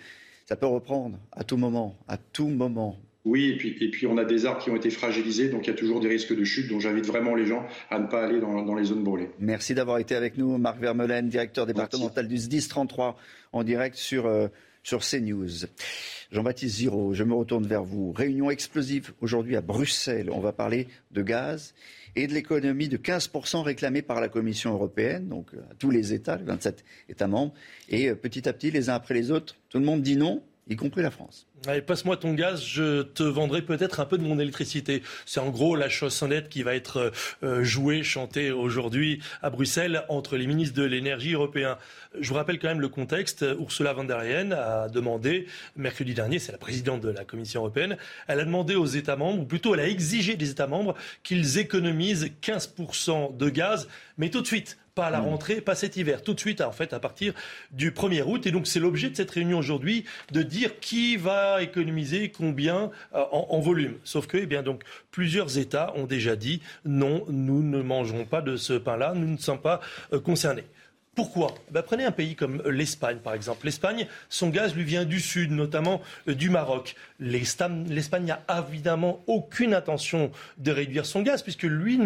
ça peut reprendre à tout moment, à tout moment. Oui, et puis, et puis on a des arbres qui ont été fragilisés, donc il y a toujours des risques de chute. Donc j'invite vraiment les gens à ne pas aller dans, les zones brûlées. Merci d'avoir été avec nous, Marc Vermeulen, directeur départemental du SDIS 33, en direct sur, euh, sur CNews. Jean-Baptiste Ziraud, je me retourne vers vous. Réunion explosive aujourd'hui à Bruxelles. On va parler de gaz et de l'économie de 15% réclamée par la Commission européenne, donc euh, à tous les États, les 27 États membres. Et euh, petit à petit, les uns après les autres, tout le monde dit non, y compris la France. Passe-moi ton gaz, je te vendrai peut-être un peu de mon électricité. C'est en gros la chansonnette qui va être euh, jouée, chantée aujourd'hui à Bruxelles entre les ministres de l'énergie européens. Je vous rappelle quand même le contexte. Ursula von der Leyen a demandé, mercredi dernier, c'est la présidente de la Commission européenne, elle a demandé aux États membres, ou plutôt elle a exigé des États membres qu'ils économisent 15% de gaz, mais tout de suite pas à la hmm. rentrée, pas cet hiver, tout de suite, en fait, à partir du 1er août. Et donc, c'est l'objet de cette réunion aujourd'hui de dire qui va économiser combien euh, en, volume. Sauf que, eh bien, donc, plusieurs États ont déjà dit non, nous ne mangerons pas de ce pain-là, nous ne sommes pas euh, concernés. Pourquoi? Ben, Prenez un pays comme l'Espagne, par exemple. L'Espagne, son gaz lui vient du sud, notamment euh, du Maroc. L'Espagne n'a évidemment aucune intention de réduire son gaz, puisque lui,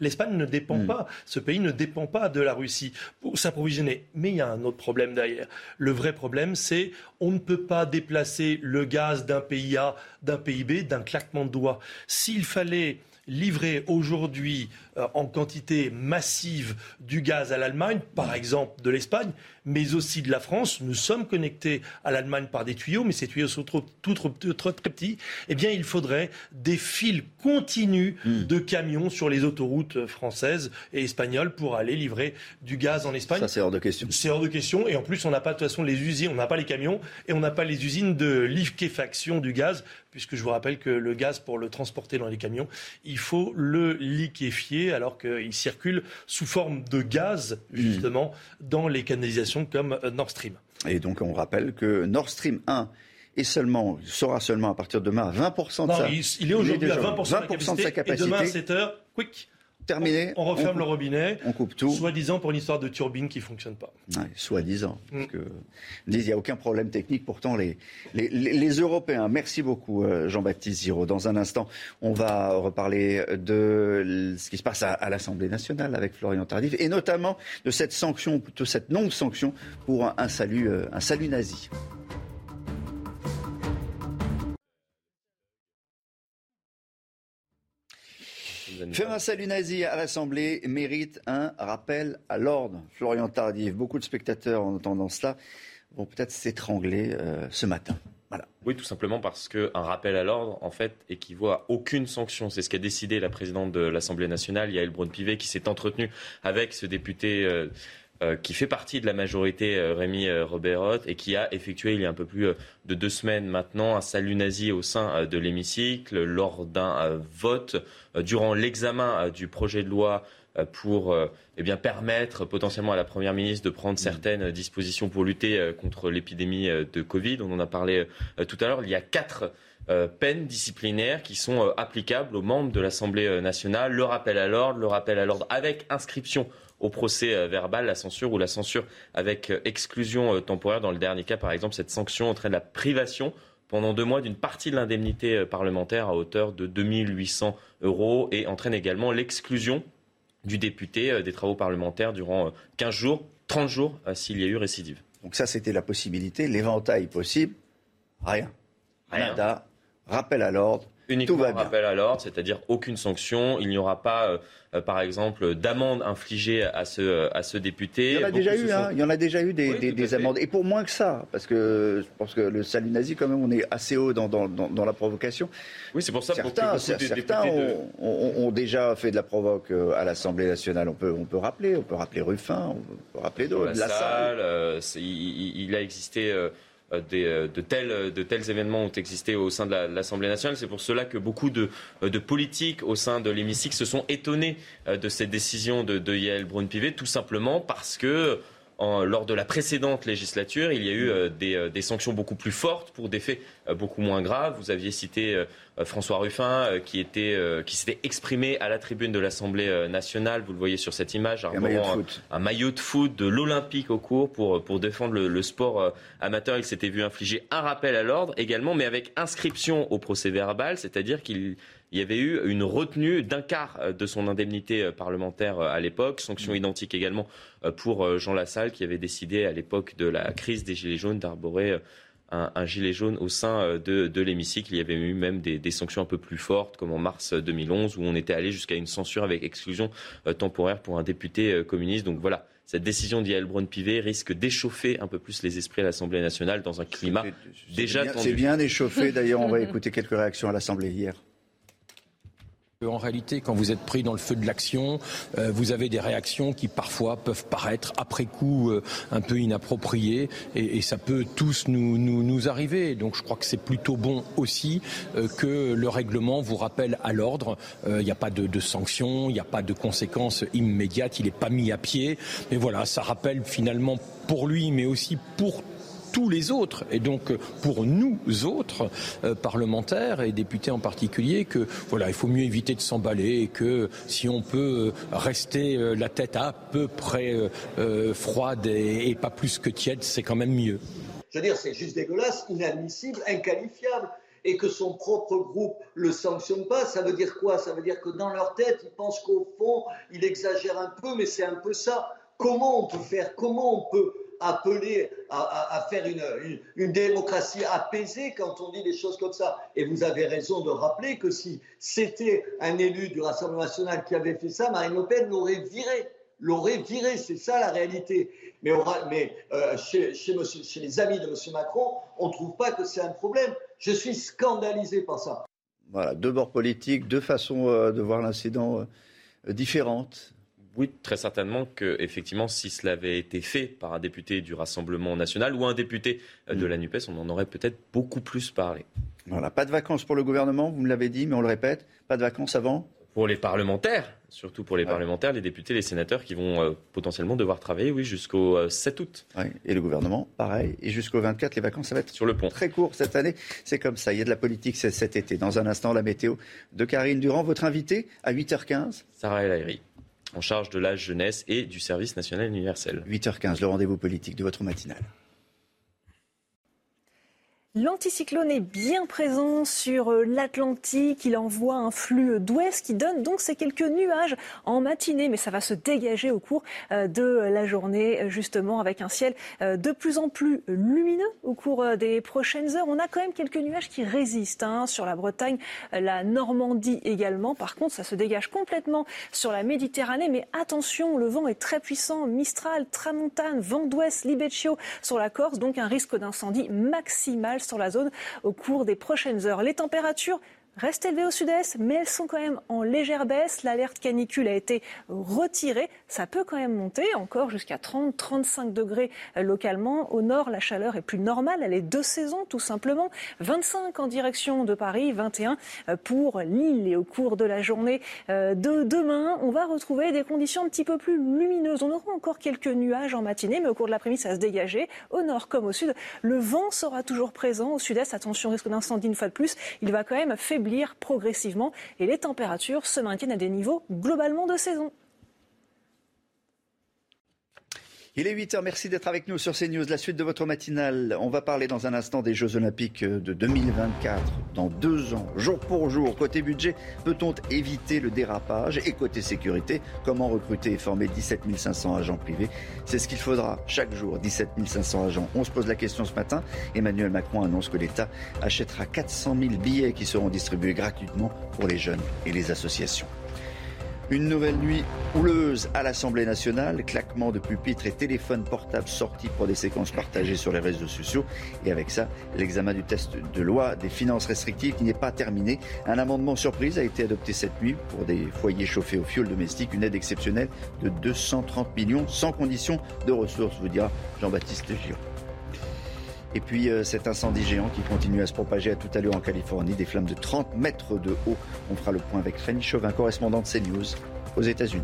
l'Espagne ne dépend hmm. pas, ce pays ne dépend pas de la Russie pour s'approvisionner. Mais il y a un autre problème derrière. Le vrai problème, c'est on ne peut pas déplacer le gaz d'un pays A, d'un pays B, d'un claquement de doigts. S'il fallait livrer aujourd'hui euh, en quantité massive du gaz à l'Allemagne, par exemple de l'Espagne, mais aussi de la France. Nous sommes connectés à l'Allemagne par des tuyaux, mais ces tuyaux sont trop, trop, très petits. Eh bien, il faudrait des fils continus hmm. de camions sur les autoroutes françaises et espagnoles pour aller livrer du gaz en Espagne. Ça, c'est hors de question. C'est hors de question. Et en plus, on n'a pas de toute façon les usines, on n'a pas les camions et on n'a pas les usines de liquéfaction du gaz, puisque je vous rappelle que le gaz, pour le transporter dans les camions, il faut le liquéfier alors qu'il circule sous forme de gaz, hmm. justement, dans les canalisations comme euh, Nord Stream. Et donc on rappelle que Nord Stream 1 est seulement, sera seulement à partir de demain à 20% de non, sa il, est aujourd'hui à 20%, de, sa capacité. Et demain à 7 heures, quick, terminé. On, referme le robinet. On coupe tout. Soi-disant pour une histoire de turbine qui ne fonctionne pas. Soi-disant. Mm. il n'y a aucun problème technique. Pourtant, les, les, Européens. Merci beaucoup, euh, Jean-Baptiste Giraud. Dans un instant, on va reparler de ce qui se passe à, l'Assemblée nationale avec Florian Tardif et notamment de cette sanction, plutôt cette non-sanction pour un, salut, euh, un salut nazi. Faire un salut nazi à l'Assemblée mérite un rappel à l'ordre. Florian Tardif, beaucoup de spectateurs en entendant cela vont peut-être s'étrangler euh, ce matin. Voilà. Oui, tout simplement parce qu'un rappel à l'ordre, en fait, équivaut à aucune sanction. C'est ce qu'a décidé la présidente de l'Assemblée nationale, Yael Braun-Pivet, qui s'est entretenue avec ce député euh, euh, qui fait partie de la majorité, euh, Rémi euh, Roberot, et qui a effectué il y a un peu plus de deux semaines maintenant un salut nazi au sein de l'hémicycle lors d'un vote durant l'examen du projet de loi pour eh bien, permettre potentiellement à la Première ministre de prendre certaines dispositions pour lutter contre l'épidémie de Covid. On en a parlé tout à l'heure. Il y a quatre peines disciplinaires qui sont applicables aux membres de l'Assemblée nationale. Le rappel à l'ordre, le rappel à l'ordre avec inscription au procès euh, verbal, la censure ou la censure avec euh, exclusion euh, temporaire. Dans le dernier cas, par exemple, cette sanction entraîne la privation pendant deux mois d'une partie de l'indemnité parlementaire à hauteur de 2800 euros et entraîne également l'exclusion du député des travaux parlementaires durant 15 jours, 30 jours s'il y a eu récidive. Donc ça, c'était la possibilité. L'éventail possible, rien. Rien. Nada. Rappel à l'ordre. Uniquement un rappel à l'ordre, c'est-à-dire aucune sanction. Il n'y aura pas euh, par exemple, d'amendes infligées à ce, euh, à ce député. Il y en a déjà eu, hein. il y en a déjà eu des, des, amendes. Et pour moins que ça, parce que je pense que le salut nazi, quand même, on est assez haut dans, dans, dans, la provocation. Oui, c'est pour ça certains, certains ont, déjà fait de la provoque euh, à l'Assemblée nationale. On peut, on peut rappeler, on peut rappeler Ruffin, on peut rappeler d'autres. La, salle, il, il, a existé. Euh, euh, de, tels, de tels événements ont existé au sein de l'Assemblée nationale. C'est pour cela que beaucoup de, politiques au sein de l'hémicycle se sont étonnés euh, de cette décision de, de Yael Braun-Pivet, tout simplement parce que lors de la précédente législature, il y a eu euh, euh, des, sanctions beaucoup plus fortes pour des faits euh, beaucoup moins graves. Vous aviez cité François Ruffin qui, était, qui s'était exprimé à la tribune de l'Assemblée nationale. Vous le voyez sur cette image, un, maillot de, foot. Un, maillot de foot de l'Olympique au cours pour, pour défendre le, sport amateur. Il s'était vu infliger un rappel à l'ordre également, mais avec inscription au procès verbal, c'est-à-dire qu'il il y avait eu une retenue d'un quart euh, de son indemnité euh, parlementaire euh, à l'époque, sanction identique également pour Jean Lassalle qui avait décidé à l'époque de la crise des Gilets jaunes d'arborer un, gilet jaune au sein de, l'hémicycle. Il y avait eu même des, sanctions un peu plus fortes, comme en mars 2011, où on était allé jusqu'à une censure avec exclusion temporaire pour un député communiste. Donc voilà, cette décision d'Yael Braun-Pivet risque d'échauffer un peu plus les esprits à l'Assemblée nationale dans un climat déjà tendu. C'est bien échauffé. D'ailleurs, on va écouter quelques réactions à l'Assemblée hier. En réalité, quand vous êtes pris dans le feu de l'action, euh, vous avez des réactions qui parfois peuvent paraître après coup euh, un peu inappropriées et, ça peut tous nous, nous, arriver. Donc je crois que c'est plutôt bon aussi euh, que le règlement vous rappelle à l'ordre. Il n'y a pas de, de sanctions, il n'y a pas de conséquences immédiates, il n'est pas mis à pied. Mais voilà, ça rappelle finalement pour lui, mais aussi pour tous les autres, et donc pour nous autres, euh, parlementaires et députés en particulier, que voilà, il faut mieux éviter de s'emballer et que si on peut euh, rester euh, la tête à peu près froide et, pas plus que tiède, c'est quand même mieux. Je veux dire, c'est juste dégueulasse, inadmissible, inqualifiable et que son propre groupe le sanctionne pas, ça veut dire quoi? Ça veut dire que dans leur tête, ils pensent qu'au fond, il exagère un peu, mais c'est un peu ça. Comment on peut faire? Comment on peut appeler à, faire une, démocratie apaisée quand on dit des choses comme ça. Et vous avez raison de rappeler que si c'était un élu du Rassemblement national qui avait fait ça, Marine Le Pen l'aurait viré. L'aurait viré, c'est ça la réalité. Mais, mais euh, chez, chez, les amis de M. Macron, on ne trouve pas que c'est un problème. Je suis scandalisé par ça. Voilà, deux bords politiques, deux façons euh, de voir l'incident euh, différentes. Oui, très certainement que effectivement, si cela avait été fait par un député du Rassemblement national ou un député euh, de mm. la NUPES, on en aurait peut-être beaucoup plus parlé. Voilà, pas de vacances pour le gouvernement, vous me l'avez dit, mais on le répète, pas de vacances avant Pour les parlementaires, surtout pour les parlementaires, les députés, les sénateurs qui vont euh, potentiellement devoir travailler, oui, jusqu'au 7 euh, août. et le gouvernement, pareil. Et jusqu'au 24, les vacances, ça va être sur le pont. Très court cette année. C'est comme ça. Il y a de la politique cet été. Dans un instant, la météo de Karine Durand, votre invité à 8h15. Sarah El en charge de la jeunesse et du service national universel. 8h15, le rendez-vous politique de votre matinale. L'anticyclone est bien présent sur euh, l'Atlantique. Il envoie un flux d'ouest qui donne donc ces quelques nuages en matinée, mais ça va se dégager au cours euh, de la journée, justement, avec un ciel euh, de plus en plus lumineux au cours des prochaines heures. On a quand même quelques nuages qui résistent hein, sur la Bretagne, la Normandie également. Par contre, ça se dégage complètement sur la Méditerranée. Mais attention, le vent est très puissant. Mistral, Tramontane, vent d'ouest, Libeccio sur la Corse. Donc un risque d'incendie maximal sur la zone au cours des prochaines heures. Les températures restent élevées au sud-est, mais elles sont quand même en légère baisse. L'alerte canicule a été retirée. Ça peut quand même monter encore jusqu'à 30-35 degrés euh, localement. Au nord, la chaleur est plus normale. Elle est de saison, tout simplement. 25 en direction de Paris, 21 euh, pour Lille. Et au cours de la journée euh, de demain, on va retrouver des conditions un petit peu plus lumineuses. On aura encore quelques nuages en matinée, mais au cours de l'après-midi, ça va se dégager. Au nord comme au sud, le vent sera toujours présent. Au sud-est, attention, risque d'incendie une fois de plus. Il va quand même faiblir progressivement et les températures se maintiennent à des niveaux globalement de saison. Il est 8h, merci d'être avec nous sur CNews. La suite de votre matinale, on va parler dans un instant des Jeux Olympiques de 2024, dans deux ans, jour pour jour. Côté budget, peut-on éviter le dérapage? Et côté sécurité, comment recruter et former 17 500 agents privés? C'est ce qu'il faudra chaque jour, 17 500 agents. On se pose la question ce matin. Emmanuel Macron annonce que l'État achètera 400 000 billets qui seront distribués gratuitement pour les jeunes et les associations. Une nouvelle nuit houleuse à l'Assemblée nationale, claquement de pupitres et téléphones portables sortis pour des séquences partagées sur les réseaux sociaux. Et avec ça, l'examen du test de loi des finances restrictives qui n'est pas terminé. Un amendement surprise a été adopté cette nuit pour des foyers chauffés au fioul domestique, une aide exceptionnelle de 230 millions sans condition de ressources, vous dira Jean-Baptiste Giraud. Et puis euh, cet incendie géant qui continue à se propager à tout à l'heure en Californie, des flammes de 30 mètres de haut. On fera le point avec Fanny Chauvin, correspondante CNews aux États-Unis.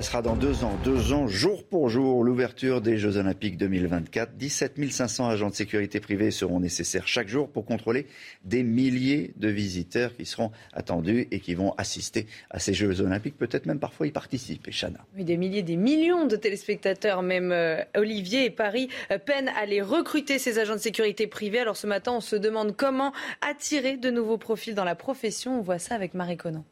Ce sera dans deux ans, deux ans jour pour jour, l'ouverture des Jeux Olympiques 2024. 17 500 agents de sécurité privés seront nécessaires chaque jour pour contrôler des milliers de visiteurs qui seront attendus et qui vont assister à ces Jeux Olympiques, peut-être même parfois y participer. Chana. Oui, des milliers, des millions de téléspectateurs, même euh, Olivier et Paris euh, peinent à les recruter, ces agents de sécurité privés. Alors ce matin, on se demande comment attirer de nouveaux profils dans la profession. On voit ça avec Marie Conan.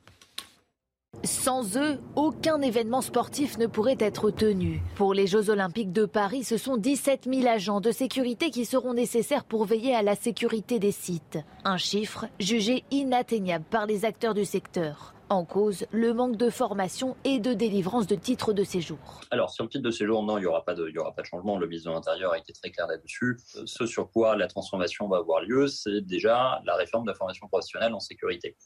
Sans eux, aucun événement sportif ne pourrait être tenu. Pour les Jeux olympiques de Paris, ce sont 17 000 agents de sécurité qui seront nécessaires pour veiller à la sécurité des sites. Un chiffre jugé inatteignable par les acteurs du secteur. En cause, le manque de formation et de délivrance de titres de séjour. Alors, sur le titre de séjour, non, il n'y aura, pas de, changement. Le ministre de l'Intérieur a été très clair là-dessus. Euh, ce sur quoi la transformation va avoir lieu, c'est déjà la réforme de la formation professionnelle en sécurité.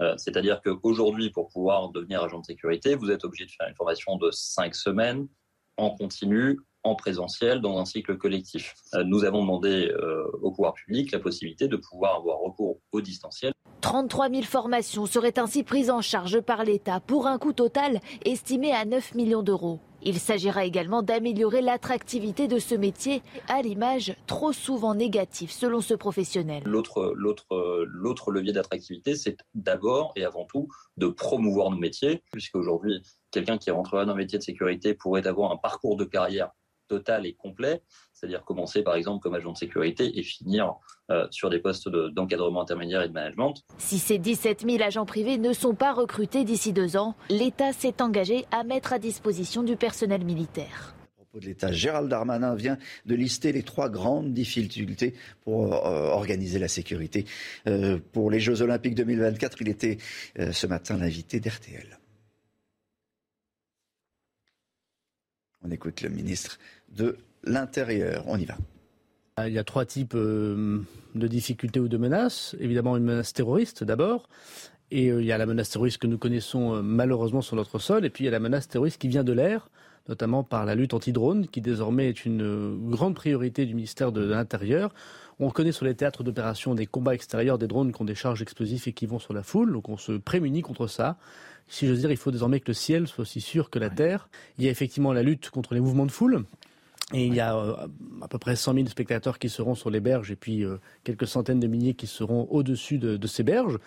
Euh, c'est-à-dire qu'aujourd'hui, pour pouvoir devenir agent de sécurité, vous êtes obligé de faire une formation de cinq semaines en continu, en présentiel, dans un cycle collectif. Euh, nous avons demandé euh, au pouvoir public la possibilité de pouvoir avoir recours au distanciel. 33 000 formations seraient ainsi prises en charge par l'État pour un coût total estimé à 9 millions d'euros. Il s'agira également d'améliorer l'attractivité de ce métier à l'image trop souvent négative selon ce professionnel. L'autre, levier d'attractivité, c'est d'abord et avant tout de promouvoir nos métiers, puisqu'aujourd'hui, quelqu'un qui rentrera dans un métier de sécurité pourrait avoir un parcours de carrière total et complet, c'est-à-dire commencer par exemple comme agent de sécurité et finir euh, sur des postes d'encadrement intermédiaire et de management. Si ces 17 000 agents privés ne sont pas recrutés d'ici deux ans, l'État s'est engagé à mettre à disposition du personnel militaire de l'État. Gérald Darmanin vient de lister les trois grandes difficultés pour euh, organiser la sécurité. Euh, pour les Jeux Olympiques 2024, il était ce matin l'invité d'RTL. On écoute le ministre de l'Intérieur. On y va. Il y a trois types euh, de difficultés ou de menaces. Évidemment, une menace terroriste d'abord. Et euh, il y a la menace terroriste que nous connaissons euh, malheureusement sur notre sol. Et puis il y a la menace terroriste qui vient de l'air, notamment par la lutte anti-drone, qui désormais est une grande priorité du ministère de l'Intérieur. On connaît sur les théâtres d'opération des combats extérieurs des drones qui ont des charges explosives et qui vont sur la foule. Donc on se prémunit contre ça si j'ose dire, il faut désormais que le ciel soit aussi sûr que la terre. Il y a effectivement la lutte contre les mouvements de foule. Et il y a euh, à peu près 100 000 spectateurs qui seront sur les berges et puis euh, quelques centaines de milliers qui seront au-dessus de, ces berges.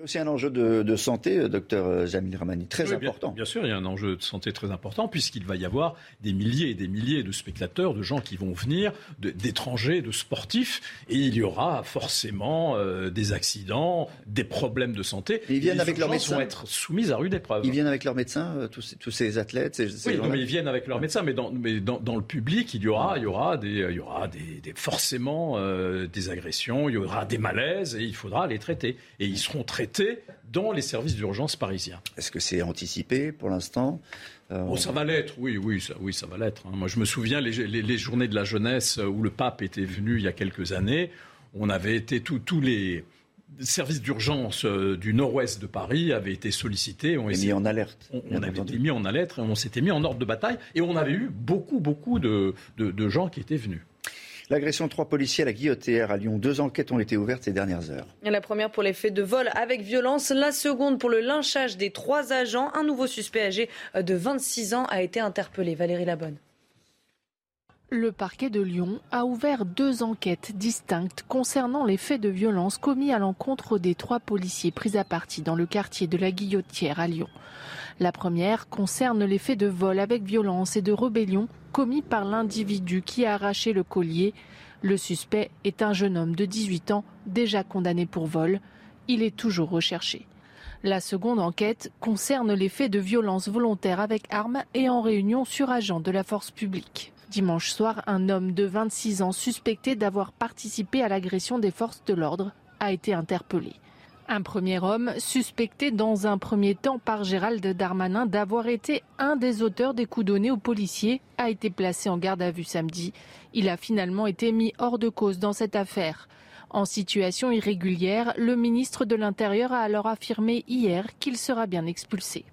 Il y a aussi un enjeu de, santé, euh, docteur euh, Jamil Ramani, très important. Bien, sûr, il y a un enjeu de santé très important, puisqu'il va y avoir des milliers et des milliers de spectateurs, de gens qui vont venir, d'étrangers, de, sportifs, et il y aura forcément euh, des accidents, des problèmes de santé. ils viennent avec leurs médecins. vont être soumis à rude épreuve. Ils viennent avec leurs médecins, tous, tous, ces athlètes Oui, mais ils viennent avec leurs médecins, mais dans, mais dans, le public, il y aura, il y aura, des, il y aura des, forcément des agressions, il y aura des malaises, et il faudra les traiter. Et ils seront traités dans les services d'urgence parisiens. Est-ce que c'est anticipé pour l'instant euh, oh, ça va l'être, oui, oui, ça, oui, ça va l'être. Hein. Moi, je me souviens les, journées de la jeunesse où le pape était venu il y a quelques années. On avait été tous les services d'urgence euh, du nord-ouest de Paris avaient été sollicités. On mis en alerte. On, avait été mis en alerte, on s'était mis en ordre de bataille et on avait eu beaucoup, beaucoup de gens qui étaient venus. L'agression de trois policiers à la guillotière à Lyon. Deux enquêtes ont été ouvertes ces dernières heures. La première pour les faits de vol avec violence, la seconde pour le lynchage des trois agents. Un nouveau suspect âgé de 26 ans a été interpellé. Valérie Labonne. Le parquet de Lyon a ouvert deux enquêtes distinctes concernant les faits de violence commis à l'encontre des trois policiers pris à partie dans le quartier de la Guillotière à Lyon. La première concerne les faits de vol avec violence et de rébellion commis par l'individu qui a arraché le collier. Le suspect est un jeune homme de 18 ans déjà condamné pour vol. Il est toujours recherché. La seconde enquête concerne les faits de violence volontaire avec armes et en réunion sur agent de la force publique. Dimanche soir, un homme de 26 ans suspecté d'avoir participé à l'agression des forces de l'ordre a été interpellé. Un premier homme, suspecté dans un premier temps par Gérald Darmanin d'avoir été un des auteurs des coups donnés aux policiers, a été placé en garde à vue samedi. Il a finalement été mis hors de cause dans cette affaire. En situation irrégulière, le ministre de l'Intérieur a alors affirmé hier qu'il sera bien expulsé.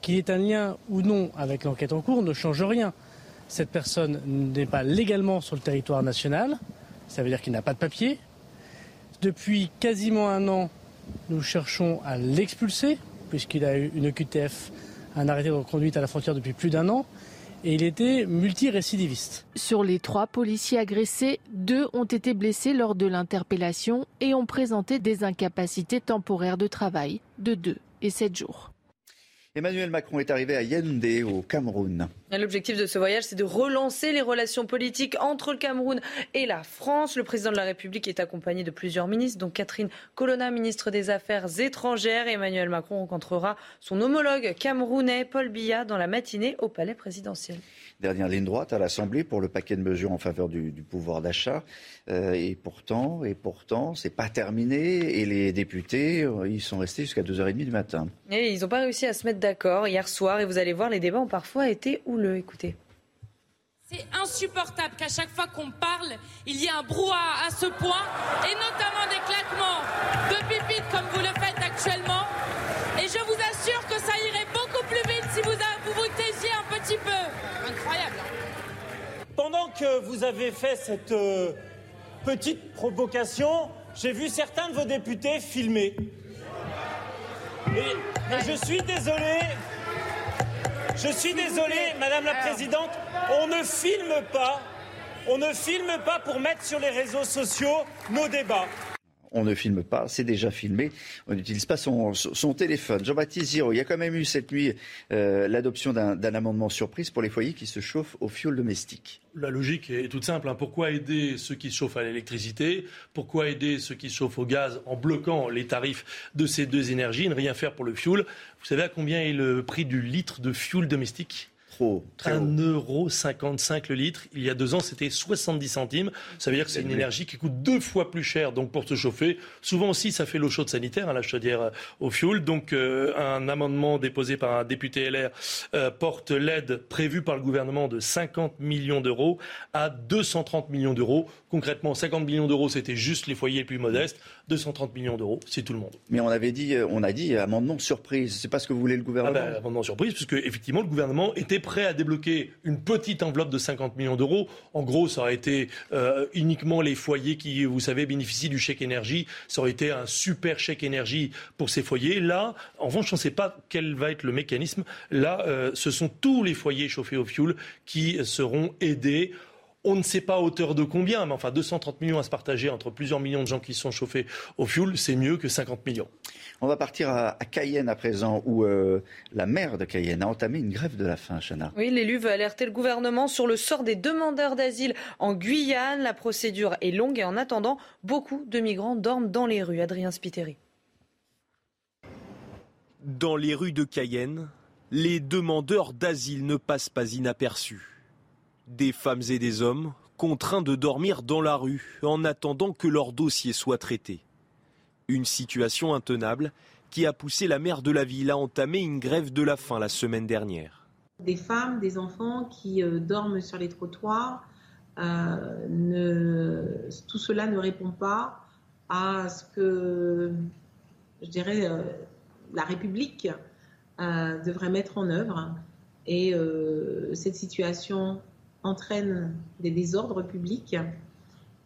Qu'il ait un lien ou non avec l'enquête en cours ne change rien. Cette personne n'est pas légalement sur le territoire national, ça veut dire qu'il n'a pas de papier. Depuis quasiment un an, nous cherchons à l'expulser, puisqu'il a eu une QTF, un arrêté de reconduite à la frontière depuis plus d'un an. Et il était multirécidiviste. Sur les trois policiers agressés, deux ont été blessés lors de l'interpellation et ont présenté des incapacités temporaires de travail de deux et sept jours. Emmanuel Macron est arrivé à Yaoundé, au Cameroun. L'objectif de ce voyage, c'est de relancer les relations politiques entre le Cameroun et la France. Le président de la République est accompagné de plusieurs ministres, dont Catherine Colonna, ministre des Affaires étrangères. Emmanuel Macron rencontrera son homologue camerounais, Paul Biya, dans la matinée au palais présidentiel dernière ligne droite à l'Assemblée pour le paquet de mesures en faveur du, pouvoir d'achat. Euh, et pourtant, et pourtant, c'est pas terminé. Et les députés, euh, ils sont restés jusqu'à 2h30 du matin. Et ils n'ont pas réussi à se mettre d'accord hier soir. Et vous allez voir, les débats ont parfois été houleux. Écoutez. C'est insupportable qu'à chaque fois qu'on parle, il y ait un brouhaha à ce point, et notamment des claquements de pipites comme vous le faites actuellement. Pendant que vous avez fait cette euh, petite provocation, j'ai vu certains de vos députés filmer. Et, je suis désolé. Je suis désolé, Madame la Présidente, on ne filme pas. On ne filme pas pour mettre sur les réseaux sociaux nos débats on ne filme pas, c'est déjà filmé, on n'utilise pas son, téléphone. Jean-Baptiste Giraud, il y a quand même eu cette nuit euh, l'adoption d'un amendement surprise pour les foyers qui se chauffent au fioul domestique. La logique est toute simple. Hein. Pourquoi aider ceux qui chauffent à l'électricité? Pourquoi aider ceux qui chauffent au gaz en bloquant les tarifs de ces deux énergies? Ne rien faire pour le fioul. Vous savez à combien est le prix du litre de fioul domestique? 1,55€ le litre. Il y a deux ans, c'était 70 centimes. Ça veut dire que c'est une énergie qui coûte deux fois plus cher donc pour se chauffer. Souvent aussi, ça fait l'eau chaude sanitaire, hein, la chaudière euh, au fioul. Donc euh, un amendement déposé par un député LR euh, porte l'aide prévue par le gouvernement de 50 millions d'euros à 230 millions d'euros. Concrètement, 50 millions d'euros, c'était juste les foyers les plus modestes. 230 millions d'euros, c'est tout le monde. Mais on avait dit, on a dit amendement surprise. C'est pas ce que voulait le gouvernement. Ah ben, amendement surprise, puisque effectivement le gouvernement était prêt à débloquer une petite enveloppe de 50 millions d'euros. En gros, ça aurait été euh, uniquement les foyers qui, vous savez, bénéficient du chèque énergie. Ça aurait été un super chèque énergie pour ces foyers. Là, en revanche, on ne sait pas quel va être le mécanisme. Là, euh, ce sont tous les foyers chauffés au fioul qui seront aidés On ne sait pas à hauteur de combien, mais enfin 230 millions à se partager entre plusieurs millions de gens qui sont chauffés au fioul, c'est mieux que 50 millions. On va partir à, Cayenne à présent, où euh, la maire de Cayenne a entamé une grève de la faim, Chana. Oui, l'élu veut alerter le gouvernement sur le sort des demandeurs d'asile en Guyane. La procédure est longue et en attendant, beaucoup de migrants dorment dans les rues. Adrien Spiteri. Dans les rues de Cayenne, les demandeurs d'asile ne passent pas inaperçus. Des femmes et des hommes contraints de dormir dans la rue en attendant que leur dossier soit traité. Une situation intenable qui a poussé la maire de la ville à entamer une grève de la faim la semaine dernière. Des femmes, des enfants qui euh, dorment sur les trottoirs, euh, tout cela ne répond pas à ce que, je dirais, euh, la République devrait mettre en œuvre. Et cette situation entraîne des désordres publics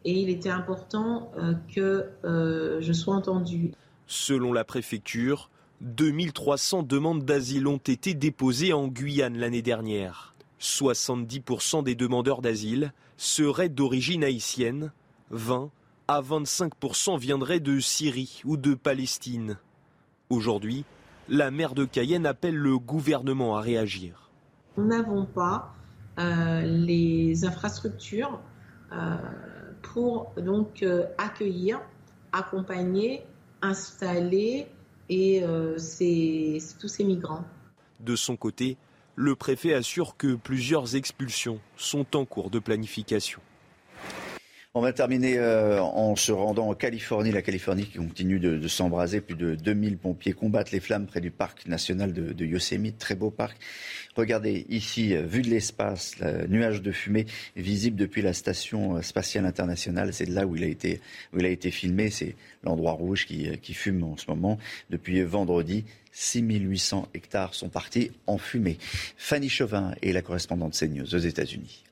et il était important euh, que euh, je sois entendue. Selon la préfecture, 2300 demandes d'asile ont été déposées en Guyane l'année dernière. 70% des demandeurs d'asile seraient d'origine haïtienne, 20 à 25% viendraient de Syrie ou de Palestine. Aujourd'hui, la maire de Cayenne appelle le gouvernement à réagir. Nous n'avons pas les infrastructures pour donc euh, accueillir, accompagner, installer et euh, tous ces migrants. De son côté, le préfet assure que plusieurs expulsions sont en cours de planification. On va terminer euh, en se rendant en Californie. La Californie qui continue de, s'embraser. Plus de 2000 pompiers combattent les flammes près du parc national de, Yosemite. Très beau parc. Regardez ici, euh, vue de l'espace, le nuage de fumée visible depuis la station euh, spatiale internationale. C'est là où il a été, où il a été filmé. C'est l'endroit rouge qui, qui fume en ce moment. Depuis vendredi, 6800 hectares sont partis en fumée. Fanny Chauvin est la correspondante CNews aux États-Unis.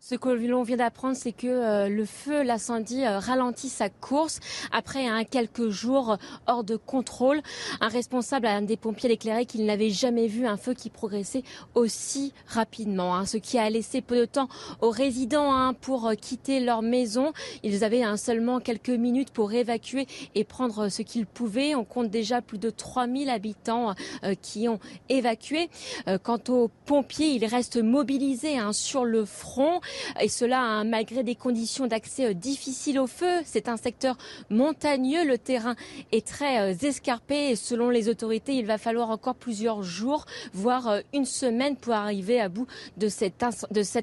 Ce que l'on vient d'apprendre, c'est que euh, le feu, l'incendie euh, ralentit sa course après un quelques jours hors de contrôle. Un responsable, un des pompiers, déclaré qu'il n'avait jamais vu un feu qui progressait aussi rapidement, hein. ce qui a laissé peu de temps aux résidents hein, pour euh, quitter leur maison. Ils avaient hein, seulement quelques minutes pour évacuer et prendre ce qu'ils pouvaient. On compte déjà plus de 3000 habitants qui ont évacué. quant aux pompiers, ils restent mobilisés sur le front et cela hein, malgré des conditions d'accès euh, difficiles au feu. C'est un secteur montagneux, le terrain est très euh, escarpé et selon les autorités, il va falloir encore plusieurs jours, voire euh, une semaine pour arriver à bout de cet,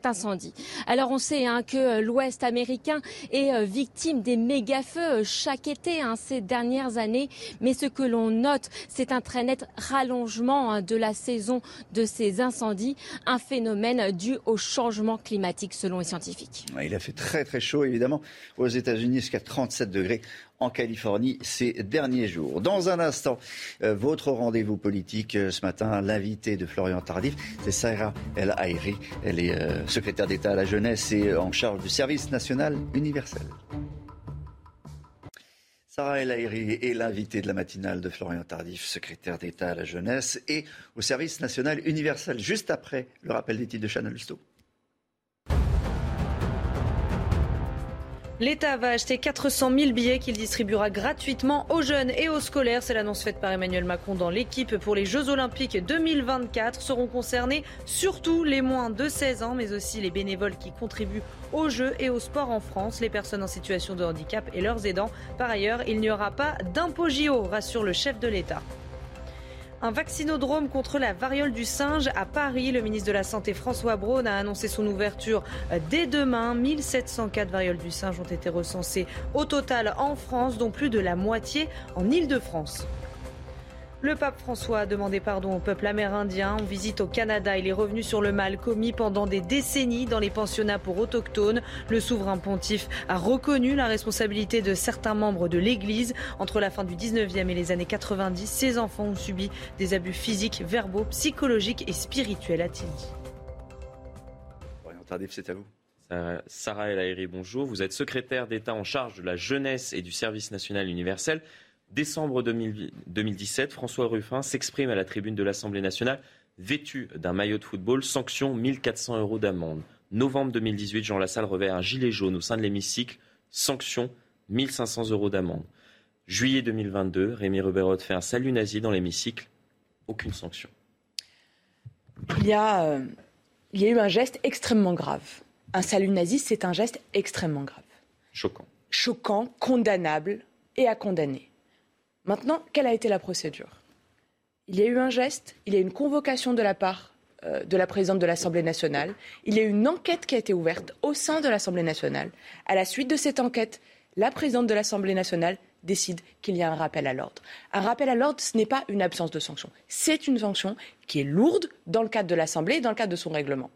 incendie. Alors on sait hein, que l'Ouest américain est victime des méga-feux chaque été hein, ces dernières années, mais ce que l'on note, c'est un très net rallongement de la saison de ces incendies, un phénomène dû au changement climatique selon les scientifiques. Il a fait très très chaud évidemment aux États-Unis jusqu'à 37 degrés en Californie ces derniers jours. Dans un instant, euh, votre rendez-vous politique euh, ce matin, l'invité de Florian Tardif, c'est Sarah El Haïri. Elle est euh, secrétaire d'État à la jeunesse et en charge du service national universel. Sarah El Haïri est l'invitée de la matinale de Florian Tardif, secrétaire d'État à la jeunesse et au service national universel, juste après le rappel des titres de Chanel Lousteau. L'État va acheter 400 000 billets qu'il distribuera gratuitement aux jeunes et aux scolaires. C'est l'annonce faite par Emmanuel Macron dans l'équipe pour les Jeux Olympiques 2024. Seront concernés surtout les moins de 16 ans, mais aussi les bénévoles qui contribuent aux Jeux et au sport en France, les personnes en situation de handicap et leurs aidants. Par ailleurs, il n'y aura pas d'impôt JO, rassure le chef de l'État. Un vaccinodrome contre la variole du singe à Paris. Le ministre de la Santé François Braun a annoncé son ouverture euh, dès demain. 1704 varioles du singe ont été recensées au total en France, dont plus de la moitié en Île-de-France. Le pape François a demandé pardon au peuple amérindien. En visite au Canada, il est revenu sur le mal commis pendant des décennies dans les pensionnats pour autochtones. Le souverain pontife a reconnu la responsabilité de certains membres de l'Église. Entre la fin du 19e et les années 90, ces enfants ont subi des abus physiques, verbaux, psychologiques et spirituels, a-t-il dit. c'est à vous. Sarah El Haïri, bonjour. Vous êtes secrétaire d'État en charge de la jeunesse et du service national universel. Décembre 2017, François Ruffin s'exprime à la tribune de l'Assemblée nationale vêtu d'un maillot de football, sanction 1400 euros d'amende. Novembre 2018, Jean Lassalle revêt un gilet jaune au sein de l'hémicycle. Sanction 1500 euros d'amende. Juillet 2022, Rémi Reberot fait un salut nazi dans l'hémicycle. Aucune sanction. Il y, a, euh, il y a eu un geste extrêmement grave. Un salut nazi, c'est un geste extrêmement grave. Choquant. Choquant, condamnable et à condamner. Maintenant, quelle a été la procédure? Il y a eu un geste, il y a eu une convocation de la part euh, de la présidente de l'Assemblée nationale. Il y a eu une enquête qui a été ouverte au sein de l'Assemblée nationale. À la suite de cette enquête, la présidente de l'Assemblée nationale décide qu'il y a un rappel à l'ordre. Un rappel à l'ordre, ce n'est pas une absence de sanction. C'est une sanction qui est lourde dans le cadre de l'Assemblée et dans le cadre de son règlement.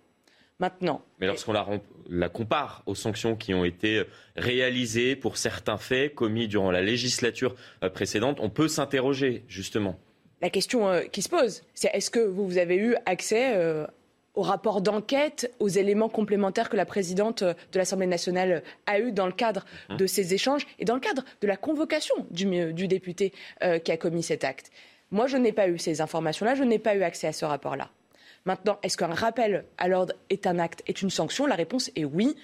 Maintenant. Mais lorsqu'on la, la, compare aux sanctions qui ont été réalisées pour certains faits commis durant la législature euh, précédente, on peut s'interroger justement. La question euh, qui se pose, c'est est-ce que vous, avez eu accès euh, au rapport d'enquête, aux éléments complémentaires que la présidente de l'Assemblée nationale a eu dans le cadre mmh. de ces échanges et dans le cadre de la convocation du, du député qui a commis cet acte? Moi, je n'ai pas eu ces informations-là, je n'ai pas eu accès à ce rapport-là. Maintenant, est-ce qu'un rappel à l'ordre est un acte, est une sanction? La réponse est oui.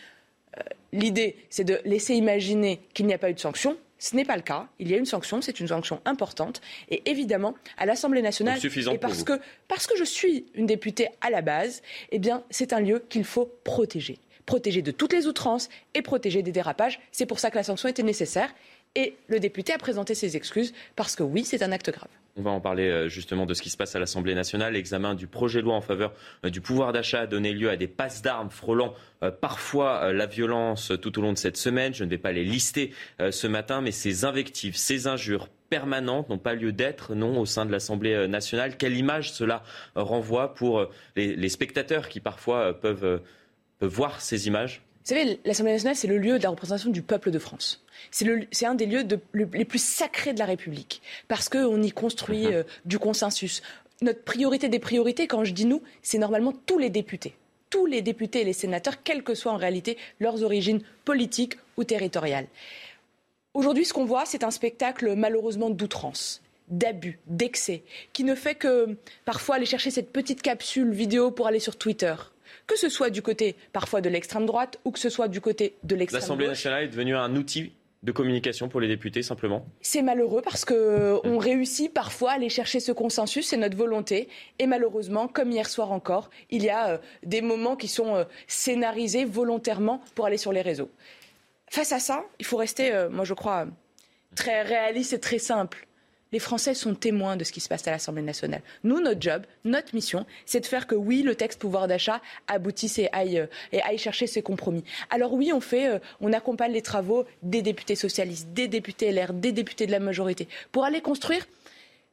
Euh, l'idée, c'est de laisser imaginer qu'il n'y a pas eu de sanction. Ce n'est pas le cas. Il y a une sanction, c'est une sanction importante. Et évidemment, à l'Assemblée nationale, et parce que, parce que je suis une députée à la base, eh bien, c'est un lieu qu'il faut protéger. Protéger de toutes les outrances et protéger des dérapages. C'est pour ça que la sanction était nécessaire. Et le député a présenté ses excuses parce que oui, c'est un acte grave. On va en parler euh, justement de ce qui se passe à l'Assemblée nationale. L'examen du projet de loi en faveur euh, du pouvoir d'achat a donné lieu à des passes d'armes frôlant euh, parfois la violence tout au long de cette semaine. Je ne vais pas les lister ce matin, mais ces invectives, ces injures permanentes n'ont pas lieu d'être, non, au sein de l'Assemblée nationale. Quelle image cela renvoie pour les, spectateurs qui parfois peuvent voir ces images? Savez, l'Assemblée nationale, c'est le lieu de la représentation du peuple de France. C'est un des lieux les plus sacrés de la République, parce qu'on y construit mhm. euh, du consensus. Notre priorité des priorités, quand je dis nous, c'est normalement tous les députés. Tous les députés et les sénateurs, quelles que soient en réalité leurs origines politiques ou territoriales. Aujourd'hui, ce qu'on voit, c'est un spectacle malheureusement d'outrance d'abus, d'excès, qui ne fait que parfois aller chercher cette petite capsule vidéo pour aller sur Twitter, que ce soit du côté parfois de l'extrême droite ou que ce soit du côté de l'extrême gauche. L'Assemblée nationale est devenue un outil de communication pour les députés simplement C'est malheureux parce qu'on réussit parfois à aller chercher ce consensus, c'est notre volonté. Et malheureusement, comme hier soir encore, il y a euh, des moments qui sont euh, scénarisés volontairement pour aller sur les réseaux. Face à ça, il faut rester, euh, moi je crois, très réaliste et très simple les Français sont témoins de ce qui se passe à l'Assemblée nationale. Nous, notre job, notre mission, c'est de faire que oui, le texte pouvoir d'achat aboutisse et aille, euh, et aille chercher ses compromis. Alors oui, on fait, euh, on accompagne les travaux des députés socialistes, des députés LR, des députés de la majorité, pour aller construire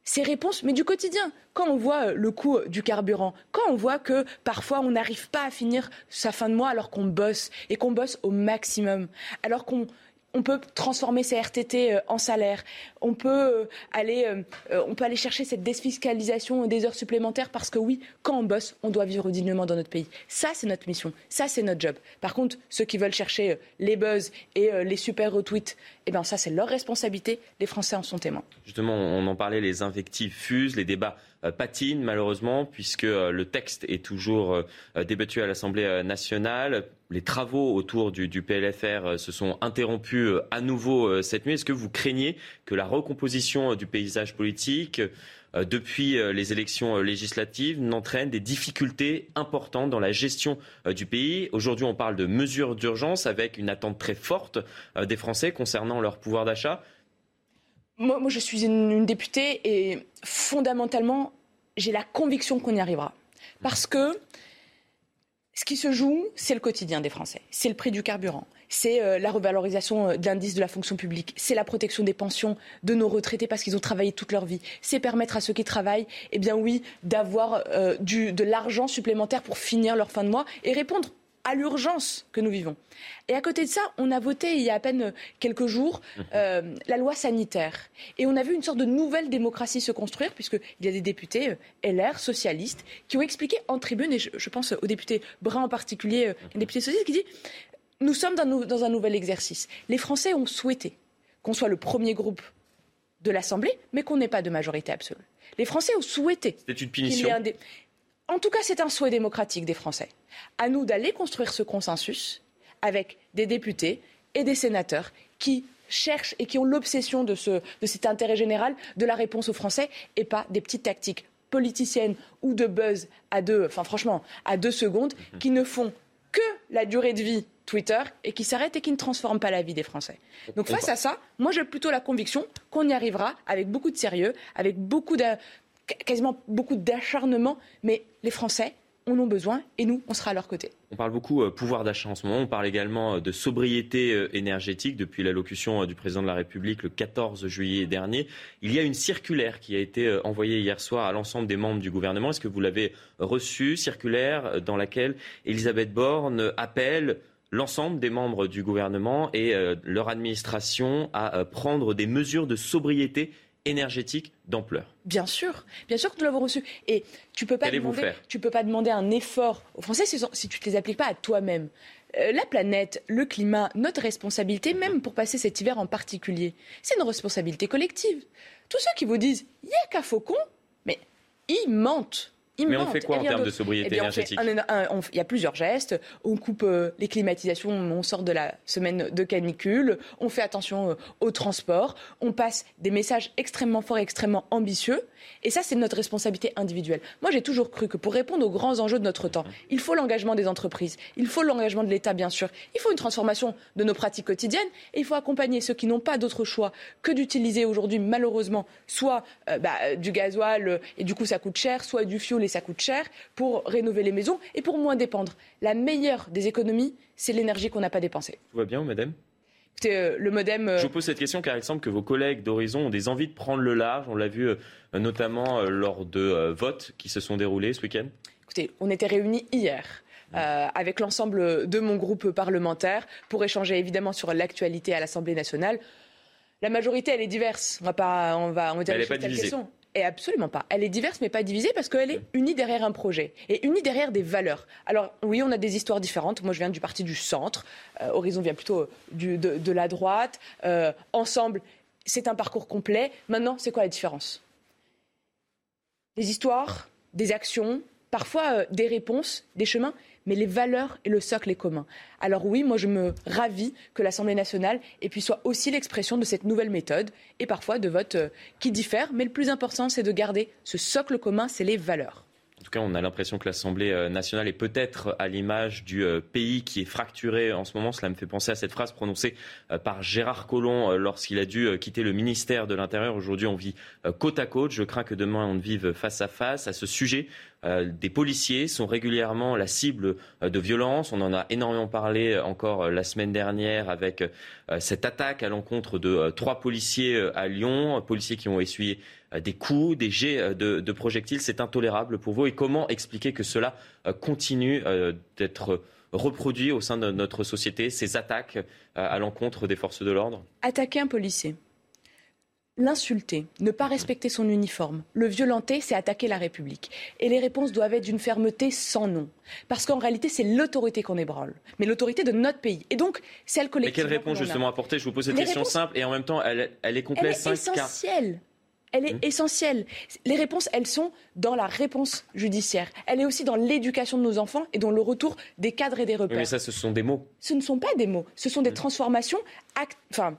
ces réponses, mais du quotidien. Quand on voit euh, le coût du carburant, quand on voit que parfois on n'arrive pas à finir sa fin de mois alors qu'on bosse et qu'on bosse au maximum, alors qu'on on peut transformer ces RTT euh, en salaire. On peut euh, aller, euh, on peut aller chercher cette défiscalisation des heures supplémentaires parce que oui, quand on bosse, on doit vivre dignement dans notre pays. Ça, c'est notre mission. Ça, c'est notre job. Par contre, ceux qui veulent chercher les buzz et les super retweets, eh bien, ça, c'est leur responsabilité. Les Français en sont témoins. Justement, on en parlait, les invectives fusent, les débats patinent malheureusement puisque le texte est toujours débattu à l'Assemblée nationale les travaux autour du, PLFR euh, se sont interrompus euh, à nouveau euh, cette nuit. Est-ce que vous craignez que la recomposition du paysage politique depuis les élections législatives n'entraîne des difficultés importantes dans la gestion du pays? Aujourd'hui, on parle de mesures d'urgence avec une attente très forte des Français concernant leur pouvoir d'achat. Moi, je suis une députée et fondamentalement, j'ai la conviction qu'on y arrivera. Parce que ce qui se joue, c'est le quotidien des Français. C'est le prix du carburant. C'est euh, la revalorisation euh, de l'indice de la fonction publique. C'est la protection des pensions de nos retraités parce qu'ils ont travaillé toute leur vie. C'est permettre à ceux qui travaillent, eh bien oui, d'avoir euh, de l'argent supplémentaire pour finir leur fin de mois et répondre à l'urgence que nous vivons. Et à côté de ça, on a voté il y a à peine quelques jours mhm. euh, la loi sanitaire. Et on a vu une sorte de nouvelle démocratie se construire, puisqu'il y a des députés euh, LR, socialistes, qui ont expliqué en tribune, et je, pense au député Brun en particulier, euh, un député socialiste, qui dit Nous sommes dans, dans un nouvel exercice. Les Français ont souhaité qu'on soit le premier groupe de l'Assemblée, mais qu'on n'ait pas de majorité absolue. Les Français ont souhaité. C'était une punition en tout cas, c'est un souhait démocratique des Français. À nous d'aller construire ce consensus avec des députés et des sénateurs qui cherchent et qui ont l'obsession de, de cet intérêt général de la réponse aux Français et pas des petites tactiques politiciennes ou de buzz à deux, enfin franchement, à deux secondes, mhm. qui ne font que la durée de vie Twitter et qui s'arrêtent et qui ne transforment pas la vie des Français. Donc face à ça, moi j'ai plutôt la conviction qu'on y arrivera avec beaucoup de sérieux, avec beaucoup de, quasiment beaucoup d'acharnement, mais les Français en ont besoin et nous, on sera à leur côté. On parle beaucoup euh, pouvoir d'achat en ce moment, on parle également euh, de sobriété euh, énergétique depuis l'allocution du président de la République le 14 juillet dernier. Il y a une circulaire qui a été envoyée hier soir à l'ensemble des membres du gouvernement. Est-ce que vous l'avez reçue, circulaire dans laquelle Elisabeth Borne appelle l'ensemble des membres du gouvernement et leur administration à prendre des mesures de sobriété énergétique d'ampleur. Bien sûr, bien sûr que nous l'avons reçu. Et tu peux pas demander, tu peux pas demander un effort aux Français si, tu ne les appliques pas à toi-même. Euh, la planète, le climat, notre responsabilité, même pour passer cet hiver en particulier, c'est une responsabilité collective. Tous ceux qui vous disent il n'y a qu'à faucon, mais ils mentent. Mais on fait quoi en termes de sobriété eh énergétique Il y a plusieurs gestes. On coupe euh, les climatisations, on sort de la semaine de canicule, on fait attention euh, au transport, on passe des messages extrêmement forts et extrêmement ambitieux. Et ça, c'est notre responsabilité individuelle. Moi, j'ai toujours cru que pour répondre aux grands enjeux de notre temps, il faut l'engagement des entreprises, il faut l'engagement de l'État, bien sûr, il faut une transformation de nos pratiques quotidiennes et il faut accompagner ceux qui n'ont pas d'autre choix que d'utiliser aujourd'hui, malheureusement, soit euh, bah, du gasoil et du coup ça coûte cher, soit du fioul et ça coûte cher pour rénover les maisons et pour moins dépendre. La meilleure des économies, c'est l'énergie qu'on n'a pas dépensée. Tout va bien, madame? Euh, le modem. Euh, Je vous pose cette question car il semble que vos collègues d'Horizon ont des envies de prendre le large. On l'a vu euh, notamment lors de votes qui se sont déroulés ce week-end. Écoutez, on était réunis hier. avec l'ensemble de mon groupe parlementaire pour échanger évidemment sur l'actualité à l'Assemblée nationale. La majorité, elle est diverse. On va pas, on va, on va dire elle n'est et absolument pas. Elle est diverse mais pas divisée parce qu'elle est unie derrière un projet et unie derrière des valeurs. Alors oui, on a des histoires différentes. Moi, je viens du parti du centre. Euh, Horizon vient plutôt du, de, la droite. Euh, ensemble, c'est un parcours complet. Maintenant, c'est quoi la différence? Des histoires, des actions, parfois euh, des réponses, des chemins mais les valeurs et le socle est commun. Alors oui, moi je me ravis que l'Assemblée nationale soit aussi l'expression de cette nouvelle méthode et parfois de votes euh, qui diffèrent, mais le plus important c'est de garder ce socle commun, c'est les valeurs. En tout cas, on a l'impression que l'Assemblée euh, nationale est peut-être à l'image du euh, pays qui est fracturé en ce moment. Cela me fait penser à cette phrase prononcée par Gérard Collomb lorsqu'il a dû quitter le ministère de l'Intérieur. Aujourd'hui, on vit côte à côte. Je crains que demain, on ne vive face à face. À ce sujet, des policiers sont régulièrement la cible euh, de violences. On en a énormément parlé euh, encore la semaine dernière avec cette attaque à l'encontre de trois policiers à Lyon, policiers qui ont essuyé des coups, des jets de, projectiles. C'est intolérable pour vous. Et comment expliquer que cela continue d'être reproduit au sein de notre société, ces attaques à l'encontre des forces de l'ordre? Attaquer un policier, L'insulter, ne pas respecter son uniforme, le violenter, c'est attaquer la République. Et les réponses doivent être d'une fermeté sans nom. Parce qu'en réalité, c'est l'autorité qu'on ébranle. Mais l'autorité de notre pays. Et donc, celle collective. Mais quelle réponse justement apporter? Je vous pose cette question simple et en même temps, elle, est complète. Elle est essentielle. Elle est hmm. essentielle. Les réponses, elles sont dans la réponse judiciaire. Elle est aussi dans l'éducation de nos enfants et dans le retour des cadres et des repères. mais ça, ce sont des mots. Ce ne sont pas des mots. Ce sont des hmm. transformations, enfin,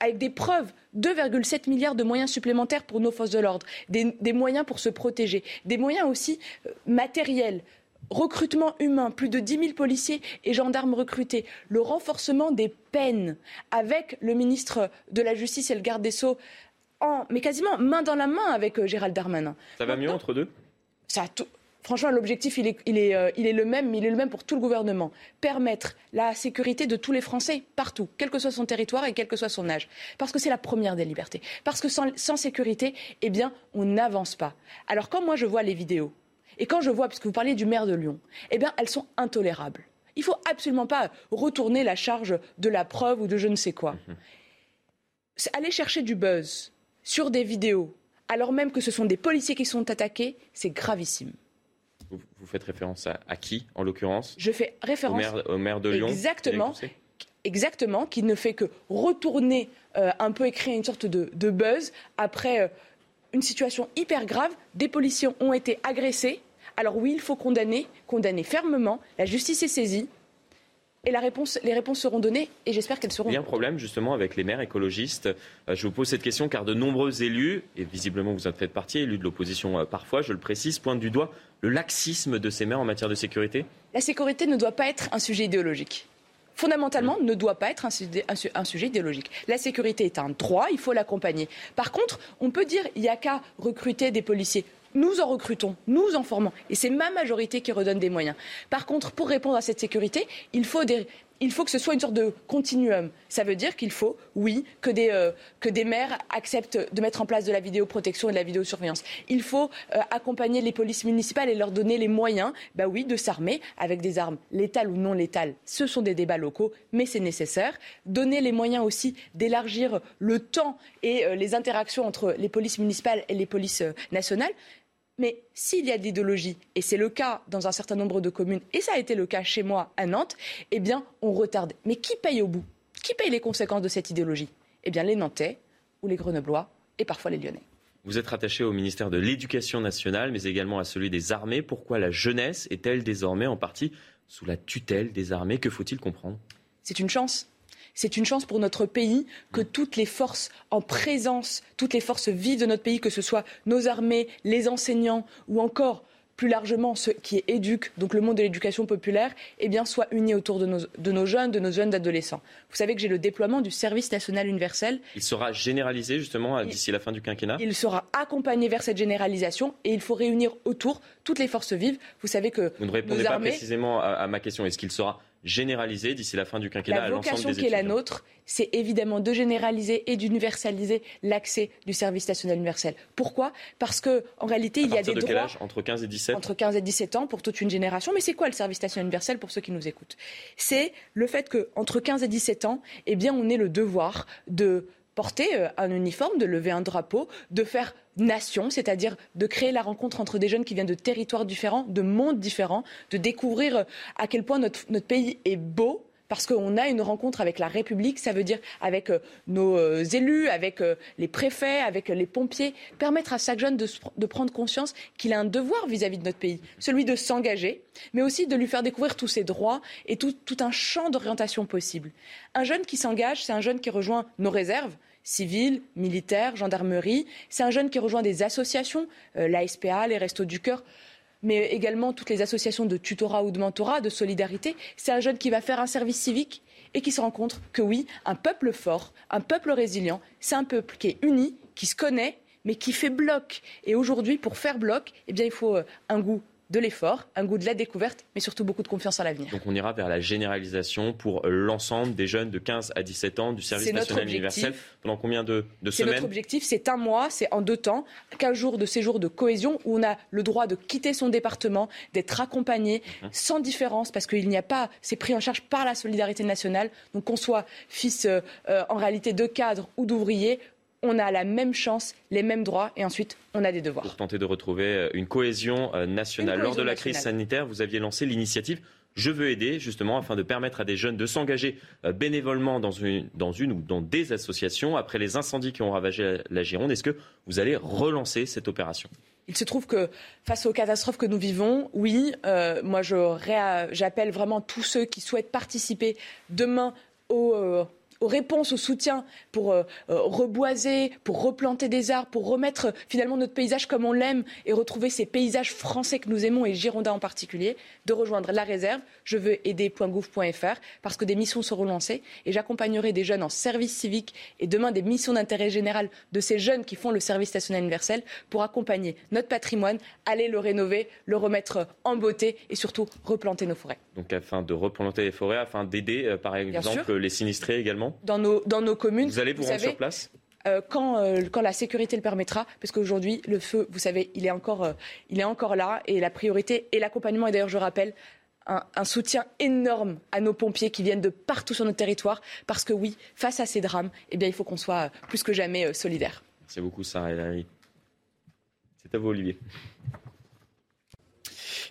avec des preuves. 2,7 milliards de moyens supplémentaires pour nos forces de l'ordre, des, moyens pour se protéger, des moyens aussi euh, matériels. Recrutement humain, plus de 10 000 policiers et gendarmes recrutés, le renforcement des peines avec le ministre de la Justice et le garde des Sceaux, en, mais quasiment main dans la main avec euh, Gérald Darmanin. Ça va mieux entre deux? ça, Franchement, l'objectif, il est, euh, il, est, le même, mais il est le même pour tout le gouvernement. Permettre la sécurité de tous les Français, partout, quel que soit son territoire et quel que soit son âge. Parce que c'est la première des libertés. Parce que sans, sécurité, eh bien, on n'avance pas. Alors, quand moi, je vois les vidéos, et quand je vois, puisque vous parliez du maire de Lyon, eh bien, elles sont intolérables. Il ne faut absolument pas retourner la charge de la preuve ou de je ne sais quoi. Mhm. Aller chercher du buzz sur des vidéos, alors même que ce sont des policiers qui sont attaqués, c'est gravissime. Vous, faites référence à, qui, en l'occurrence Je fais référence au maire, de Lyon. Exactement. Exactement, qui ne fait que retourner euh, un peu et créer une sorte de, buzz après euh, une situation hyper grave. Des policiers ont été agressés Alors oui, il faut condamner, condamner fermement. La justice est saisie. Et la réponse, les réponses seront données et j'espère qu'elles seront. Il y a un problème justement avec les maires écologistes. Euh, je vous pose cette question car de nombreux élus, et visiblement vous en faites partie, élus de l'opposition euh, parfois, je le précise, pointent du doigt le laxisme de ces maires en matière de sécurité. La sécurité ne doit pas être un sujet idéologique fondamentalement, ne doit pas être un sujet, un sujet, idéologique. La sécurité est un droit, il faut l'accompagner. Par contre, on peut dire il n'y a qu'à recruter des policiers. Nous en recrutons, nous en formons. Et c'est ma majorité qui redonne des moyens. Par contre, pour répondre à cette sécurité, il faut faut que ce soit une sorte de continuum. Ça veut dire qu'il faut, oui, que des, euh, que des maires acceptent de mettre en place de la vidéoprotection et de la vidéosurveillance. Il faut euh, accompagner les polices municipales et leur donner les moyens, bah oui, de s'armer avec des armes létales ou non létales. Ce sont des débats locaux, mais c'est nécessaire. Donner les moyens aussi d'élargir le temps et euh, les interactions entre les polices municipales et les polices nationales. Mais s'il y a de l'idéologie, et c'est le cas dans un certain nombre de communes, et ça a été le cas chez moi à Nantes, eh bien, on retarde. Mais qui paye au bout? Qui paye les conséquences de cette idéologie? Eh bien, les Nantais ou les Grenoblois et parfois les Lyonnais. Vous êtes rattaché au ministère de l'Éducation nationale, mais également à celui des armées. Pourquoi la jeunesse est-elle désormais en partie sous la tutelle des armées? Que faut-il comprendre? C'est une chance. C'est une chance pour notre pays que toutes les forces en présence, toutes les forces vives de notre pays, que ce soit nos armées, les enseignants ou encore plus largement ceux qui éduquent, donc le monde de l'éducation populaire, eh bien, soient unis autour de nos, jeunes, de nos jeunes adolescents. Vous savez que j'ai le déploiement du service national universel. Il sera généralisé justement d'ici la fin du quinquennat? Il sera accompagné vers cette généralisation et il faut réunir autour toutes les forces vives. Vous savez que. Vous ne répondez pas précisément à ma question. Est-ce qu'il sera généraliser d'ici la fin du quinquennat à l'ensemble des La vocation qui est la nôtre, c'est évidemment de généraliser et d'universaliser l'accès du service national universel. Pourquoi? Parce que en réalité, il y a des de droits âge? Entre 15 et 17 entre 15 et 17 ans pour toute une génération. Mais c'est quoi le service national universel pour ceux qui nous écoutent? C'est le fait que entre 15 et 17 ans, eh bien, on ait le devoir de porter euh, un uniforme, de lever un drapeau, de faire nation, c'est-à-dire de créer la rencontre entre des jeunes qui viennent de territoires différents, de mondes différents, de découvrir euh, à quel point notre, notre pays est beau, parce qu'on a une rencontre avec la République, ça veut dire avec euh, nos euh, élus, avec les préfets, avec les pompiers, permettre à chaque jeune de, prendre conscience qu'il a un devoir vis-à-vis de notre pays, celui de s'engager, mais aussi de lui faire découvrir tous ses droits et tout, un champ d'orientation possible. Un jeune qui s'engage, c'est un jeune qui rejoint nos réserves, civiles, militaires, gendarmerie. C'est un jeune qui rejoint des associations, la SPA, les Restos du Cœur mais également toutes les associations de tutorat ou de mentorat, de solidarité. C'est un jeune qui va faire un service civique et qui se rend compte que oui, un peuple fort, un peuple résilient, c'est un peuple qui est uni, qui se connaît, mais qui fait bloc. Et aujourd'hui, pour faire bloc, eh il faut euh, un goût de l'effort, un goût de la découverte, mais surtout beaucoup de confiance en l'avenir. Donc on ira vers la généralisation pour l'ensemble des jeunes de 15 à 17 ans du service national universel. Pendant combien de, de semaines C'est notre objectif, c'est un mois, c'est en deux temps, 15 jours de séjour de cohésion où on a le droit de quitter son département, d'être accompagné mhm. sans différence parce qu'il n'y a pas, c'est pris en charge par la solidarité nationale. Donc qu'on soit fils euh, euh, en réalité de cadre ou d'ouvrier, on a la même chance, les mêmes droits et ensuite on a des devoirs. Pour tenter de retrouver euh, une cohésion euh, nationale. Lors de la crise sanitaire, vous aviez lancé l'initiative Je veux aider, justement, afin de permettre à des jeunes de s'engager euh, bénévolement dans une, dans une ou dans des associations après les incendies qui ont ravagé la Gironde. Est-ce que vous allez relancer cette opération? Il se trouve que face aux catastrophes que nous vivons, oui, moi j'appelle vraiment tous ceux qui souhaitent participer demain au, réponses, au soutien pour euh, euh, reboiser, pour replanter des arbres, pour remettre euh, finalement notre paysage comme on l'aime et retrouver ces paysages français que nous aimons et Girondins en particulier, de rejoindre la réserve. Je veux aider.gouv.fr parce que des missions seront lancées et j'accompagnerai des jeunes en service civique et demain des missions d'intérêt général de ces jeunes qui font le service national universel pour accompagner notre patrimoine, aller le rénover, le remettre en beauté et surtout replanter nos forêts. Donc afin de replanter les forêts, afin d'aider par exemple les sinistrés également dans nos, dans nos communes. Vous allez vous, rendre sur place euh, quand, euh, quand, la sécurité le permettra, parce qu'aujourd'hui, le feu, vous savez, il est, encore, euh, il est encore là, et la priorité et l'accompagnement, et d'ailleurs, je rappelle, un, soutien énorme à nos pompiers qui viennent de partout sur notre territoire, parce que oui, face à ces drames, eh bien, il faut qu'on soit plus que jamais solidaires. Merci beaucoup, Sarah et C'est à vous, Olivier.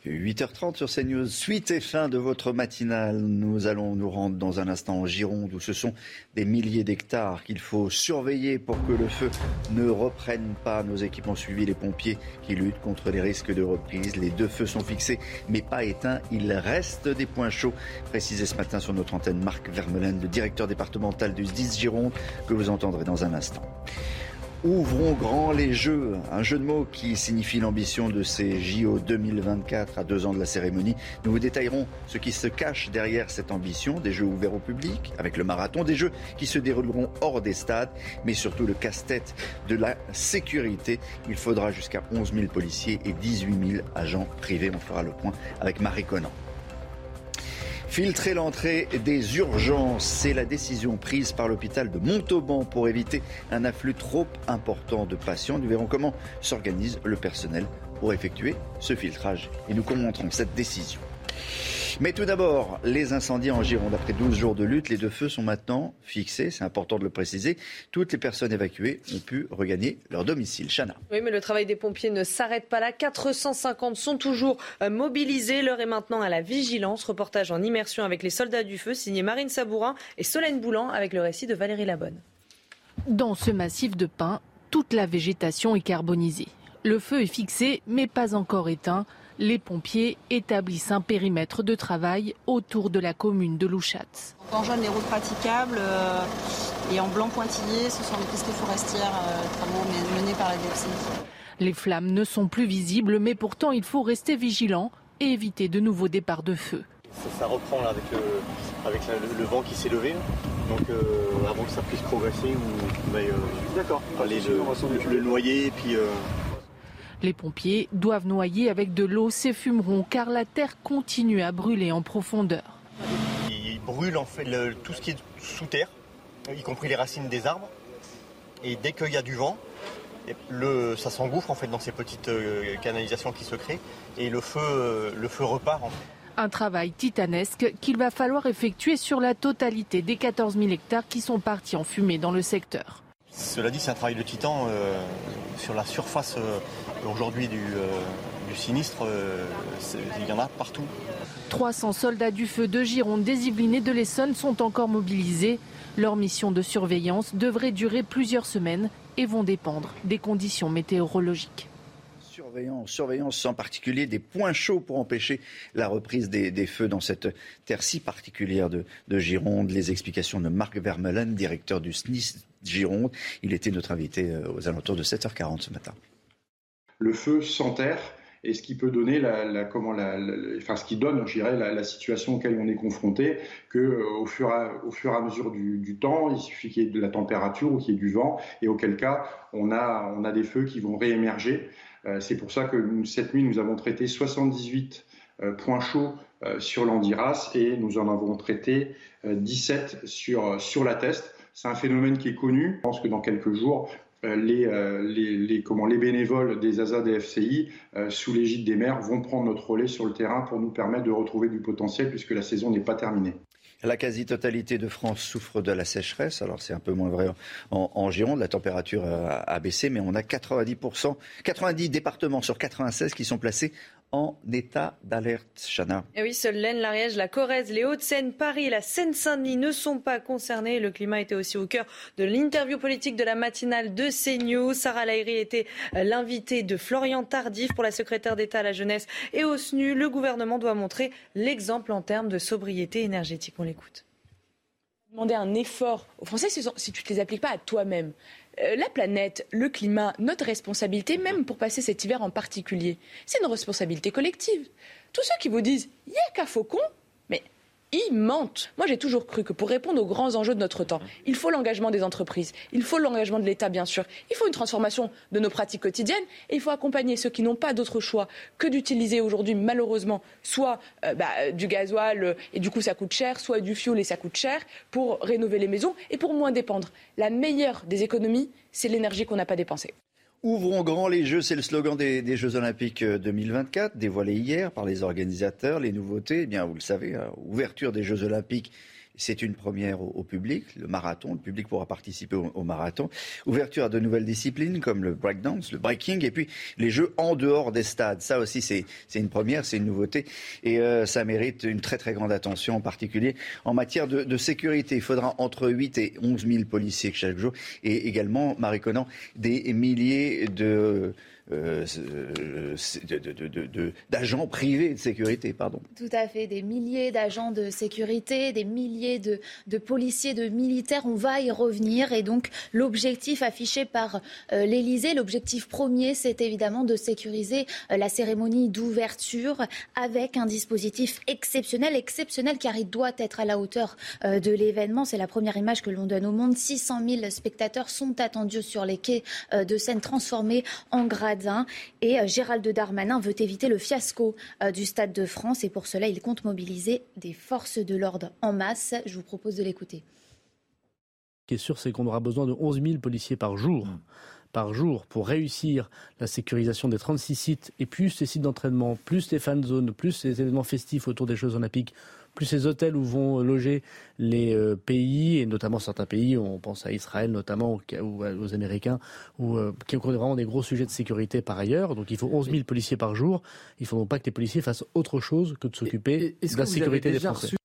8h30 sur CNews, suite et fin de votre matinale. Nous allons nous rendre dans un instant en Gironde où ce sont des milliers d'hectares qu'il faut surveiller pour que le feu ne reprenne pas. Nos équipes ont suivi les pompiers qui luttent contre les risques de reprise. Les deux feux sont fixés mais pas éteints. Il reste des points chauds. Précisé ce matin sur notre antenne Marc Vermeulen, le directeur départemental du 10 Gironde que vous entendrez dans un instant. Ouvrons grand les jeux, un jeu de mots qui signifie l'ambition de ces JO 2024 à deux ans de la cérémonie. Nous vous détaillerons ce qui se cache derrière cette ambition, des jeux ouverts au public, avec le marathon, des jeux qui se dérouleront hors des stades, mais surtout le casse-tête de la sécurité. Il faudra jusqu'à 11 000 policiers et 18 000 agents privés. On fera le point avec Marie Conan. Filtrer l'entrée des urgences, c'est la décision prise par l'hôpital de Montauban pour éviter un afflux trop important de patients. Nous verrons comment s'organise le personnel pour effectuer ce filtrage et nous commenterons cette décision. Mais tout d'abord, les incendies en Gironde. Après 12 jours de lutte, les deux feux sont maintenant fixés. C'est important de le préciser. Toutes les personnes évacuées ont pu regagner leur domicile. Chana. Oui, mais le travail des pompiers ne s'arrête pas là. 450 sont toujours euh, mobilisés. L'heure est maintenant à la vigilance. Reportage en immersion avec les soldats du feu, signé Marine Sabourin et Solène Boulan avec le récit de Valérie Labonne. Dans ce massif de pins, toute la végétation est carbonisée. Le feu est fixé, mais pas encore éteint les pompiers établissent un périmètre de travail autour de la commune de Louchatz. En jaune, les routes praticables euh, et en blanc pointillé, ce sont les pistes forestières, euh, travaux menés par la DFCI. Les flammes ne sont plus visibles, mais pourtant il faut rester vigilant et éviter de nouveaux départs de feu. Ça, reprend là, avec, le, avec le, vent qui s'est levé. Donc euh, avant que ça puisse progresser, ou D'accord. Le, le, noyer et puis les pompiers doivent noyer avec de l'eau ces fumerons car la terre continue à brûler en profondeur. Ils brûlent en fait tout ce qui est sous terre, y compris les racines des arbres. Et dès qu'il y a du vent, le, ça s'engouffre en fait dans ces petites euh, canalisations qui se créent et le feu, euh, le feu repart. Un travail titanesque qu'il va falloir effectuer sur la totalité des 14 000 hectares qui sont partis en fumée dans le secteur. Cela dit, c'est un travail de titan euh, sur la surface euh, aujourd'hui du, euh, sinistre. il y en a partout. 300 soldats du feu de Gironde, des Yvelines et de l'Essonne sont encore mobilisés. Leur mission de surveillance devrait durer plusieurs semaines et vont dépendre des conditions météorologiques. Surveillance, surveillance en particulier des points chauds pour empêcher la reprise des, feux dans cette terre si particulière de, de Gironde. Les explications de Marc Vermeulen, directeur du SNIS Gironde. Il était notre invité euh, aux alentours de 7h40 ce matin. Le feu s'enterre et ce qui peut donner la, comment la, enfin ce qui donne, je dirais, la, situation auquel on est confronté, que euh, au, fur et, au fur et à mesure du, temps, il suffit qu'il y ait de la température ou qu'il y ait du vent, et auquel cas on a, on a des feux qui vont réémerger. Euh, c'est pour ça que cette nuit, nous avons traité 78 points chauds sur l'Andiras et nous en avons traité 17 sur, sur la Teste. C'est un phénomène qui est connu. Je pense que dans quelques jours, euh, euh, les, comment, les bénévoles des ASA des FCI, euh, sous l'égide des maires, vont prendre notre relais sur le terrain pour nous permettre de retrouver du potentiel puisque la saison n'est pas terminée. La quasi-totalité de France souffre de la sécheresse. Alors c'est un peu moins vrai en, Gironde. La température a, baissé, mais on a 90%, 90 départements sur 96 qui sont placés en état d'alerte, Chana. Et oui, seuls l'Aisne, l'Ariège, la Corrèze, les Hauts-de-Seine, Paris et la Seine-Saint-Denis ne sont pas concernés. Le climat était aussi au cœur de l'interview politique de la matinale de CNews. Sarah Lahiri était euh, l'invitée de Florian Tardif pour la secrétaire d'État à la jeunesse et au SNU. Le gouvernement doit montrer l'exemple en termes de sobriété énergétique. On l'écoute demander un effort aux Français si tu ne les appliques pas à toi-même. Euh, la planète, le climat, notre responsabilité, même pour passer cet hiver en particulier, c'est une responsabilité collective. Tous ceux qui vous disent il n'y a qu'à Faucon, ils mentent. Moi, j'ai toujours cru que pour répondre aux grands enjeux de notre temps, il faut l'engagement des entreprises, il faut l'engagement de l'État, bien sûr, il faut une transformation de nos pratiques quotidiennes et il faut accompagner ceux qui n'ont pas d'autre choix que d'utiliser aujourd'hui, malheureusement, soit euh, bah, du gasoil euh, et du coup ça coûte cher, soit du fioul et ça coûte cher pour rénover les maisons et pour moins dépendre. La meilleure des économies, c'est l'énergie qu'on n'a pas dépensée. Ouvrons grand les Jeux, c'est le slogan des, Jeux Olympiques 2024, euh, dévoilé hier par les organisateurs. Les nouveautés, eh bien, vous le savez, hein, ouverture des Jeux Olympiques C'est une première au, public, le marathon. Le public pourra participer au, marathon. Ouverture à de nouvelles disciplines comme le breakdance, le breaking, et puis les jeux en dehors des stades. Ça aussi, c'est une première, c'est une nouveauté, et euh, ça mérite une très très grande attention, en particulier en matière de, de sécurité. Il faudra entre 8 et 11 000 policiers chaque jour, et également, Marie Conan, des milliers de d'agents privés de sécurité. Tout à fait, des milliers d'agents de sécurité, des milliers de, de, policiers, de militaires. On va y revenir. Et donc, l'objectif affiché par euh, l'Élysée, l'objectif premier, c'est évidemment de sécuriser euh, la cérémonie d'ouverture avec un dispositif exceptionnel, exceptionnel car il doit être à la hauteur de l'événement. C'est la première image que l'on donne au monde. 600 000 spectateurs sont attendus sur les quais de Seine transformés en grade et euh, Gérald Darmanin veut éviter le fiasco euh, du Stade de France et pour cela, il compte mobiliser des forces de l'ordre en masse. Je vous propose de l'écouter. Ce qui est sûr, c'est qu'on aura besoin de 11 000 policiers par jour. Mmh. par jour pour réussir la sécurisation des 36 sites et plus les sites d'entraînement, plus les fan zones, plus les événements festifs autour des Jeux olympiques, plus les hôtels où vont loger les euh, pays, et notamment certains pays, on pense à Israël notamment, ou aux Américains, où, euh, qui ont vraiment des gros sujets de sécurité par ailleurs. Donc il faut 11 000 policiers par jour. Il ne faudrait pas que les policiers fassent autre chose que de s'occuper de la sécurité des Français.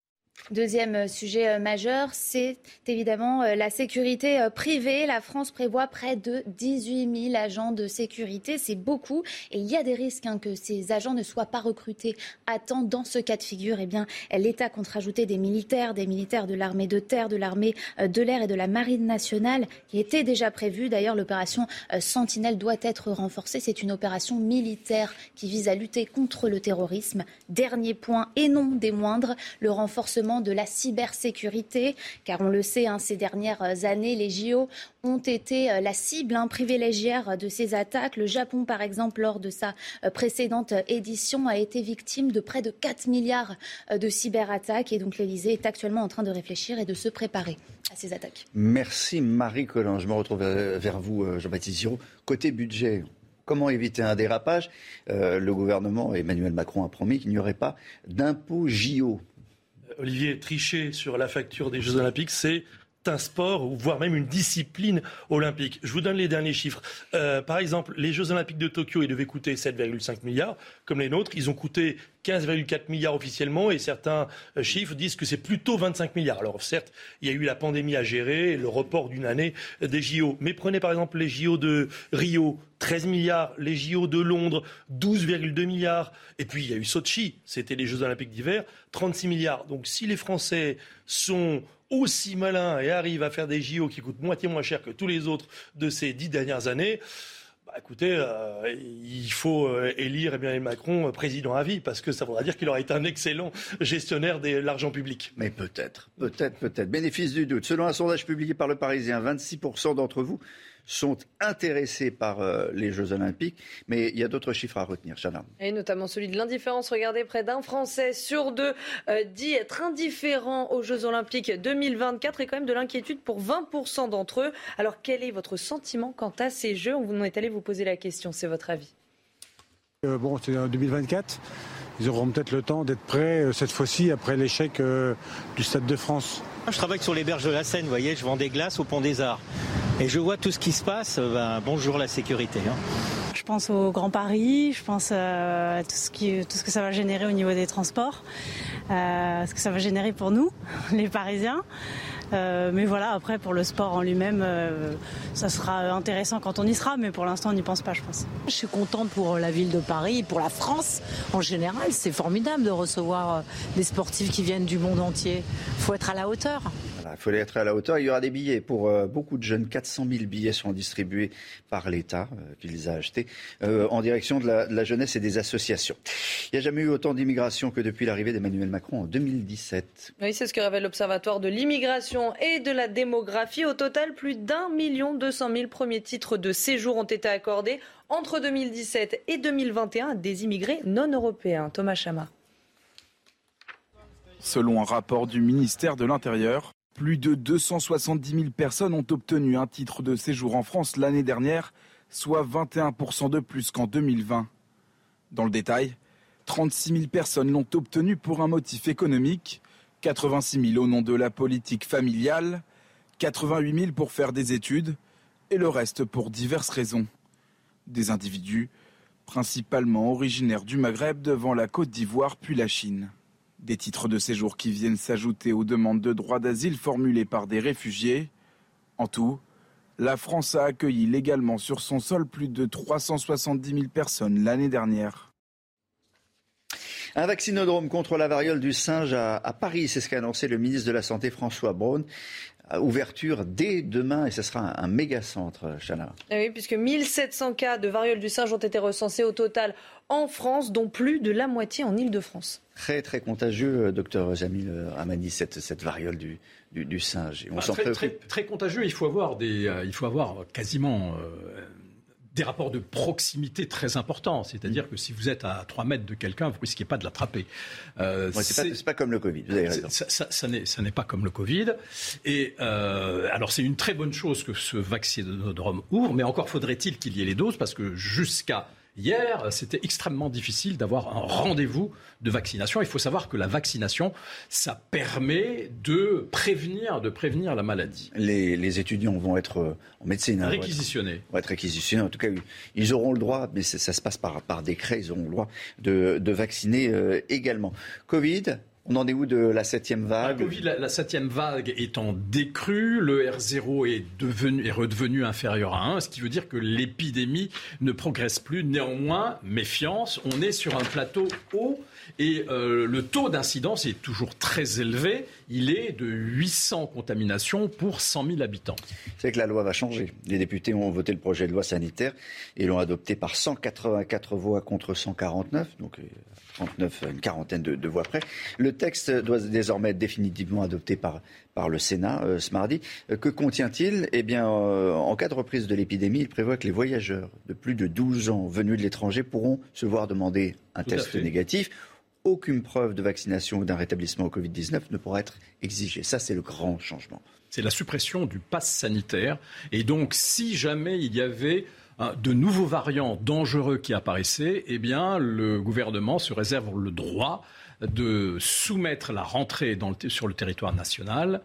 Deuxième euh, sujet euh, majeur, c'est évidemment euh, la sécurité privée. La France prévoit près de 18 000 agents de sécurité. C'est beaucoup et il y a des risques hein, que ces agents ne soient pas recrutés à temps. Dans ce cas de figure, eh bien, l'État compte rajouter des militaires, des militaires de l'armée de terre, de l'armée de l'air et de la marine nationale qui était déjà prévue. D'ailleurs, l'opération Sentinelle doit être renforcée. C'est une opération militaire qui vise à lutter contre le terrorisme. Dernier point et non des moindres, le renforcement de la cybersécurité, car on le sait, hein, ces dernières années, les JO ont été euh, la cible hein, privilégiée de ces attaques. Le Japon, par exemple, lors de sa euh, précédente édition, a été victime de près de 4 milliards euh, de cyberattaques. Et donc l'Elysée est actuellement en train de réfléchir et de se préparer à ces attaques. Merci Marie Collin. Je me retrouve vers vous, Jean-Baptiste Giraud. Côté budget, Comment éviter un dérapage? Le gouvernement, Emmanuel Macron, a promis qu'il n'y aurait pas d'impôt JO. Olivier, tricher sur la facture des Jeux Olympiques, c'est un sport, voire même une discipline olympique. Je vous donne les derniers chiffres. Euh, par exemple, les Jeux Olympiques de Tokyo, ils devaient coûter 7,5 milliards, comme les nôtres. Ils ont coûté 15,4 milliards officiellement, et certains euh, chiffres disent que c'est plutôt 25 milliards. Alors certes, il y a eu la pandémie à gérer, le report d'une année des JO. Mais prenez par exemple les JO de Rio, 13 milliards, les JO de Londres, 12,2 milliards, et puis il y a eu Sochi, c'était les Jeux Olympiques d'hiver, 36 milliards. Donc si les Français sont aussi malin et arrive à faire des JO qui coûtent moitié moins cher que tous les autres de ces dix dernières années, bah, écoutez, euh, il faut euh, élire Emmanuel Macron euh, président à vie, parce que ça voudra dire qu'il aurait été un excellent gestionnaire de l'argent public. Mais peut-être, peut-être, peut-être. Bénéfice du doute. Selon un sondage publié par le Parisien, 26% d'entre vous sont intéressés par euh, les Jeux Olympiques. Mais il y a d'autres chiffres à retenir, Chana. Et notamment celui de l'indifférence. Regardez, près d'un Français sur deux euh, dit être indifférent aux Jeux Olympiques 2024 et quand même de l'inquiétude pour 20% d'entre eux. Alors quel est votre sentiment quant à ces Jeux? On vous est allé vous poser la question, c'est votre avis euh, Bon, c'est en 2024 ils auront peut-être le temps d'être prêts cette fois-ci après l'échec du Stade de France. Je travaille sur les berges de la Seine, vous voyez, je vends des glaces au Pont des Arts. Et je vois tout ce qui se passe, euh, ben, bonjour la sécurité. Hein. Je pense au Grand Paris, je pense euh, à tout ce, que ça va générer au niveau des transports, euh, ce que ça va générer pour nous, les Parisiens. Mais voilà, après pour le sport en lui-même, ça sera intéressant quand on y sera, mais pour l'instant on n'y pense pas, je pense. Je suis contente pour la ville de Paris, pour la France en général. C'est formidable de recevoir des sportifs qui viennent du monde entier. Il faut être à la hauteur. Il faut être à la hauteur. Il y aura des billets pour euh, beaucoup de jeunes. 400 000 billets seront distribués par l'État euh, qui les a achetés euh, en direction de la, jeunesse et des associations. Il n'y a jamais eu autant d'immigration que depuis l'arrivée d'Emmanuel Macron en 2017. Oui, c'est ce que révèle l'Observatoire de l'immigration et de la démographie. Au total, plus d'un million deux cent mille premiers titres de séjour ont été accordés entre 2017 et 2021 à des immigrés non européens. Thomas Chama. Selon un rapport du ministère de l'Intérieur, plus de 270 000 personnes ont obtenu un titre de séjour en France l'année dernière, soit 21% de plus qu'en 2020. Dans le détail, 36 000 personnes l'ont obtenu pour un motif économique, 86 000 au nom de la politique familiale, 88 000 pour faire des études et le reste pour diverses raisons. Des individus principalement originaires du Maghreb devant la Côte d'Ivoire puis la Chine. Des titres de séjour qui viennent s'ajouter aux demandes de droit d'asile formulées par des réfugiés. En tout, la France a accueilli légalement sur son sol plus de 370 000 personnes l'année dernière. Un vaccinodrome contre la variole du singe à, Paris, c'est ce qu'a annoncé le ministre de la Santé François Braun. Ouverture dès demain et ce sera un, méga centre, Chana. Eh oui, puisque 1700 cas de variole du singe ont été recensés au total en France, dont plus de la moitié en Ile-de-France. Très très contagieux, euh, docteur Jamil euh, Amani, cette, cette variole du, du, singe. on bah, très, très, contagieux, il faut avoir, des, euh, il faut avoir quasiment des rapports de proximité très importants. C'est-à-dire que si vous êtes à 3 mètres de quelqu'un, vous ne risquez pas de l'attraper. Euh, c'est pas, comme le Covid, vous avez raison. Ça, ça, n'est pas comme le Covid. Et euh, alors c'est une très bonne chose que ce vaccinodrome ouvre, mais encore faudrait-il qu'il y ait les doses, parce que jusqu'à Hier, c'était extrêmement difficile d'avoir un rendez-vous de vaccination. Il faut savoir que la vaccination, ça permet de prévenir, de prévenir la maladie. Les, étudiants vont être euh, en médecine. Hein, réquisitionnés. Vont être, réquisitionnés. En tout cas, ils auront le droit, mais ça, se passe par, par décret, ils auront le droit de, vacciner euh, également. Covid, on en est où de la septième vague? La, septième vague en décrue, le R0 est, devenu, est redevenu inférieur à 1, ce qui veut dire que l'épidémie ne progresse plus. Néanmoins, méfiance, on est sur un plateau haut et euh, le taux d'incidence est toujours très élevé. Il est de 800 contaminations pour 100 000 habitants. C'est que la loi va changer. Les députés ont voté le projet de loi sanitaire et l'ont adopté par 184 voix contre 149, donc 39, une quarantaine de, voix près. Le texte doit désormais être définitivement adopté par, par le Sénat euh, ce mardi. Euh, que contient-il? Eh bien, euh, en cas de reprise de l'épidémie, il prévoit que les voyageurs de plus de 12 ans venus de l'étranger pourront se voir demander un test négatif. Aucune preuve de vaccination ou d'un rétablissement au Covid-19 ne pourra être exigée. Ça, c'est le grand changement. C'est la suppression du pass sanitaire. Et donc, si jamais il y avait de nouveaux variants dangereux qui apparaissaient, eh bien, le gouvernement se réserve le droit de soumettre la rentrée sur le territoire national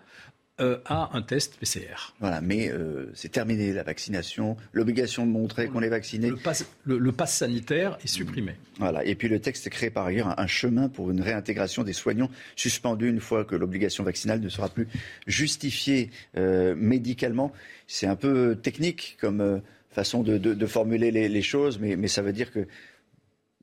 euh, à un test PCR. Voilà, mais euh, c'est terminé la vaccination, l'obligation de montrer qu'on est vacciné. Le pass, sanitaire est supprimé. Voilà, et puis le texte crée par ailleurs un, chemin pour une réintégration des soignants suspendus une fois que l'obligation vaccinale ne sera plus justifiée euh, médicalement. C'est un peu technique comme façon de, formuler les, choses, mais, ça veut dire que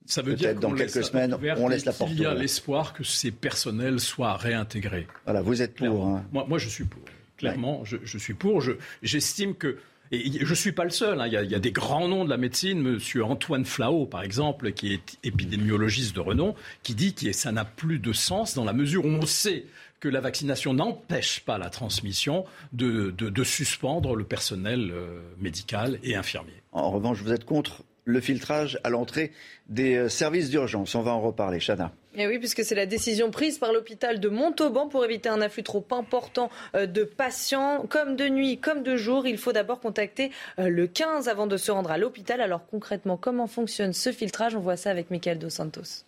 ça veut dire dans quelques semaines, on laisse la porte Il y a l'espoir que ces personnels soient réintégrés. Voilà, vous êtes pour. Hein. Moi, moi, je suis pour. Clairement, je, suis pour. J'estime que et je ne suis pas le seul. Hein. Il, y a, des grands noms de la médecine. Monsieur Antoine Flao, par exemple, qui est épidémiologiste de renom, qui dit que ça n'a plus de sens dans la mesure où on sait que la vaccination n'empêche pas la transmission, de, suspendre le personnel euh, médical et infirmier. En revanche, vous êtes contre le filtrage à l'entrée des euh, services d'urgence. On va en reparler. Chana. Et oui, puisque c'est la décision prise par l'hôpital de Montauban pour éviter un afflux trop important euh, de patients. Comme de nuit, comme de jour, il faut d'abord contacter le 15 avant de se rendre à l'hôpital. Alors concrètement, comment fonctionne ce filtrage? On voit ça avec Michael Dos Santos.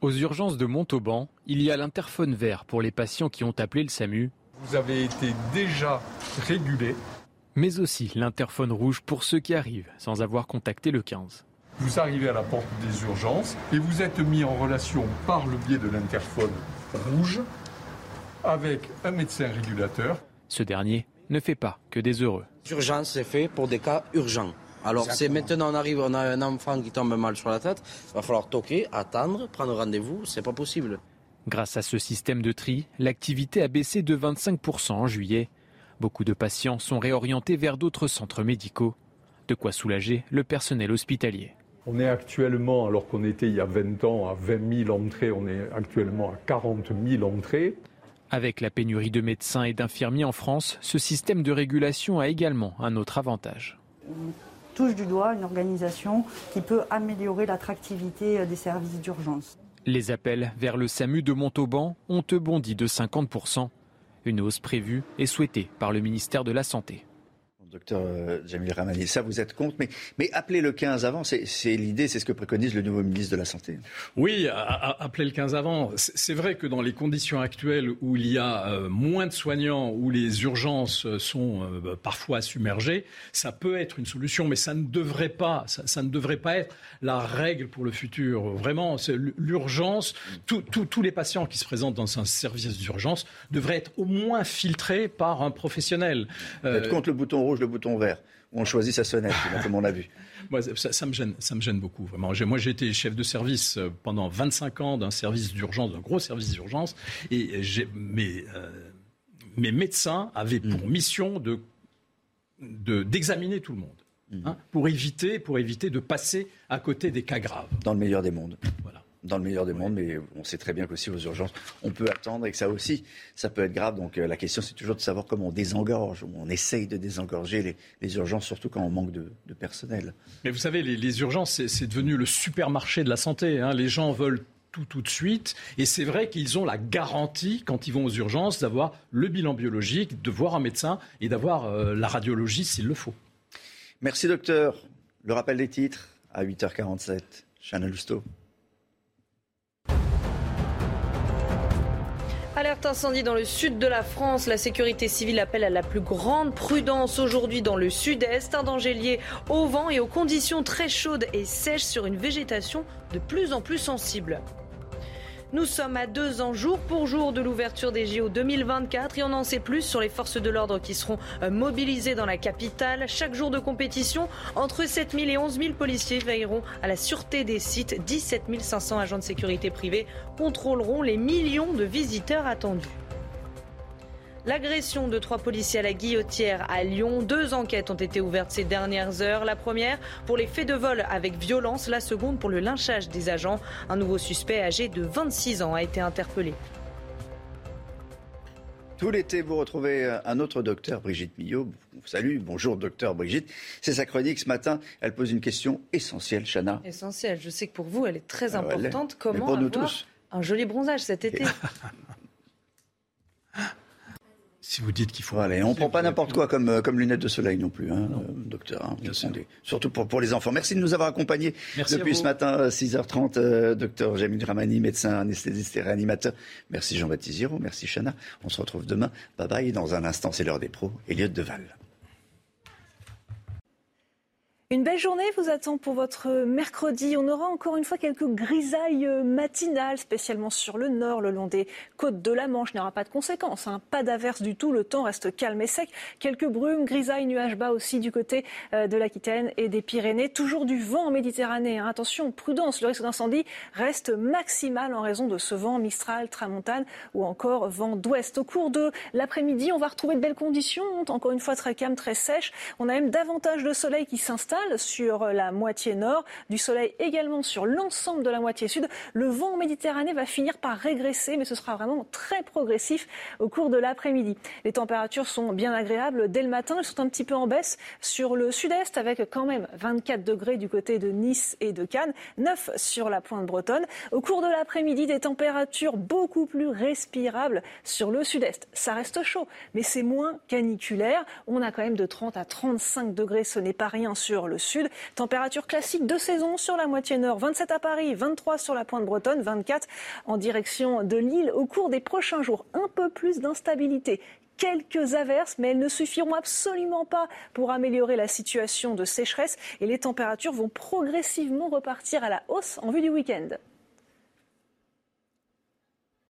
Aux urgences de Montauban, il y a l'interphone vert pour les patients qui ont appelé le SAMU. Vous avez été déjà régulé. Mais aussi l'interphone rouge pour ceux qui arrivent sans avoir contacté le 15. Vous arrivez à la porte des urgences et vous êtes mis en relation par le biais de l'interphone rouge avec un médecin régulateur. Ce dernier ne fait pas que des heureux. L'urgence, c'est fait pour des cas urgents. Alors c'est maintenant on arrive, on a un enfant qui tombe mal sur la tête, il va falloir toquer, attendre, prendre rendez-vous, c'est pas possible. Grâce à ce système de tri, l'activité a baissé de 25% en juillet. Beaucoup de patients sont réorientés vers d'autres centres médicaux. De quoi soulager le personnel hospitalier. On est actuellement, alors qu'on était il y a 20 ans à 20 000 entrées, on est actuellement à 40 000 entrées. Avec la pénurie de médecins et d'infirmiers en France, ce système de régulation a également un autre avantage touche du doigt une organisation qui peut améliorer l'attractivité euh, des services d'urgence. Les appels vers le SAMU de Montauban ont bondi de 50%. Une hausse prévue et souhaitée par le ministère de la Santé. Docteur euh, Jamil Ramani, ça vous êtes contre, mais, mais appelez le 15 avant, c'est l'idée, c'est ce que préconise le nouveau ministre de la Santé. Oui, appelez le 15 avant. C'est vrai que dans les conditions actuelles où il y a euh, moins de soignants, où les urgences sont euh, parfois submergées, ça peut être une solution, mais ça ne devrait pas, ça, ne devrait pas être la règle pour le futur. Vraiment, l'urgence, tous les patients qui se présentent dans un service d'urgence devraient être au moins filtrés par un professionnel. Vous êtes contre le bouton rouge le bouton vert, où on choisit sa sonnette, comme on l'a vu. Moi, ça, me gêne, ça me gêne beaucoup, vraiment. Moi, j'ai été chef de service euh, pendant 25 ans d'un service d'urgence, d'un gros service d'urgence, et mes, euh, mes médecins avaient pour mm. mission de d'examiner tout le monde, mm. hein, pour éviter, pour éviter de passer à côté des cas graves. Dans le meilleur des mondes. Voilà dans le meilleur des mondes, mais on sait très bien qu'aussi aux urgences, on peut attendre et que ça aussi, ça peut être grave. Donc euh, la question, c'est toujours de savoir comment on désengorge, on essaye de désengorger les, urgences, surtout quand on manque de, personnel. Mais vous savez, les, urgences, c'est devenu le supermarché de la santé. Hein. Les gens veulent tout tout de suite. Et c'est vrai qu'ils ont la garantie, quand ils vont aux urgences, d'avoir le bilan biologique, de voir un médecin et d'avoir euh, la radiologie s'il le faut. Merci docteur. Le rappel des titres à 8h47. Chana Lousteau. Alerte incendie dans le sud de la France. La sécurité civile appelle à la plus grande prudence aujourd'hui dans le sud-est. Un danger lié au vent et aux conditions très chaudes et sèches sur une végétation de plus en plus sensible. Nous sommes à deux ans jour pour jour de l'ouverture des JO 2024 et on en sait plus sur les forces de l'ordre qui seront euh, mobilisées dans la capitale. Chaque jour de compétition, entre 7 000 et 11 000 policiers veilleront à la sûreté des sites. 17 500 agents de sécurité privée contrôleront les millions de visiteurs attendus. L'agression de trois policiers à la guillotière à Lyon. Deux enquêtes ont été ouvertes ces dernières heures. La première pour les faits de vol avec violence, la seconde pour le lynchage des agents. Un nouveau suspect âgé de 26 ans a été interpellé. Tout l'été, vous retrouvez un autre docteur, Brigitte Millot. Salut, bonjour docteur Brigitte. C'est sa chronique ce matin. Elle pose une question essentielle, Chana. Essentielle. Je sais que pour vous, elle est très ah, importante. Comment pour avoir tous. un joli bronzage cet été? si vous dites qu'il faut. Voilà, on ne prend pas n'importe quoi comme, euh, comme lunettes de soleil non plus, hein, euh, docteur. Hein, surtout pour, pour les enfants. Merci de nous avoir accompagnés depuis ce matin, 6h30. Euh, docteur Jamil Ramani, médecin anesthésiste et réanimateur. Merci Jean-Baptiste Giraud, merci Chana. On se retrouve demain. Bye bye. Dans un instant, c'est l'heure des pros. Elliot Deval. Une belle journée vous attend pour votre mercredi. On aura encore une fois quelques grisailles matinales, spécialement sur le nord, le long des côtes de la Manche. Il n'y aura pas de conséquences, hein. pas d'averse du tout. Le temps reste calme et sec. Quelques brumes, grisailles, nuages bas aussi du côté euh, de l'Aquitaine et des Pyrénées. Toujours du vent en Méditerranée. Hein. Attention, prudence, le risque d'incendie reste maximal en raison de ce vent mistral, tramontane ou encore vent d'ouest. Au cours de l'après-midi, on va retrouver de belles conditions. Encore une fois, très calme, très sèche. On a même davantage de soleil qui s'installe sur la moitié nord, du soleil également sur l'ensemble de la moitié sud. Le vent en va finir par régresser, mais ce sera vraiment très progressif au cours de l'après-midi. Les températures sont bien agréables dès le matin. Elles sont un petit peu en baisse sur le sud-est, avec quand même 24 degrés du côté de Nice et de Cannes, 9 sur la pointe bretonne. Au cours de l'après-midi, des températures beaucoup plus respirables sur le sud-est. Ça reste chaud, mais c'est moins caniculaire. On a quand même de 30 à 35 degrés, ce n'est pas rien sur le sud. Température classique de saison sur la moitié nord, 27 à Paris, 23 sur la pointe bretonne, 24 en direction de Lille. Au cours des prochains jours, un peu plus d'instabilité quelques averses, mais elles ne suffiront absolument pas pour améliorer la situation de sécheresse et les températures vont progressivement repartir à la hausse en vue du week-end.